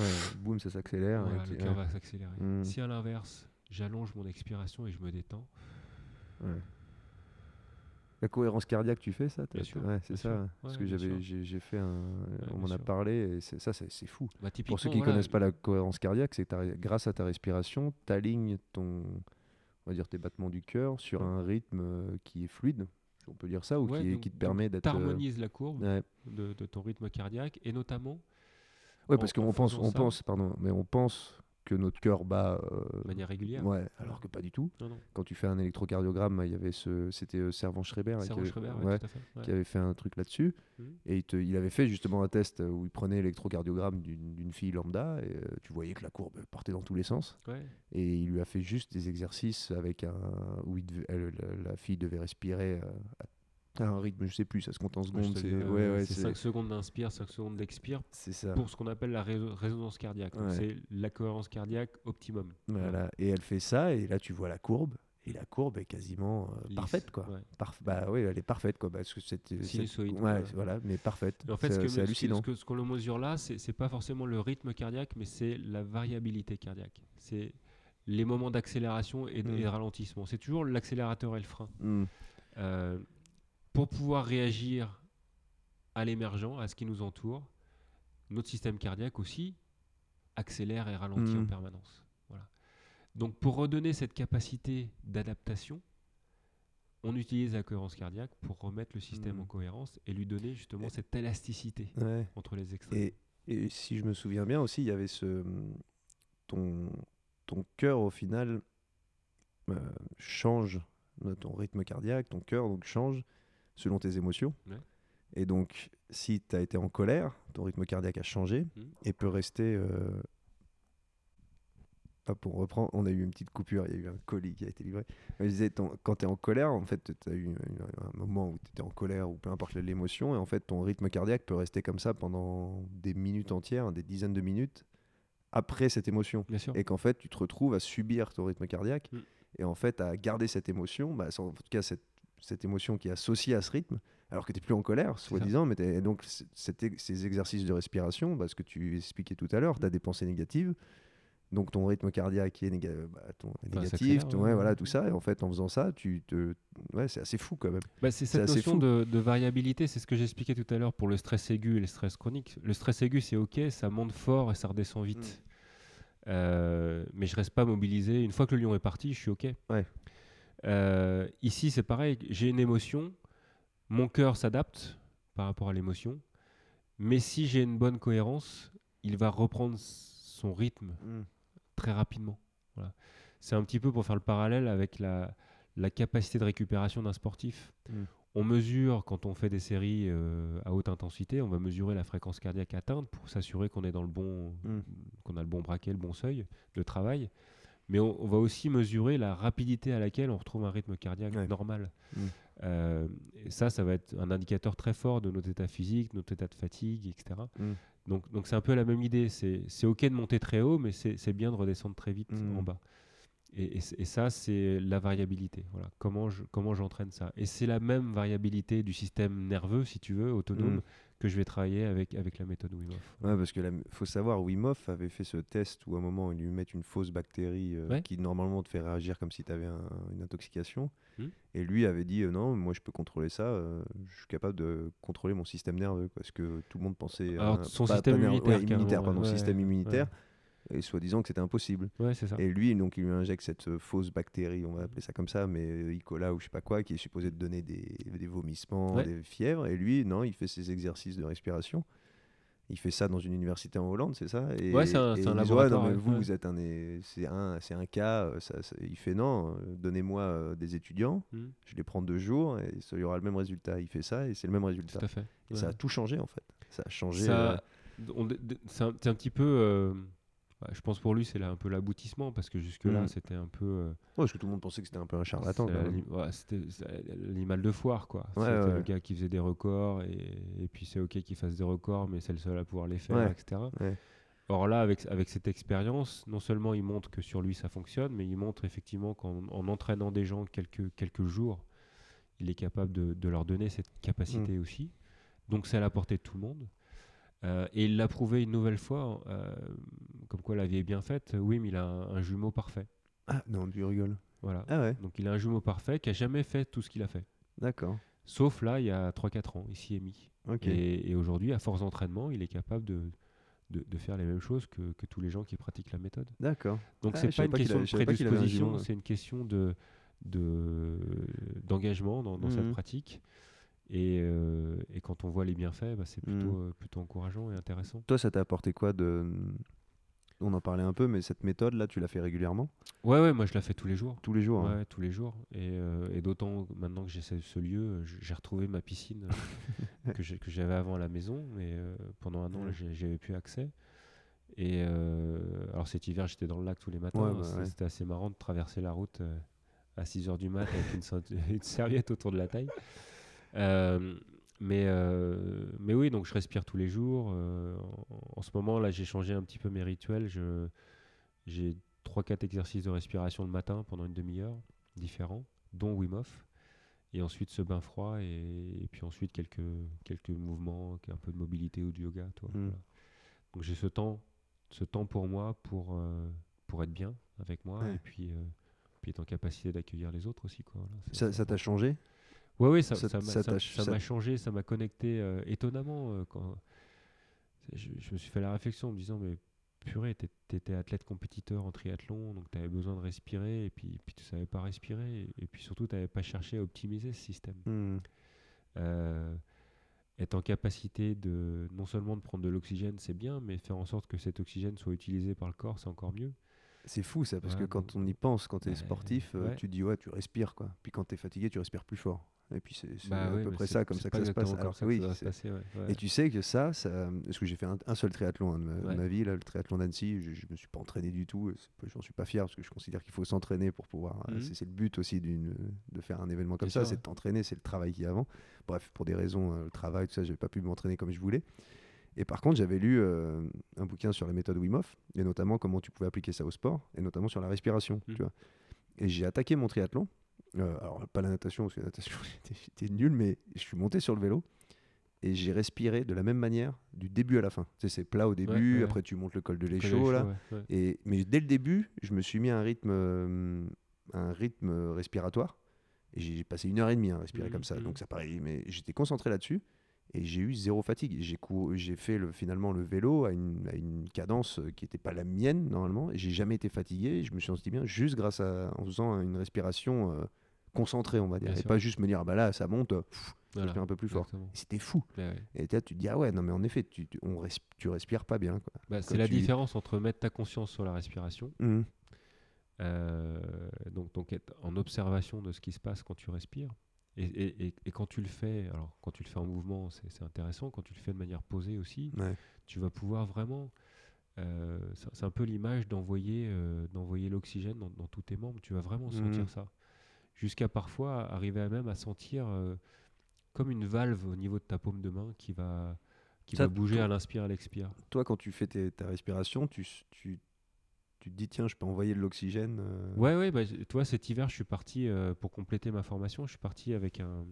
ouais, boum, ça s'accélère. voilà, le cœur va s'accélérer. Mm. Si à l'inverse, j'allonge mon expiration et je me détends, ouais. La cohérence cardiaque, tu fais ça Bien sûr, Ouais, c'est ça. ouais. Parce que j'avais, j'ai, fait un. on m'en a parlé et ça, c'est, fou. bah, Pour ceux qui voilà, connaissent pas la cohérence cardiaque, c'est que grâce à ta respiration, tu alignes ton, on va dire tes battements du cœur sur un rythme euh, qui est fluide, on peut dire ça, ou Ouais, qui, te permet d'être. euh, t'harmonises la courbe ouais. de, de ton rythme cardiaque et notamment en- parce qu'on pense, on pense, pardon, mais on pense que notre cœur bat. euh, de manière régulière. ouais, alors que pas du tout. Non, non. Quand tu fais un électrocardiogramme, il y avait ce, c'était euh, Servan Schreiber, hein, qui avait- Schreiber, ouais, ouais, tout à fait. ouais. qui avait fait un truc là-dessus. Mhm. Et il, te- il avait fait justement un test où il prenait l'électrocardiogramme d'une d'une fille lambda et euh, tu voyais que la courbe partait dans tous les sens. Et il lui a fait juste des exercices avec un où il devait- elle- la, la fille devait respirer euh, à un rythme, je sais plus, ça se compte en secondes. C'est ouais, euh, ouais, c'est c'est 5 secondes d'inspire, 5 secondes d'expire c'est ça. pour ce qu'on appelle la réso- résonance cardiaque. Ouais. C'est la cohérence cardiaque optimum. Voilà. Et elle fait ça et là tu vois la courbe et la courbe est quasiment euh, parfaite quoi. Parf- bah oui, elle est parfaite quoi parce que c'est Sinusoïde, voilà, mais parfaite. Et en fait, C'est- hallucinant. ce qu'on le mesure là, c'est pas forcément le rythme cardiaque, mais c'est la variabilité cardiaque. C'est les moments d'accélération et, de- Mm. de ralentissement. C'est toujours l'accélérateur et le frein. Hmm. Euh, pour pouvoir réagir à l'émergent, à ce qui nous entoure, notre système cardiaque aussi accélère et ralentit en Mhm. permanence. Voilà. Donc pour redonner cette capacité d'adaptation, on utilise la cohérence cardiaque pour remettre le système Mhm. en cohérence et lui donner justement Et- cette élasticité Ouais. entre les extrêmes. Et, et si je me souviens bien aussi, il y avait ce ton ton cœur au final euh, change ton rythme cardiaque, ton cœur donc change selon tes émotions. Ouais. Et donc si tu as été en colère, ton rythme cardiaque a changé Mhm. et peut rester euh, Hop, on reprend, on a eu une petite coupure, il y a eu un colis qui a été livré. Je disais, ton- quand tu es en colère, en fait, tu as eu un moment où tu étais en colère ou peu importe l'émotion, et en fait, ton rythme cardiaque peut rester comme ça pendant des minutes entières, des dizaines de minutes, après cette émotion. Et qu'en fait, tu te retrouves à subir ton rythme cardiaque, Mm. et en fait, à garder cette émotion, bah, en tout cas, cette, cette émotion qui est associée à ce rythme, alors que tu n'es plus en colère, soi-disant, mais et donc ces exercices de respiration, bah, ce que tu expliquais tout à l'heure, tu as des pensées négatives, donc ton rythme cardiaque est, néga- bah, ton- est Enfin, négatif, s'accélère, ton- ouais, ouais, ouais. voilà, tout ça, et en fait, en faisant ça, tu te... ouais, c'est assez fou quand même. Bah, c'est cette assez notion fou. de, de variabilité, c'est ce que j'expliquais tout à l'heure pour le stress aigu et le stress chronique. Le stress aigu, c'est ok, ça monte fort et ça redescend vite. Euh, mais je reste pas mobilisé. Une fois que le lion est parti, je suis ok. Ouais. Euh, ici, c'est pareil. J'ai une émotion, mon cœur s'adapte par rapport à l'émotion. Mais si j'ai une bonne cohérence, il va reprendre son rythme très rapidement. Voilà. C'est un petit peu pour faire le parallèle avec la, la capacité de récupération d'un sportif. Mm. On mesure, quand on fait des séries euh, à haute intensité, on va mesurer la fréquence cardiaque atteinte pour s'assurer qu'on est dans le bon, Mm. qu'on a le bon braquet, le bon seuil de travail. Mais on, on va aussi mesurer la rapidité à laquelle on retrouve un rythme cardiaque Ouais. normal. Mm. Euh, et ça, ça va être un indicateur très fort de notre état physique, notre état de fatigue, etc. Mm. Donc, donc c'est un peu la même idée. C'est c'est ok de monter très haut, mais c'est c'est bien de redescendre très vite Mm. en bas. Et, et ça, c'est la variabilité. Voilà. Comment je- comment j'entraîne ça Et c'est la même variabilité du système nerveux, si tu veux, autonome, Mm. Que je vais travailler avec, avec la méthode Wim Hof. Ouais, parce que faut savoir, Wim Hof avait fait ce test où à un moment ils lui mettent une fausse bactérie euh, Ouais. qui normalement te fait réagir comme si tu avais une intoxication. Hmm. Et lui avait dit euh, non, moi je peux contrôler ça, euh, je suis capable de contrôler mon système nerveux. Parce que tout le monde pensait. à Alors, un- son pas- système pas immunitaire, ouais, immunitaire, carrément, pardon, système immunitaire. Et soi-disant que c'était impossible. Ouais, c'est ça. Et lui, donc, il lui injecte cette euh, fausse bactérie, on va appeler ça comme ça, mais euh, E. ou je sais pas quoi, qui est supposé te donner des, des vomissements, Ouais. des fièvres. Et lui, non, il fait ses exercices de respiration. Il fait ça dans une université en Hollande, c'est ça? Et, Ouais, c'est un- et un disent, ouais, non, laboratoire, vous, vous êtes un, c'est un, c'est un cas. euh, ça- ça- il fait non, euh, donnez-moi des étudiants, Mm. je les prends deux jours et il y aura le même résultat. Il fait ça et c'est le même Tout résultat. à fait. Et ça a tout changé en fait. Ça a changé. Ça- euh, c'est un, c'est un petit peu. euh, ouais, je pense pour lui, c'est un peu l'aboutissement parce que jusque-là, Mm. c'était un peu. euh, ouais, parce que tout le monde pensait que c'était un peu un charlatan. ouais, C'était l'animal de foire, quoi. Ouais, c'était le gars qui faisait des records et, et puis c'est ok qu'il fasse des records, mais c'est le seul à pouvoir les faire, etc. Or là, avec, avec cette expérience, non seulement il montre que sur lui ça fonctionne, mais il montre effectivement qu'en en entraînant des gens quelques, quelques jours, il est capable de, de leur donner cette capacité Mm. aussi. Donc c'est à la portée de tout le monde. Euh, et il l'a prouvé une nouvelle fois, euh, comme quoi la vie est bien faite. Wim, il a un, un jumeau parfait. Ah non, tu rigoles. Voilà. Ah ouais, Donc il a un jumeau parfait qui a jamais fait tout ce qu'il a fait. d'accord. Sauf là, il y a 3-4 ans, ici et mis. Ok. Et, et aujourd'hui, à force d'entraînement, il est capable de, de, de faire les mêmes choses que, que tous les gens qui pratiquent la méthode. D'accord. Donc Ah, c'est pas une pas question de un prédisposition, c'est une question de de- d'engagement dans, dans cette Mhm. pratique. Et, euh, et quand on voit les bienfaits, bah, c'est plutôt, Mhm. euh, plutôt encourageant et intéressant. Toi, ça t'a apporté quoi de. On en parlait un peu, mais cette méthode-là, tu l'as fait régulièrement? Ouais, ouais, moi je la fais tous les jours. Tous les jours hein. Ouais, tous les jours. Et, euh, et d'autant maintenant que j'ai ce, lieu, j'ai retrouvé ma piscine que j'avais avant à la maison, mais euh, pendant un an, j'avais plus accès. Et alors cet hiver, j'étais dans le lac tous les matins. Ouais, bah, ouais. C'était assez marrant de traverser la route à 6h du mat avec une serviette autour de la taille. Euh, mais, euh, mais oui, donc je respire tous les jours. euh, en, en ce moment, là, j'ai changé un petit peu mes rituels. J'ai 3-4 exercices de respiration le matin pendant une demi-heure, différents, dont Wim Hof. Et ensuite ce bain froid, et, et puis ensuite quelques, quelques mouvements, un peu de mobilité ou du yoga. toi, Mm. voilà. Donc j'ai ce temps, ce temps pour moi, pour, euh, pour être bien avec moi, Ouais. et puis, euh, puis être en capacité d'accueillir les autres aussi. Quoi, voilà. Ça t'a changé? Ouais, oui, ça m'a changé, ça m'a connecté euh, étonnamment. euh, quand je, je me suis fait la réflexion en me disant, mais purée, t'é- t'étais athlète compétiteur en triathlon, donc t'avais besoin de respirer, et puis, puis tu savais pas respirer, et, et puis surtout, t'avais pas cherché à optimiser ce système. Hmm. Euh, être en capacité de non seulement de prendre de l'oxygène, c'est bien, mais faire en sorte que cet oxygène soit utilisé par le corps, c'est encore mieux. C'est fou ça, parce Ouais, que quand on y pense, quand tu es Ouais, sportif, ouais. tu dis ouais, tu respires quoi. Puis quand tu es fatigué, tu respires plus fort. Et puis c'est Bah à oui, peu près ça, comme ça que ça se passe. Alors oui, ça va se c'est- passer, ouais, ouais. Et tu sais que ça, ça parce que j'ai fait un, un seul triathlon hein, de, ma, de Ouais. ma vie, là, le triathlon d'Annecy, je, je me suis pas entraîné du tout, j'en suis pas fier parce que je considère qu'il faut s'entraîner pour pouvoir. euh, Mhm. c'est- le but aussi de faire un événement comme ça, c'est de t'entraîner, c'est le travail qu'il y a avant. Bref, pour des raisons, euh, le travail, tout ça, j'ai pas pu m'entraîner comme je voulais. Et par contre, j'avais lu euh, un bouquin sur la méthode Wim Hof, et notamment comment tu pouvais appliquer ça au sport, et notamment sur la respiration. Mhm. Tu vois. Et j'ai attaqué mon triathlon. Euh, alors, pas la natation, parce que la natation, j'étais- nul, mais je suis monté sur le vélo et j'ai respiré de la même manière du début à la fin. Tu sais, c'est plat au début, ouais. après tu montes le col de l'échaud, chaud, là. ouais. Et, mais dès le début, je me suis mis à un rythme, euh, un rythme respiratoire. Et j'ai passé une heure et demie à respirer Mhm, comme ça. mhm. Donc ça paraît, mais j'étais concentré là-dessus. Et j'ai eu zéro fatigue. J'ai cou- fait le, finalement le vélo à une, à une cadence qui n'était pas la mienne normalement. Et j'ai jamais été fatigué. Je me suis senti bien juste grâce à en faisant une respiration euh, concentrée, on va dire. Bien et sûr. pas juste me dire ah bah là ça monte, pff, Voilà, respire un peu plus fort. C'était fou. Ouais, ouais. Et là tu te dis ah ouais non mais en effet tu, tu- on tu respires pas bien. Bah, c'est la tu- différence entre mettre ta conscience sur la respiration, Mhm. euh, donc, donc être en observation de ce qui se passe quand tu respires, et, et- et- et quand tu le fais, alors quand tu le fais en mouvement, c'est intéressant, quand tu le fais de manière posée aussi, Ouais. tu vas pouvoir vraiment, euh, c'est un peu l'image d'envoyer euh, d'envoyer l'oxygène dans, dans tous tes membres, tu vas vraiment sentir Mhm. ça, jusqu'à parfois arriver à même à sentir euh, comme une valve au niveau de ta paume de main qui va, qui Ça, va bouger toi- à l'inspire, à l'expire. toi, quand tu fais tes- ta respiration, tu, tu, tu te dis, tiens, je peux envoyer de l'oxygène. euh, Ouais, ouais, bah, tu vois, cet hiver, je suis parti, euh, pour compléter ma formation, je suis parti avec un,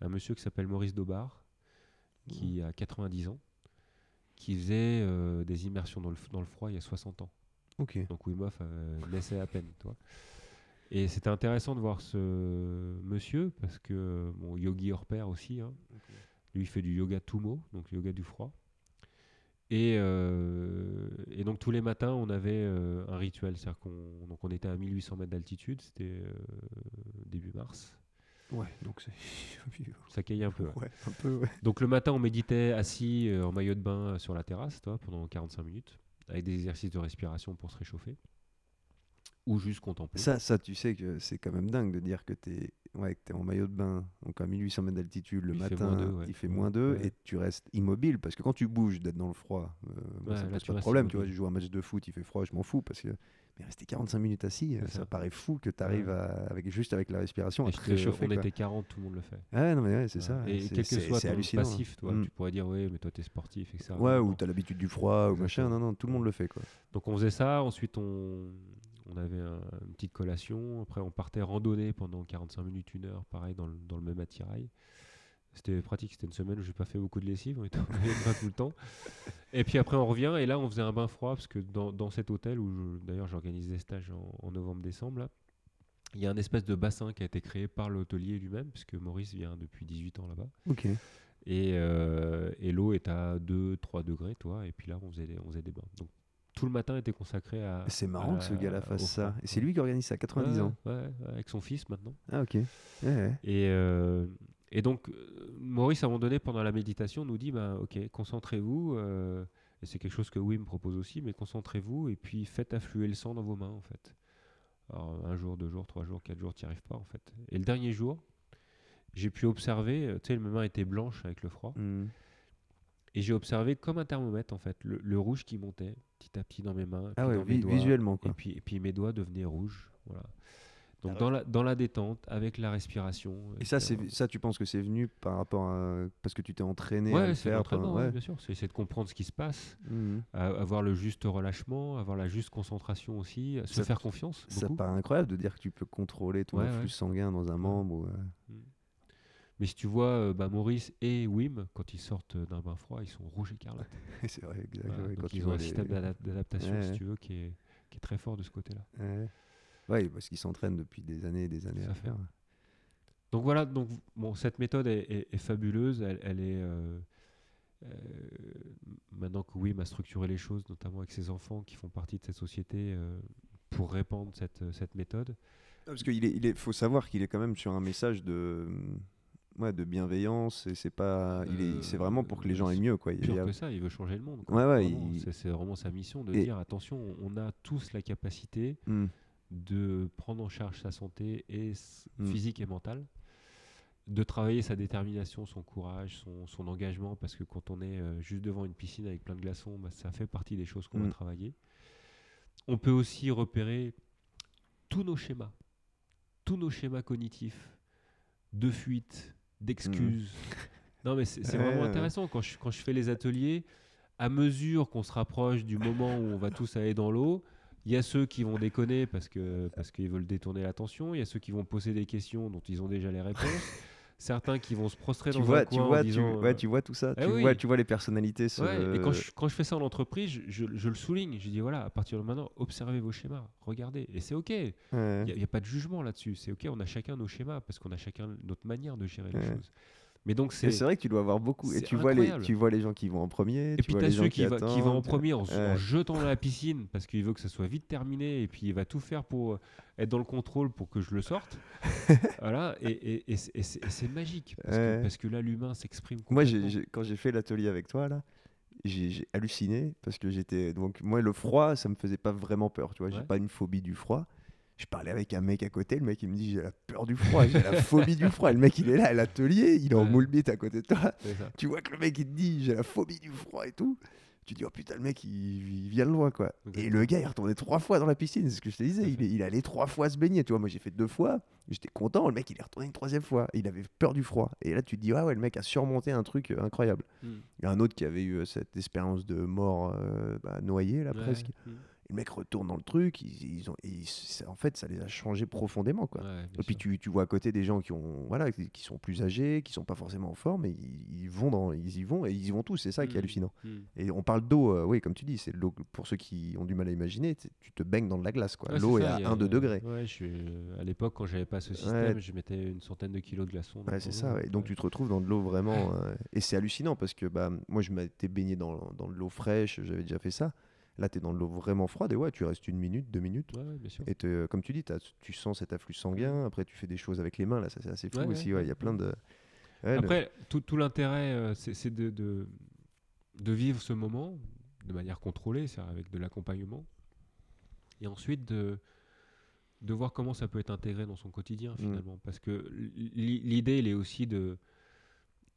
un monsieur qui s'appelle Maurice Daubard, qui a 90 ans, qui faisait euh, des immersions dans le, dans le froid il y a 60 ans. Ok. Donc Wim Hof naissait à peine, tu vois. Et c'était intéressant de voir ce monsieur, parce que, bon, yogi hors pair aussi, hein. lui il fait du yoga Tumo, donc yoga du froid. Et, euh, et donc tous les matins, on avait euh, un rituel, c'est-à-dire qu'on donc on était à 1800 mètres d'altitude, c'était euh, début mars. Ouais, donc. Ça caillait un peu. ouais. ouais, un peu, ouais. Donc le matin, on méditait assis en maillot de bain sur la terrasse, toi, pendant 45 minutes, avec des exercices de respiration pour se réchauffer, ou juste contempler. Ça, ça, tu sais que c'est quand même dingue de dire que tu es, ouais, que es en maillot de bain, donc à 1800 mètres d'altitude, le Il matin, ouais. il fait Ouais. moins 2 Ouais. et tu restes immobile. Parce que quand tu bouges, d'être dans le froid, euh, Ouais, ça pose tu pas de problème. Tu vois, je joue un match de foot, il fait froid, je m'en fous. Parce que... Mais rester 45 minutes assis, euh, ça. ça. paraît fou que tu arrives Ouais. avec, juste avec la respiration Et à te réchauffer. on quoi. était 40, tout le monde le fait. Ah ouais, non, mais ouais, c'est ça. Et c'est- quel que soit ton hallucinant. passif, toi, Mm. tu pourrais dire oui, mais toi t'es sportif, etc. Ouais, ou tu as l'habitude du froid, ou machin. Non, non, tout le monde le fait. quoi. Donc on faisait ça, ensuite on, on avait un- une petite collation, après on partait randonner pendant 45 minutes, une heure, pareil, dans le, dans le même attirail. C'était pratique, c'était une semaine où j'ai pas fait beaucoup de lessive, on était bain tout le temps. Et puis après on revient, et là on faisait un bain froid, parce que dans, dans cet hôtel, où d'ailleurs j'organise des stages en, en novembre-décembre, il y a un espèce de bassin qui a été créé par l'hôtelier lui-même, puisque Maurice vient depuis 18 ans là-bas. Ok. Et, euh, et l'eau est à 2-3 degrés, toi, et puis là on faisait, des- on faisait des bains. Donc tout le matin était consacré à. C'est marrant à que ce gars-là fasse ça. Et c'est lui qui organise ça à 90 Ouais, ans. ouais, avec son fils maintenant. Ah, ok. Ouais. Et, euh, et donc, euh, Maurice, à un moment donné, pendant la méditation, nous dit bah, Ok, concentrez-vous. euh, et c'est quelque chose que Wim propose aussi, mais concentrez-vous et puis faites affluer le sang dans vos mains, en fait. Alors, un jour, deux jours, trois jours, quatre jours, tu n'y arrives pas, en fait. Et le dernier jour, j'ai pu observer, tu sais, mes mains étaient blanches avec le froid. Hmm. Et j'ai observé comme un thermomètre, en fait, le, le rouge qui montait petit à petit dans mes mains. Ah ouais, vi- doigts, visuellement, Et quoi. puis, et puis mes doigts devenaient rouges. Voilà. Donc Ah ouais. dans, la, dans la détente, avec la respiration. Et ça, c'est ça, tu penses que c'est venu par rapport à parce que tu t'es entraîné à Ouais, le c'est faire ouais, ouais. bien sûr. C'est essayer de comprendre ce qui se passe, à- avoir le juste relâchement, avoir la juste concentration aussi, se faire confiance. Ça paraît incroyable de dire que tu peux contrôler ton Ouais, influx ouais. sanguin dans un membre. ou, euh, Mais si tu vois euh, bah, Maurice et Wim, quand ils sortent d'un bain froid, ils sont rouges écarlates. c'est vrai, exact. Voilà, ouais, donc quand tu ils ont un les- système d'adap- d'adaptation, Ouais, si tu veux, qui est, qui est très fort de ce côté-là. Ouais. Ouais, parce qu'ils s'entraînent depuis des années et des années à à fait. faire. Donc voilà, donc, bon, cette méthode est, est- est fabuleuse. Elle, elle est. euh, euh, maintenant que Wim a structuré les choses, notamment avec ses enfants qui font partie de cette société, euh, pour répandre cette, cette méthode. Parce qu'il est, il est, faut savoir qu'il est quand même sur un message de, ouais, de bienveillance. Et c'est pas, il est, c'est vraiment pour que les gens aient mieux, quoi. Il Pire y a- que ça, il veut changer le monde. Ouais, ouais, il- c'est, vraiment sa mission de Et- dire attention, on a tous la capacité Hmm. de prendre en charge sa santé et Mm. physique et mentale, de travailler sa détermination, son courage, son, son engagement, parce que quand on est euh, juste devant une piscine avec plein de glaçons, bah, ça fait partie des choses qu'on va Mm. travailler. On peut aussi repérer tous nos schémas, tous nos schémas cognitifs de fuite, d'excuses. Non, mais c'est. Ouais, vraiment ouais. intéressant. Quand je, quand je fais les ateliers, à mesure qu'on se rapproche du moment où on va tous aller dans l'eau, il y a ceux qui vont déconner parce que parce qu'ils veulent détourner l'attention. Il y a ceux qui vont poser des questions dont ils ont déjà les réponses. Certains qui vont se prostrer Tu dans vois, un tu coin en vois, tu, disant, ouais, euh, tu vois tout ça. eh tu, oui. vois, tu vois les personnalités. Ouais, et quand je, quand je fais ça en entreprise, je, je- je le souligne. Je dis voilà, à partir de maintenant, observez vos schémas, regardez. Et c'est OK. Il Ouais. n'y a, pas de jugement là-dessus. C'est OK, on a chacun nos schémas parce qu'on a chacun notre manière de gérer les choses. Mais donc, c'est. vrai que tu dois avoir beaucoup. Et tu vois, les, tu vois les gens qui vont en premier. Et tu puis t'as ceux qui, va, qui va en premier en, Ouais. jetant dans la piscine parce qu'il veut que ça soit vite terminé et puis il va tout faire pour euh, être dans le contrôle pour que je le sorte. voilà, et, et- et c'est- magique parce, Ouais. que, parce que là l'humain s'exprime. Moi, quand j'ai fait l'atelier avec toi, là, j'ai halluciné parce que j'étais. Donc, moi, le froid, ça me faisait pas vraiment peur. Tu vois, j'ai pas une phobie du froid. Je parlais avec un mec à côté, le mec il me dit j'ai la peur du froid, j'ai la phobie du froid. Et le mec il est là à l'atelier, il est en moule bite à côté de toi. Tu vois que le mec il te dit j'ai la phobie du froid et tout. Tu dis oh putain le mec il, il vient de loin quoi. Et le gars il est retourné trois fois dans la piscine, c'est ce que je te disais. Il, il allait trois fois se baigner. Tu vois moi j'ai fait deux fois, j'étais content. Le mec il est retourné une troisième fois. Et il avait peur du froid. Et là tu te dis ah ouais le mec a surmonté un truc euh, incroyable. Mm. Il y a un autre qui avait eu euh, cette expérience de mort euh, bah, noyé là Ouais, presque. mm. Le mec retourne dans le truc, ils, ils ont, et ils- ça- en fait, ça les a changés profondément. Quoi. Ouais, Et puis tu, tu vois à côté des gens qui ont voilà qui sont plus âgés, qui sont pas forcément en forme, et ils, ils vont dans, ils y vont et ils y vont tous. C'est ça qui est Mm. hallucinant. Mm. Et on parle d'eau, euh, oui, comme tu dis, c'est l'eau pour ceux qui ont du mal à imaginer. tu te baignes dans de la glace, quoi. Ouais, L'eau est à il y a- 1-2 degrés. Ouais, je suis, euh, à l'époque, quand j'avais pas ce système, je mettais une centaine de kilos de glaçons. c'est ça. ouais. Donc tu te retrouves dans de l'eau vraiment. euh, et c'est hallucinant parce que bah, moi, je m'étais baigné dans, dans de l'eau fraîche, j'avais déjà fait ça. Là, tu es dans l'eau vraiment froide et ouais, tu restes une minute, deux minutes. Ouais, ouais, bien sûr. Et te- comme tu dis, tu sens cet afflux sanguin. Après, tu fais des choses avec les mains. Là, ça, c'est assez fou Ouais, aussi. ouais, Il y a plein de. le- Après, tout, tout l'intérêt, euh, c'est de, de, de vivre ce moment de manière contrôlée, avec de l'accompagnement, et ensuite de, de voir comment ça peut être intégré dans son quotidien Mm. finalement. Parce que l'i- l'idée, elle est aussi de,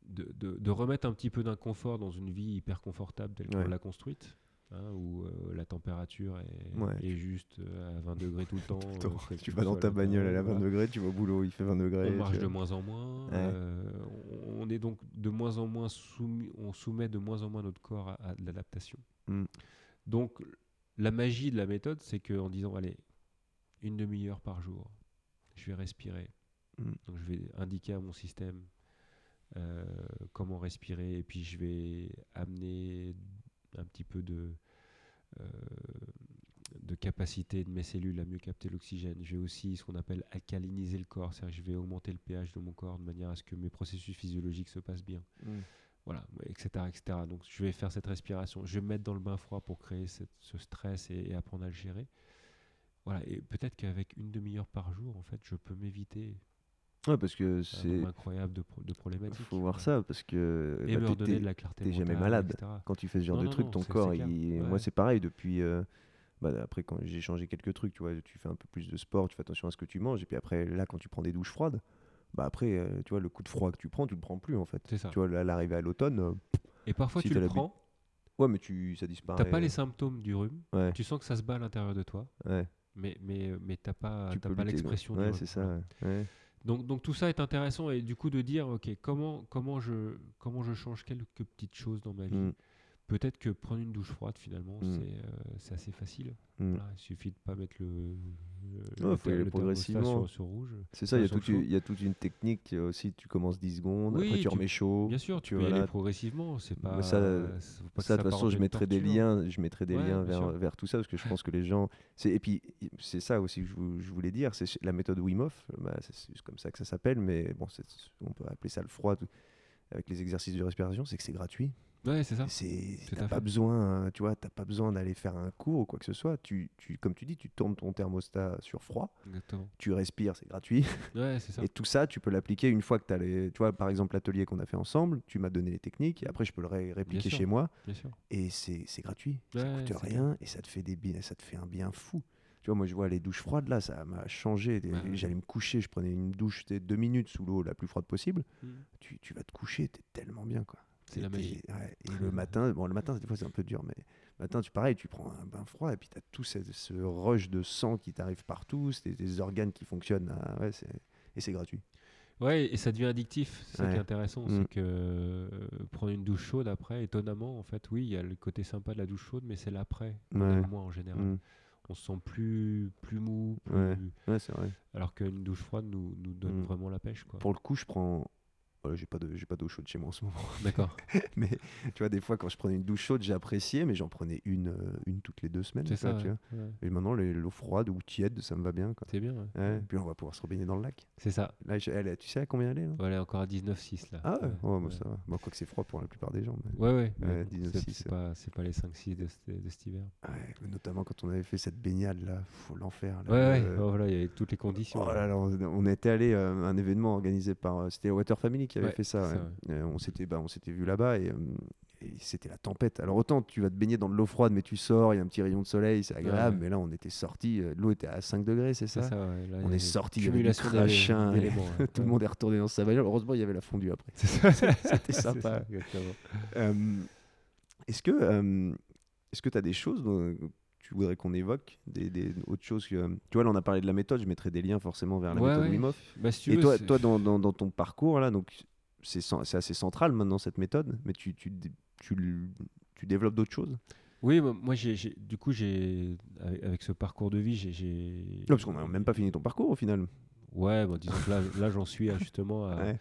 de, de- de remettre un petit peu d'inconfort dans une vie hyper confortable telle qu'on Ouais. l'a construite. Hein, où euh, la température est, Ouais. est juste euh, à 20 degrés tout le temps. Tout le temps. euh, tu vas dans ta le bagnole, à temps, 20 voilà. degrés, tu vas au boulot, il fait 20 degrés. On marche de moins en moins. Ouais. on est donc de moins en moins soumis, on soumet de moins en moins notre corps à, à de l'adaptation. Mm. Donc la magie de la méthode, c'est qu'en disant allez une demi-heure par jour, je vais respirer. Mm. Donc je vais indiquer à mon système comment respirer et puis je vais amener un petit peu de euh, de capacité de mes cellules à mieux capter l'oxygène. Je vais aussi ce qu'on appelle alcaliniser le corps, c'est-à-dire que je vais augmenter le pH de mon corps de manière à ce que mes processus physiologiques se passent bien. Mm. Voilà, etc., etc. Donc je vais faire cette respiration. Je vais me mettre dans le bain froid pour créer cette- ce stress et, et apprendre à le gérer. Voilà, et peut-être qu'avec une demi-heure par jour, en fait, je peux m'éviter Ouais, parce que c'est. incroyable de, pro- de problématiques. faut voir Voilà. ça parce que. Et bah, me t'es- redonner t'es- de la clarté t'es jamais mentale, malade. etc. quand tu fais ce genre Non, de non, truc, non, ton corps, il- Ouais. moi c'est pareil depuis. euh, bah, après, quand j'ai changé quelques trucs, tu vois, tu fais un peu plus de sport, tu fais attention à ce que tu manges, et puis après, là, quand tu prends des douches froides, bah après, euh, tu vois, le coup de froid que tu prends, tu le prends plus en fait. C'est ça. Tu vois, là, l'arrivée à l'automne, euh, Et parfois, si tu le prends, ouais, mais tu, ça disparaît. t'as pas les symptômes du rhume, Ouais, tu sens que ça se bat à l'intérieur de toi, ouais. mais, mais, mais t'as pas, pas l'expression du Ouais, c'est ça. Ouais, ouais. Donc, donc tout ça est intéressant et du coup de dire ok comment comment je comment je change quelques petites choses dans ma vie. Mm, Peut-être que prendre une douche froide finalement Mm. c'est euh, c'est assez facile. mm. Voilà, il suffit de pas mettre le, le, Ouais, le faut y aller progressivement. sur, sur rouge. C'est ça, il y, a toute une- chaud. il y a toute une technique euh, aussi. Tu commences 10 secondes, Oui, après tu tu- remets chaud. Bien sûr, tu, peux y aller progressivement. C'est pas ça, pas de toute façon, je mettrai des torture. liens, je mettrai des Ouais, liens vers, tout ça parce que je pense que les gens. Et puis, c'est ça aussi que je, vou- je voulais dire, c'est la méthode Wim Hof, bah, c'est comme ça que ça s'appelle, mais bon, on peut appeler ça le froid tout- avec les exercices de respiration, c'est que c'est gratuit. Ouais, c'est ça. C'est t'as pas besoin, hein, tu vois, t'as pas besoin d'aller faire un cours ou quoi que ce soit. Tu, tu, comme tu dis, tu tournes ton thermostat sur froid, Exactement. tu respires, c'est gratuit. Ouais, c'est ça. Et tout ça, tu peux l'appliquer une fois que tu as les. Tu vois, par exemple, l'atelier qu'on a fait ensemble, tu m'as donné les techniques, et après, je peux le ré- répliquer chez moi, Bien sûr. et c'est gratuit. Ça Ouais, coûte c'est rien, et ça te, fait des bi- ça te fait un bien fou. Tu vois, moi, je vois les douches froides, là, ça m'a changé. Ouais. J'allais me coucher, je prenais une douche, deux minutes sous l'eau la plus froide possible. Mm. Tu, tu vas te coucher, t'es tellement bien, quoi. C'est la magie. ouais, Et le matin, bon, le matin, des fois, c'est un peu dur, mais le matin, tu pareil, tu prends un bain froid, et puis tu as tout ce, ce rush de sang qui t'arrive partout, c'est des organes qui fonctionnent, à- ouais, c'est- et c'est gratuit. Ouais, et ça devient addictif. C'est ça qui Ouais. est intéressant, Mm. c'est que euh, prendre une douche chaude après, étonnamment, en fait, oui, il y a le côté sympa de la douche chaude, mais c'est l'après Ouais. moins en général. Mm. On se sent plus, plus mou, plus... Ouais. Ouais, c'est vrai. alors qu'une douche froide nous, nous donne Mm. vraiment la pêche. Quoi. Pour le coup, je prends. Voilà, j'ai pas de j'ai pas d'eau chaude chez moi en ce moment. D'accord, mais tu vois, des fois, quand je prenais une douche chaude, j'ai apprécié, mais j'en prenais une, euh, une toutes les deux semaines. c'est vois, ça. tu vois. Ouais. Et maintenant, l'eau froide ou tiède, ça me va bien. C'est bien. ouais. Ouais, Puis on va pouvoir se rebaigner dans le lac. C'est ça. Là, je- elle, tu sais à combien elle est là? Elle est encore à 19,6 là. Ah ouais, bah, ouais. ça va. Bon, quoi que c'est froid pour la plupart des gens. mais- Ouais, ouais. Ouais, bon, 19,6, c'est- pas, pas les 5-6 de, cet- de cet hiver. Notamment quand on avait fait cette baignade là, l'enfer. là, Ouais, ouais. le- bon, voilà, il y avait toutes les conditions. Oh là. là là, on, on était allé à un événement organisé par. euh, C'était Water Family qui avait Ouais, fait ça. ouais. Euh, on s'était bah, on s'était vu là-bas et, euh, et c'était la tempête. Alors autant tu vas te baigner dans de l'eau froide, mais tu sors, il y a un petit rayon de soleil, c'est agréable. Ouais. Mais là, on était sortis, euh, l'eau était à 5 degrés, c'est ça? Là, On est une sortis, il y avait et ouais. Tout le monde est retourné dans sa bagnole. Heureusement, il y avait la fondue après. C'était sympa. Euh, Est-ce que est-ce que tu as des choses tu voudrais qu'on évoque des, des autres choses que tu vois là on a parlé de la méthode je mettrai des liens forcément vers la Ouais, méthode ouais. Wim Hof Bah, si et veux, toi toi dans, dans, dans ton parcours là donc c'est assez central maintenant cette méthode mais tu tu, tu, tu développes d'autres choses? Oui, moi, moi, j'ai, du coup, j'ai, avec, avec ce parcours de vie, j'ai. parce qu'on n'a même pas fini ton parcours au final. Ouais, bon, disons que là, là j'en suis justement. à- Ouais.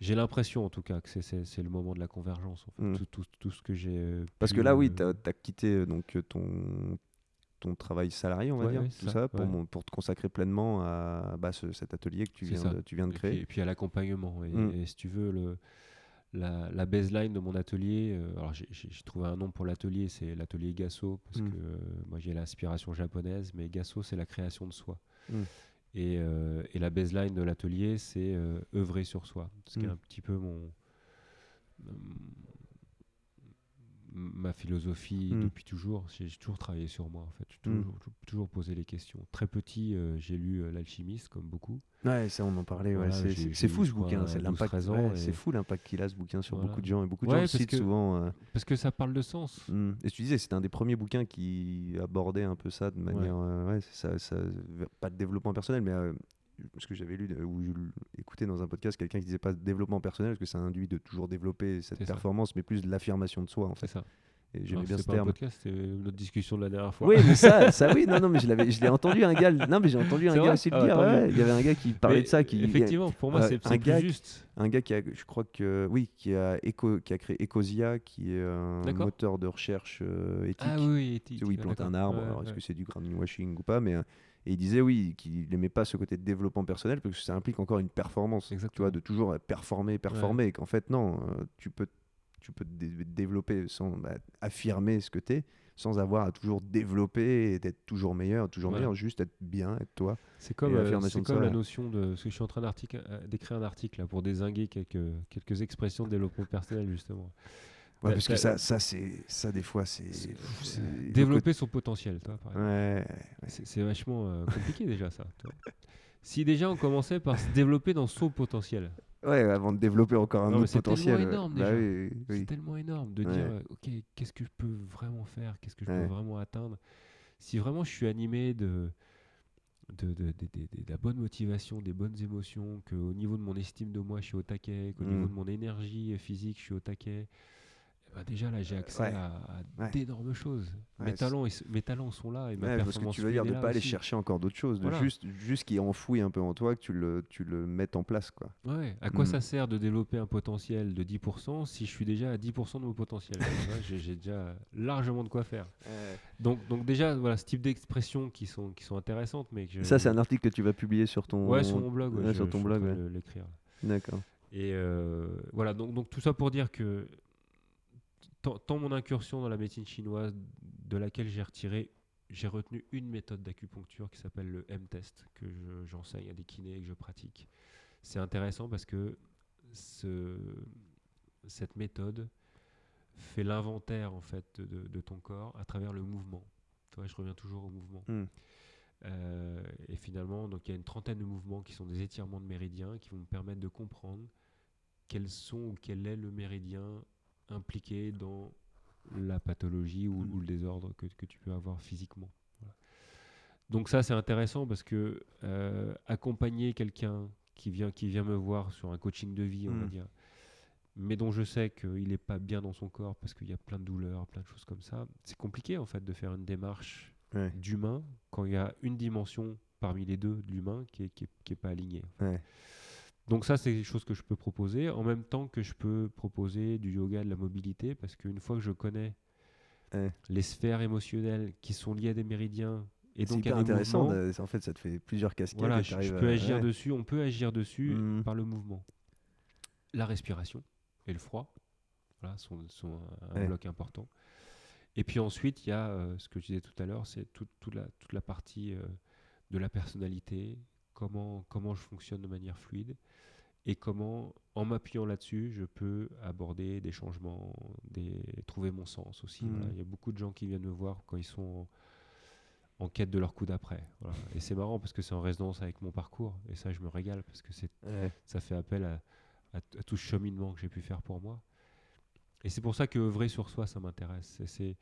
J'ai l'impression, en tout cas, que c'est, le moment de la convergence. En fait. Mm. tout, tout, tout ce que j'ai. euh, Parce que là, oui, euh, tu as, quitté euh, donc, ton, ton travail salarié, on va Ouais, dire, tout ça, ça, pour, ouais. mon- pour te consacrer pleinement à bah, ce- cet atelier que tu viens, de, tu viens de Et créer. puis, et puis à l'accompagnement. Et, Mm. et si tu veux, le, la, la baseline de mon atelier, euh, alors j'ai, trouvé un nom pour l'atelier, c'est l'atelier Gasso, parce Mm. que euh, moi j'ai l'inspiration japonaise, mais Gasso c'est la création de soi. Mm. Et, euh, et la baseline de l'atelier, c'est œuvrer sur soi, ce qui est un petit peu mon ma philosophie Mm. depuis toujours. J'ai toujours travaillé sur moi, en fait. J'ai Mm. toujours, toujours posé les questions. Très petit, euh, j'ai lu euh, L'Alchimiste, comme beaucoup. Ouais, ça, on en parlait. ouais, Voilà, c'est- fou ce bouquin. C'est 12, l'impact. 13 ans, ouais, et- C'est fou l'impact qu'il a ce bouquin sur Voilà. beaucoup de gens. Et beaucoup de Ouais, gens citent que- souvent. euh, Parce que ça parle de sens. Mm. Et tu disais, c'était un des premiers bouquins qui abordait un peu ça de manière. ça, ça- pas de développement personnel, mais. Euh, parce que j'avais lu de- ou écouté dans un podcast quelqu'un qui disait pas développement personnel parce que ça induit de toujours développer cette C'est ça. performance, mais plus de l'affirmation de soi en C'est fait. ça. Et j'aimais bien c'est ce pas un terme. podcast, c'est notre discussion de la dernière fois. Oui, mais ça, ça oui, non, non, mais je l'avais, je l'ai entendu un gars. Non, mais j'ai entendu un C'est gars aussi le Ah, dire. ouais, il y avait un gars qui parlait Mais de ça, qui Effectivement, pour moi, euh, c'est un c'est gars plus qui- juste. un gars qui a, je crois que oui, qui a éco, qui a créé Ecosia, qui est un moteur de recherche euh, éthique. Ah oui, éthique, où il ah, plante un arbre. Ouais, Alors, est-ce ouais. que c'est du greenwashing ou pas Mais euh, et il disait oui, qu'il n'aimait pas ce côté de développement personnel parce que ça implique encore une performance. Tu Exactement. vois, de toujours performer, performer. Et qu'en fait, non, euh, tu peux, tu peux te dé- développer sans bah, affirmer ce que tu es, sans avoir à toujours développer et d'être toujours meilleur, toujours meilleur, juste être bien, être toi. C'est comme, euh, c'est comme la ouais. notion de. Parce que je suis en train euh, d'écrire un article là, pour désinguer quelques, quelques expressions de développement personnel, justement. Ouais, T'as- parce que t'as- ça, ça, c'est, ça des fois, c'est. Développer son potentiel, toi, par exemple. Ouais, C'est c'est vachement euh, compliqué déjà, ça. Si déjà on commençait par se développer dans son potentiel, ouais, avant de développer encore un Non, mais autre c'est tellement potentiel. énorme, Bah déjà. oui, oui, c'est tellement énorme de dire euh, ok qu'est-ce que je peux vraiment faire qu'est-ce que je peux vraiment atteindre si vraiment je suis animé de de, de, de- de- de- de la bonne motivation des bonnes émotions qu'au niveau de mon estime de moi je suis au taquet qu'au Mm. niveau de mon énergie physique je suis au taquet ben déjà là j'ai accès Ouais. à, à Ouais. d'énormes choses Ouais, mes talents mes talents sont là et ma Ouais, parce que performance tu veux dire de est pas aller chercher encore d'autres choses, de Voilà. juste, juste qui est enfoui un peu en toi, que tu le, tu le mettes en place. Quoi. Ouais, à quoi Mm. ça sert de développer un potentiel de 10% si je suis déjà à 10% de mon potentiel? J'ai, déjà largement de quoi faire. Donc, donc déjà, voilà, ce type d'expressions qui sont, qui sont intéressantes, mais que je- Ça, c'est un article que tu vas publier sur ton. Ouais, sur mon blog. je- sur ton blog. l'écrire. D'accord. Et euh, voilà, donc, donc tout ça pour dire que tant, tant mon incursion dans la médecine chinoise, de laquelle j'ai retiré, j'ai retenu une méthode d'acupuncture qui s'appelle le M-test, que je- j'enseigne à des kinés et que je pratique. C'est intéressant parce que ce, cette méthode fait l'inventaire en fait de, ton corps à travers le mouvement. Je reviens toujours au mouvement. Hmm. Euh, et finalement, donc il y a une trentaine de mouvements qui sont des étirements de méridiens qui vont me permettre de comprendre quels sont ou quel est le méridien impliqué dans la pathologie ou, Mm. ou le désordre que, que tu peux avoir physiquement. Voilà. Donc ça, c'est intéressant parce que euh, accompagner quelqu'un qui vient, qui vient me voir sur un coaching de vie, on va Mm. dire, mais dont je sais qu'il n'est pas bien dans son corps parce qu'il y a plein de douleurs, plein de choses comme ça, c'est compliqué en fait de faire une démarche Ouais. d'humain quand il y a une dimension parmi les deux de l'humain qui est, qui, est, qui est pas alignée. Ouais. Donc ça, c'est des choses que je peux proposer, en même temps que je peux proposer du yoga, de la mobilité, parce qu'une fois que je connais Ouais. les sphères émotionnelles qui sont liées à des méridiens, et C'est donc hyper à des intéressant. de- En fait, ça te fait plusieurs casquettes. voilà, je, je t'arrives peux à- agir ouais. dessus, on peut agir dessus Mhm. par le mouvement. La respiration et le froid, voilà, sont, sont un, bloc important. Et puis ensuite, il y a euh, ce que je disais tout à l'heure, c'est toute, toute la, toute la partie euh, de la personnalité, comment, comment je fonctionne de manière fluide, et comment, en m'appuyant là-dessus, je peux aborder des changements, des, trouver mon sens aussi. Voilà. Il y a beaucoup de gens qui viennent me voir quand ils sont en, en quête de leur coup d'après. voilà. Et c'est marrant parce que c'est en résonance avec mon parcours, et ça, je me régale parce que c'est Ouais. ça fait appel à, à t- à tout ce cheminement que j'ai pu faire pour moi. Et c'est pour ça que œuvrer sur soi, ça m'intéresse. C'est- C'est,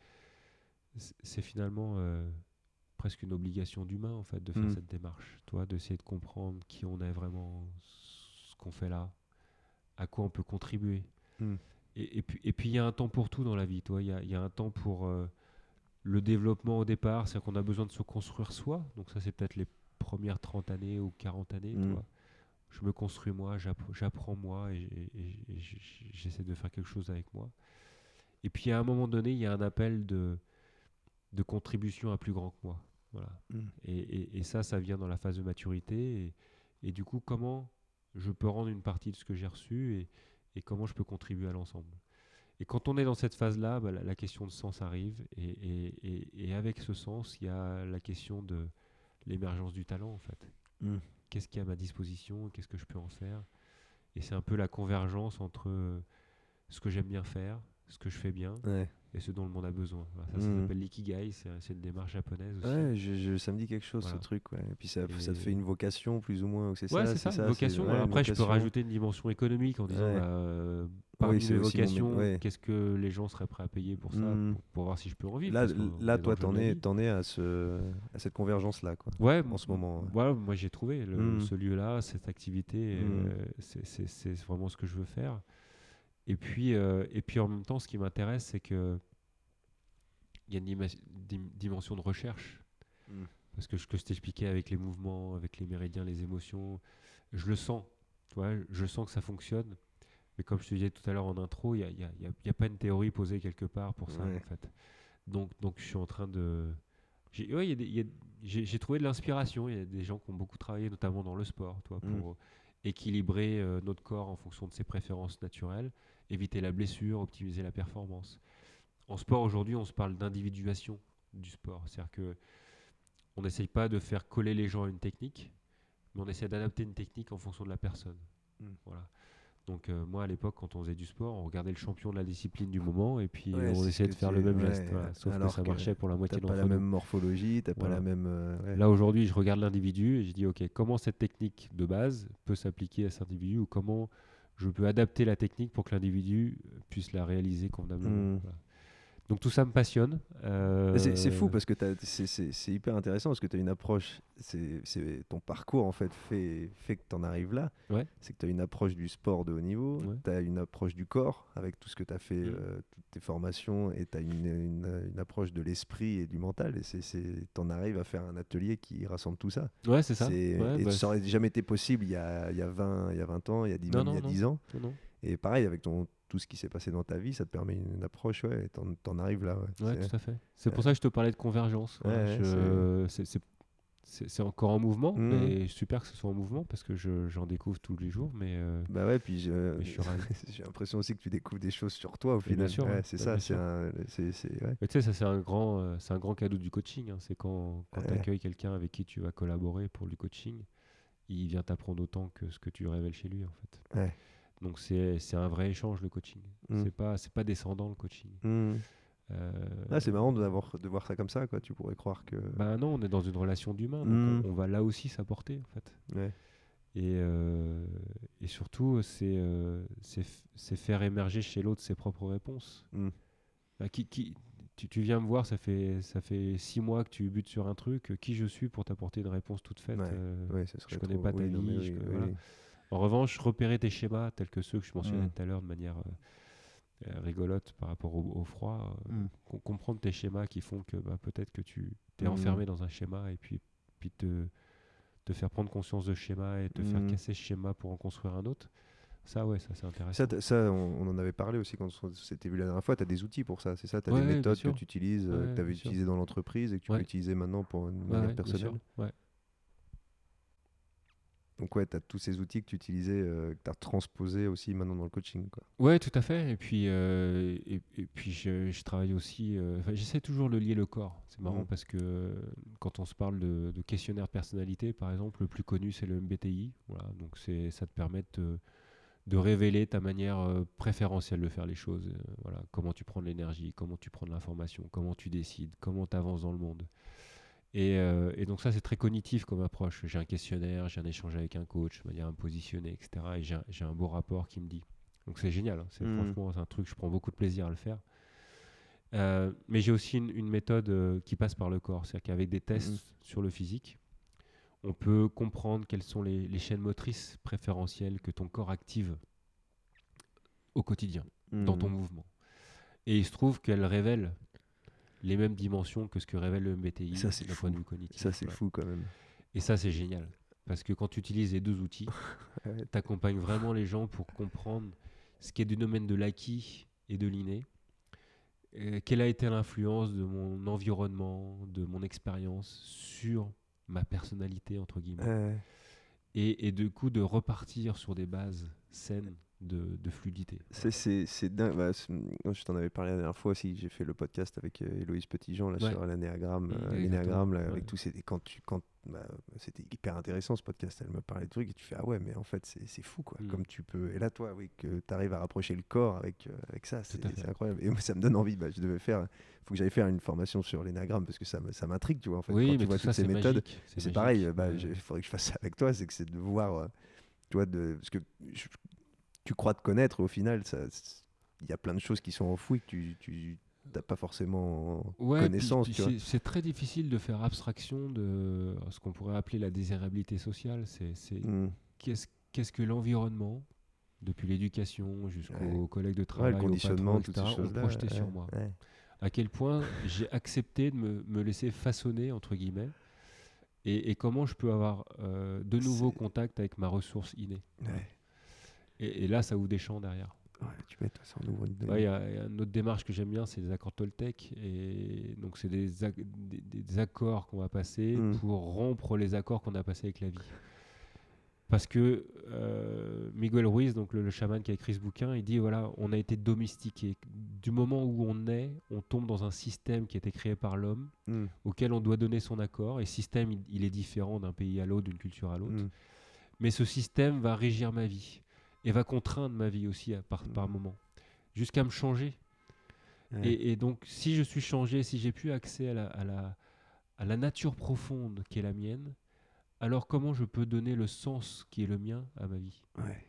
c'est- c'est finalement euh, presque une obligation d'humain, en fait, de faire Mm. cette démarche. Toi, d'essayer de comprendre qui on est vraiment, ce qu'on fait là, à quoi on peut contribuer. Mm. Et, et puis, et puis, il y a un temps pour tout dans la vie. Toi, il y a, y a un temps pour euh, le développement au départ, c'est qu'on a besoin de se construire soi. Donc ça, c'est peut-être les premières 30 années ou 40 années. tu Mm. Je me construis moi, j'app- j'apprends moi et, et- j'essaie de faire quelque chose avec moi. Et puis à un moment donné, il y a un appel de, de contribution à plus grand que moi. Voilà. Mm. Et, et- et ça, ça vient dans la phase de maturité. Et, et du coup, comment je peux rendre une partie de ce que j'ai reçu et, comment je peux contribuer à l'ensemble? Et quand on est dans cette phase-là, bah, la, la question de sens arrive. Et, avec ce sens, il y a la question de l'émergence du talent, en fait. Mm. Qu'est-ce qui est à ma disposition? Qu'est-ce que je peux en faire? Et c'est un peu la convergence entre ce que j'aime bien faire, ce que je fais bien Ouais. Et ce dont le monde a besoin. Voilà, ça, ça Mm. s'appelle l'ikigai. C'est une démarche japonaise aussi. Ouais, je, je- ça me dit quelque chose Voilà. ce truc. Ouais. Et puis ça, ça te fait une vocation plus ou moins. C'est Ouais, ça, c'est ça, une vocation. ouais, après, je peux rajouter une dimension économique en disant, bah, euh, parmi mes mon- vocations, qu'est-ce que les gens seraient prêts à payer pour ça, Mm. pour, pour voir si je peux en vivre. Là, toi, t'en es, t'en es à, ce, à cette convergence-là. Quoi. Ouais, en ce moment, ouais. Moi j'ai trouvé le- Mm. ce lieu-là, cette activité, Mm. euh, c'est vraiment ce que je veux faire. Et puis, euh, et puis en même temps, ce qui m'intéresse, c'est que il y a une dim- dimension de recherche. Mm. Parce que ce que je t'expliquais avec les mouvements, avec les méridiens, les émotions, je le sens. Tu vois, je sens que ça fonctionne. Mais comme je te disais tout à l'heure en intro, il n'y a, a- a- a pas une théorie posée quelque part pour ça, Ouais. en fait. Donc, donc je suis en train de. J'ai ouais, trouvé de l'inspiration. Il y a des gens qui ont beaucoup travaillé, notamment dans le sport, toi, Mm. pour équilibrer euh, notre corps en fonction de ses préférences naturelles, éviter la blessure, optimiser la performance. En sport, aujourd'hui, on se parle d'individuation du sport. C'est-à-dire que on n'essaye pas de faire coller les gens à une technique, mais on essaie d'adapter une technique en fonction de la personne. Mm. Voilà. Donc euh, moi, à l'époque, quand on faisait du sport, on regardait le champion de la discipline du moment et puis Ouais, on essayait de faire le même ouais, geste. voilà. Sauf alors que ça que marchait pour la T'as moitié pas d'entre la nous. même morphologie, t'as Voilà. pas la même. euh, ouais. Là aujourd'hui, je regarde l'individu et je dis ok, comment cette technique de base peut s'appliquer à cet individu ou comment je peux adapter la technique pour que l'individu puisse la réaliser convenablement. Mm. Voilà. Donc tout ça me passionne. euh, C'est fou parce que c'est- hyper intéressant parce que tu as une approche, c'est ton parcours en fait fait, fait que tu en arrives là. Ouais. C'est que tu as une approche du sport de haut niveau, Ouais. tu as une approche du corps avec tout ce que tu as fait, Mm. euh, toutes tes formations, et tu as une, une- une approche de l'esprit et du mental. Et tu en arrives à faire un atelier qui rassemble tout ça. Ouais, c'est ça. C'est- Ouais, et bah, ça aurait jamais été possible il y a, il y a, 20, il y a 20 ans, il y a 10, Non, même il y a non, 10 ans. Et pareil, avec ton, tout ce qui s'est passé dans ta vie, ça te permet une, approche, ouais, et t'en t'en arrives là. Ouais, Ouais, C'est- tout à fait. C'est pour ça que je te parlais de convergence. Ouais, Voilà, ouais, je- c'est- c'est- c'est c'est encore en mouvement, Mhm. mais super que ce soit en mouvement parce que je- j'en découvre tous les jours. Mais euh, Bah ouais, puis je- Mais je suis j'ai l'impression aussi que tu découvres des choses sur toi au final. bien sûr, Ouais, ouais. c'est Bah, ça, c'est un. c'est- tu sais, ça c'est un grand, euh, c'est un grand cadeau du coaching. hein. C'est quand, quand tu accueilles quelqu'un avec qui tu vas collaborer pour du coaching, il vient t'apprendre autant que ce que tu révèles chez lui en fait. Donc c'est un vrai échange le coaching. Mm. C'est pas c'est pas descendant le coaching. Hmm. Euh, Ah, c'est marrant de, de voir ça comme ça, quoi. Tu pourrais croire que. Bah non, on est dans une relation d'humain, Mm. on, on va là aussi s'apporter en fait. Ouais. Et, euh, et surtout, c'est euh, c'est faire émerger chez l'autre ses propres réponses. Mm. Bah, qui, qui, tu, tu viens me voir, ça fait, ça fait six mois que tu butes sur un truc. Qui je suis pour t'apporter une réponse toute faite Ouais, Ouais, ça je connais trop- pas ta oui, non, vie, je oui, connais- oui, voilà. En revanche, repérer tes schémas tels que ceux que je mentionnais Mm. tout à l'heure de manière euh, euh, rigolote par rapport au, au froid, euh, Mm. com- comprendre tes schémas qui font que bah, peut-être que tu t'es Mm. enfermé dans un schéma et puis, puis te, te faire prendre conscience de ce schéma et te faire casser ce schéma pour en construire un autre. Ça, ouais, ça c'est intéressant. Ça, on, on en avait parlé aussi quand on s'était vu la dernière fois. Tu as des outils pour ça, c'est ça Tu as Ouais, des méthodes que tu utilises, Ouais, que tu avais utilisées dans l'entreprise et que tu peux utiliser maintenant pour une manière personnelle. Ouais. Donc, ouais, tu as tous ces outils que tu utilisais, euh, que tu as transposés aussi maintenant dans le coaching. Quoi. Ouais, tout à fait. Et puis, euh, et, et puis je, je travaille aussi. euh, J'essaie toujours de lier le corps. C'est marrant Mhm. parce que quand on se parle de, de questionnaire de personnalité, par exemple, le plus connu c'est le MBTI. Voilà, donc ça te permet de, de révéler ta manière préférentielle de faire les choses. Voilà, comment tu prends de l'énergie, comment tu prends de l'information, comment tu décides, comment tu avances dans le monde. Et, euh, et donc ça c'est très cognitif comme approche. J'ai un questionnaire, j'ai un échange avec un coach, manière à me positionner, etc. Et j'ai un- beau rapport qui me dit. Donc c'est génial. hein. C'est Mhm. franchement c'est un truc, je prends beaucoup de plaisir à le faire. Euh, mais j'ai aussi une, une méthode euh, qui passe par le corps, c'est-à-dire qu'avec des tests Mhm. sur le physique, on peut comprendre quelles sont les, les chaînes motrices préférentielles que ton corps active au quotidien, dans ton Mhm. mouvement. Et il se trouve qu'elles révèlent les mêmes dimensions que ce que révèle le MBTI Ça, c'est d'un fou. point de vue cognitif. Ça, c'est fou quand même. Et ça, c'est génial. Parce que quand tu utilises les deux outils, Ouais. tu accompagnes vraiment les gens pour comprendre ce qui est du domaine de l'acquis et de l'inné. Quelle a été l'influence de mon environnement, de mon expérience sur ma personnalité, entre guillemets. Ouais. Et, et du coup, de repartir sur des bases saines de, de fluidité. C'est- dingue. Bah, je t'en avais parlé la dernière fois aussi. J'ai fait le podcast avec euh, Héloïse Petitjean là, Ouais. sur l'anéagramme. Mm, euh, Ouais. avec tous ces. Quand tu, quand, bah, c'était hyper intéressant ce podcast. Elle me parlait de trucs et tu fais Ah ouais, mais en fait, c'est fou quoi. Mm. Comme tu peux. Et là, toi, oui, que tu arrives à rapprocher le corps avec, euh, avec ça, c'est incroyable. Et moi, ça me donne envie. Bah, je devais faire. faut que j'aille faire une formation sur l'énéagramme parce que ça, ça m'intrigue, tu vois. En fait, oui, quand mais tu vois tout toutes ça, ces méthodes. C'est pareil, bah, il faudrait que je fasse ça avec toi, c'est que c'est de voir, euh, tu vois, de, parce que je- tu crois te connaître, au final, ça- il y a plein de choses qui sont enfouies que tu, tu n'as pas forcément Ouais, connaissance, c'est- très difficile de faire abstraction de ce qu'on pourrait appeler la désirabilité sociale. C'est Mm. qu'est-ce qu'est-ce que l'environnement, depuis l'éducation jusqu'aux Ouais. collègues de Ouais, travail, le au conditionnement, patron, toutes ces etc., ont choses-là. projeté ouais, sur moi. ouais. À quel point j'ai accepté de me, me laisser façonner, entre guillemets, et, et comment je peux avoir euh, de nouveau C'est- contact avec ma ressource innée? Et, et là, ça ouvre des champs derrière. Ouais, tu mets, ça en ouvre une Ouais, Il y, a y a une autre démarche que j'aime bien, c'est les accords Toltec. Et donc, c'est des, ac- des, des accords qu'on va passer Mm. pour rompre les accords qu'on a passés avec la vie. Parce que euh, Miguel Ruiz, donc le, le chaman qui a écrit ce bouquin, il dit voilà, on a été domestiqué. Du moment où on est, on tombe dans un système qui a été créé par l'homme, Mm, auquel on doit donner son accord. Et ce système, il, il est différent d'un pays à l'autre, d'une culture à l'autre. mm. Mais ce système va régir ma vie et va contraindre ma vie aussi à par, par Mm. moment, jusqu'à me changer. Ouais. Et, et donc, si je suis changé, si j'ai plus accès à la, à, la, à la nature profonde qui est la mienne, alors comment je peux donner le sens qui est le mien à ma vie? Ouais.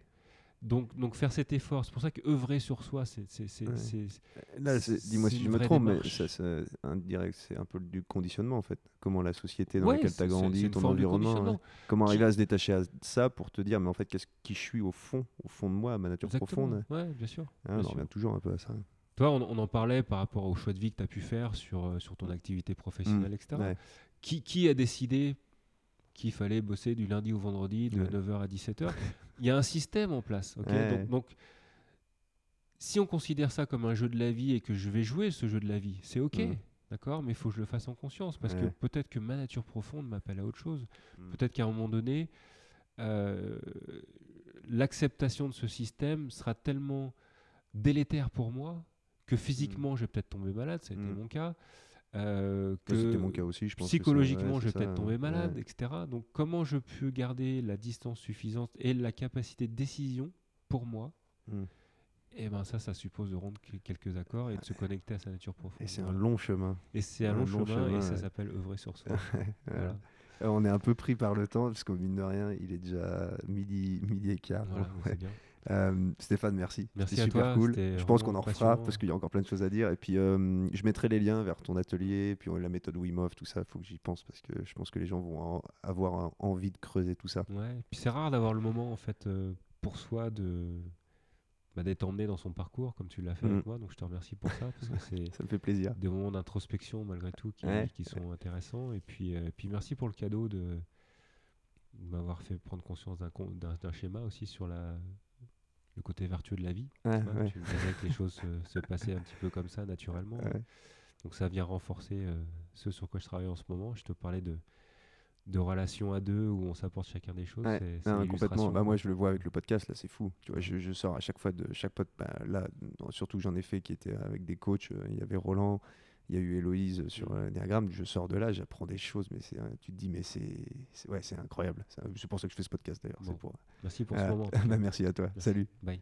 Donc, donc, faire cet effort, c'est pour ça que œuvrer sur soi, c'est. Ouais. Là, dis-moi si je me trompe, mais démarche. indirect, c'est un peu du conditionnement en fait. Comment la société dans Ouais, laquelle tu as grandi, ton environnement. ouais. Comment arriver à se détacher à ça pour te dire, mais en fait, qu'est-ce qui je suis au fond, au fond de moi, à ma nature Exactement. profonde? Ouais, bien sûr. Hein, bien on en sûr. revient toujours un peu à ça. Toi, on, on en parlait par rapport au choix de vie que tu as pu faire sur, euh, sur ton activité professionnelle, etc. Mm. Ouais. Qui, qui a décidé qu'il fallait bosser du lundi au vendredi de Ouais. 9h à 17h Il y a un système en place. Ouais. donc, donc, si on considère ça comme un jeu de la vie et que je vais jouer ce jeu de la vie, c'est OK. Mm. D'accord? Mais il faut que je le fasse en conscience parce que peut-être que ma nature profonde m'appelle à autre chose. Mm. Peut-être qu'à un moment donné, euh, l'acceptation de ce système sera tellement délétère pour moi que physiquement, je vais peut-être tomber malade, ça a été Mm. mon cas. Euh, que C'était mon cas aussi, je pense. que ça- psychologiquement, ouais, je vais peut-être tomber ouais. malade, etc. Donc, comment je peux garder la distance suffisante et la capacité de décision pour moi Mm. Et ben ça, ça suppose de que- quelques accords et de se connecter à sa nature profonde. Et c'est un long chemin. Et c'est un un long, long chemin, et ça s'appelle œuvrer sur soi. Voilà. Euh, On est un peu pris par le temps, parce qu'au mine de rien, il est déjà midi, midi et quart. Voilà, C'est. Euh, Stéphane, merci. Merci à super toi, cool. Je pense qu'on en refera parce qu'il y a encore plein de choses à dire. Et puis, euh, je mettrai les liens vers ton atelier, puis la méthode Wim Hof, tout ça. Il faut que j'y pense parce que je pense que les gens vont avoir envie de creuser tout ça. Ouais. Puis c'est rare d'avoir le moment en fait euh, pour soi de bah, d'être emmené dans son parcours comme tu l'as fait avec Mm. moi. Donc je te remercie pour ça parce que c'est Ça me fait plaisir. des moments d'introspection malgré tout qui, Ouais. qui sont intéressants. Et puis, puis merci pour le cadeau de, m'avoir fait prendre conscience d'un con- d'un d'un schéma aussi sur la, le côté vertueux de la vie. Ouais, Tu vois, ouais. Tu me disais que les choses se, se passaient un petit peu comme ça naturellement. Ouais. Donc ça vient renforcer euh, ce sur quoi je travaille en ce moment. Je te parlais de, de relations à deux où on s'apporte chacun des choses. Ouais, c'est- c'est non, l'illustration, complètement. Bah, moi, je le vois avec le podcast, là, c'est fou. Tu vois, je, je sors à chaque fois de chaque pote. Bah, là, surtout que j'en ai fait qui était avec des coachs. euh, Il y avait Roland, il y a eu Héloïse sur Mhm. euh, Diagramme. Je sors de là, j'apprends des choses, mais c'est, tu te dis, mais c'est, ouais, c'est incroyable. C'est, pour ça que je fais ce podcast d'ailleurs. Bon. C'est pour. Merci pour Euh, ce moment. en tout bah, merci à toi. Merci. Salut. Bye.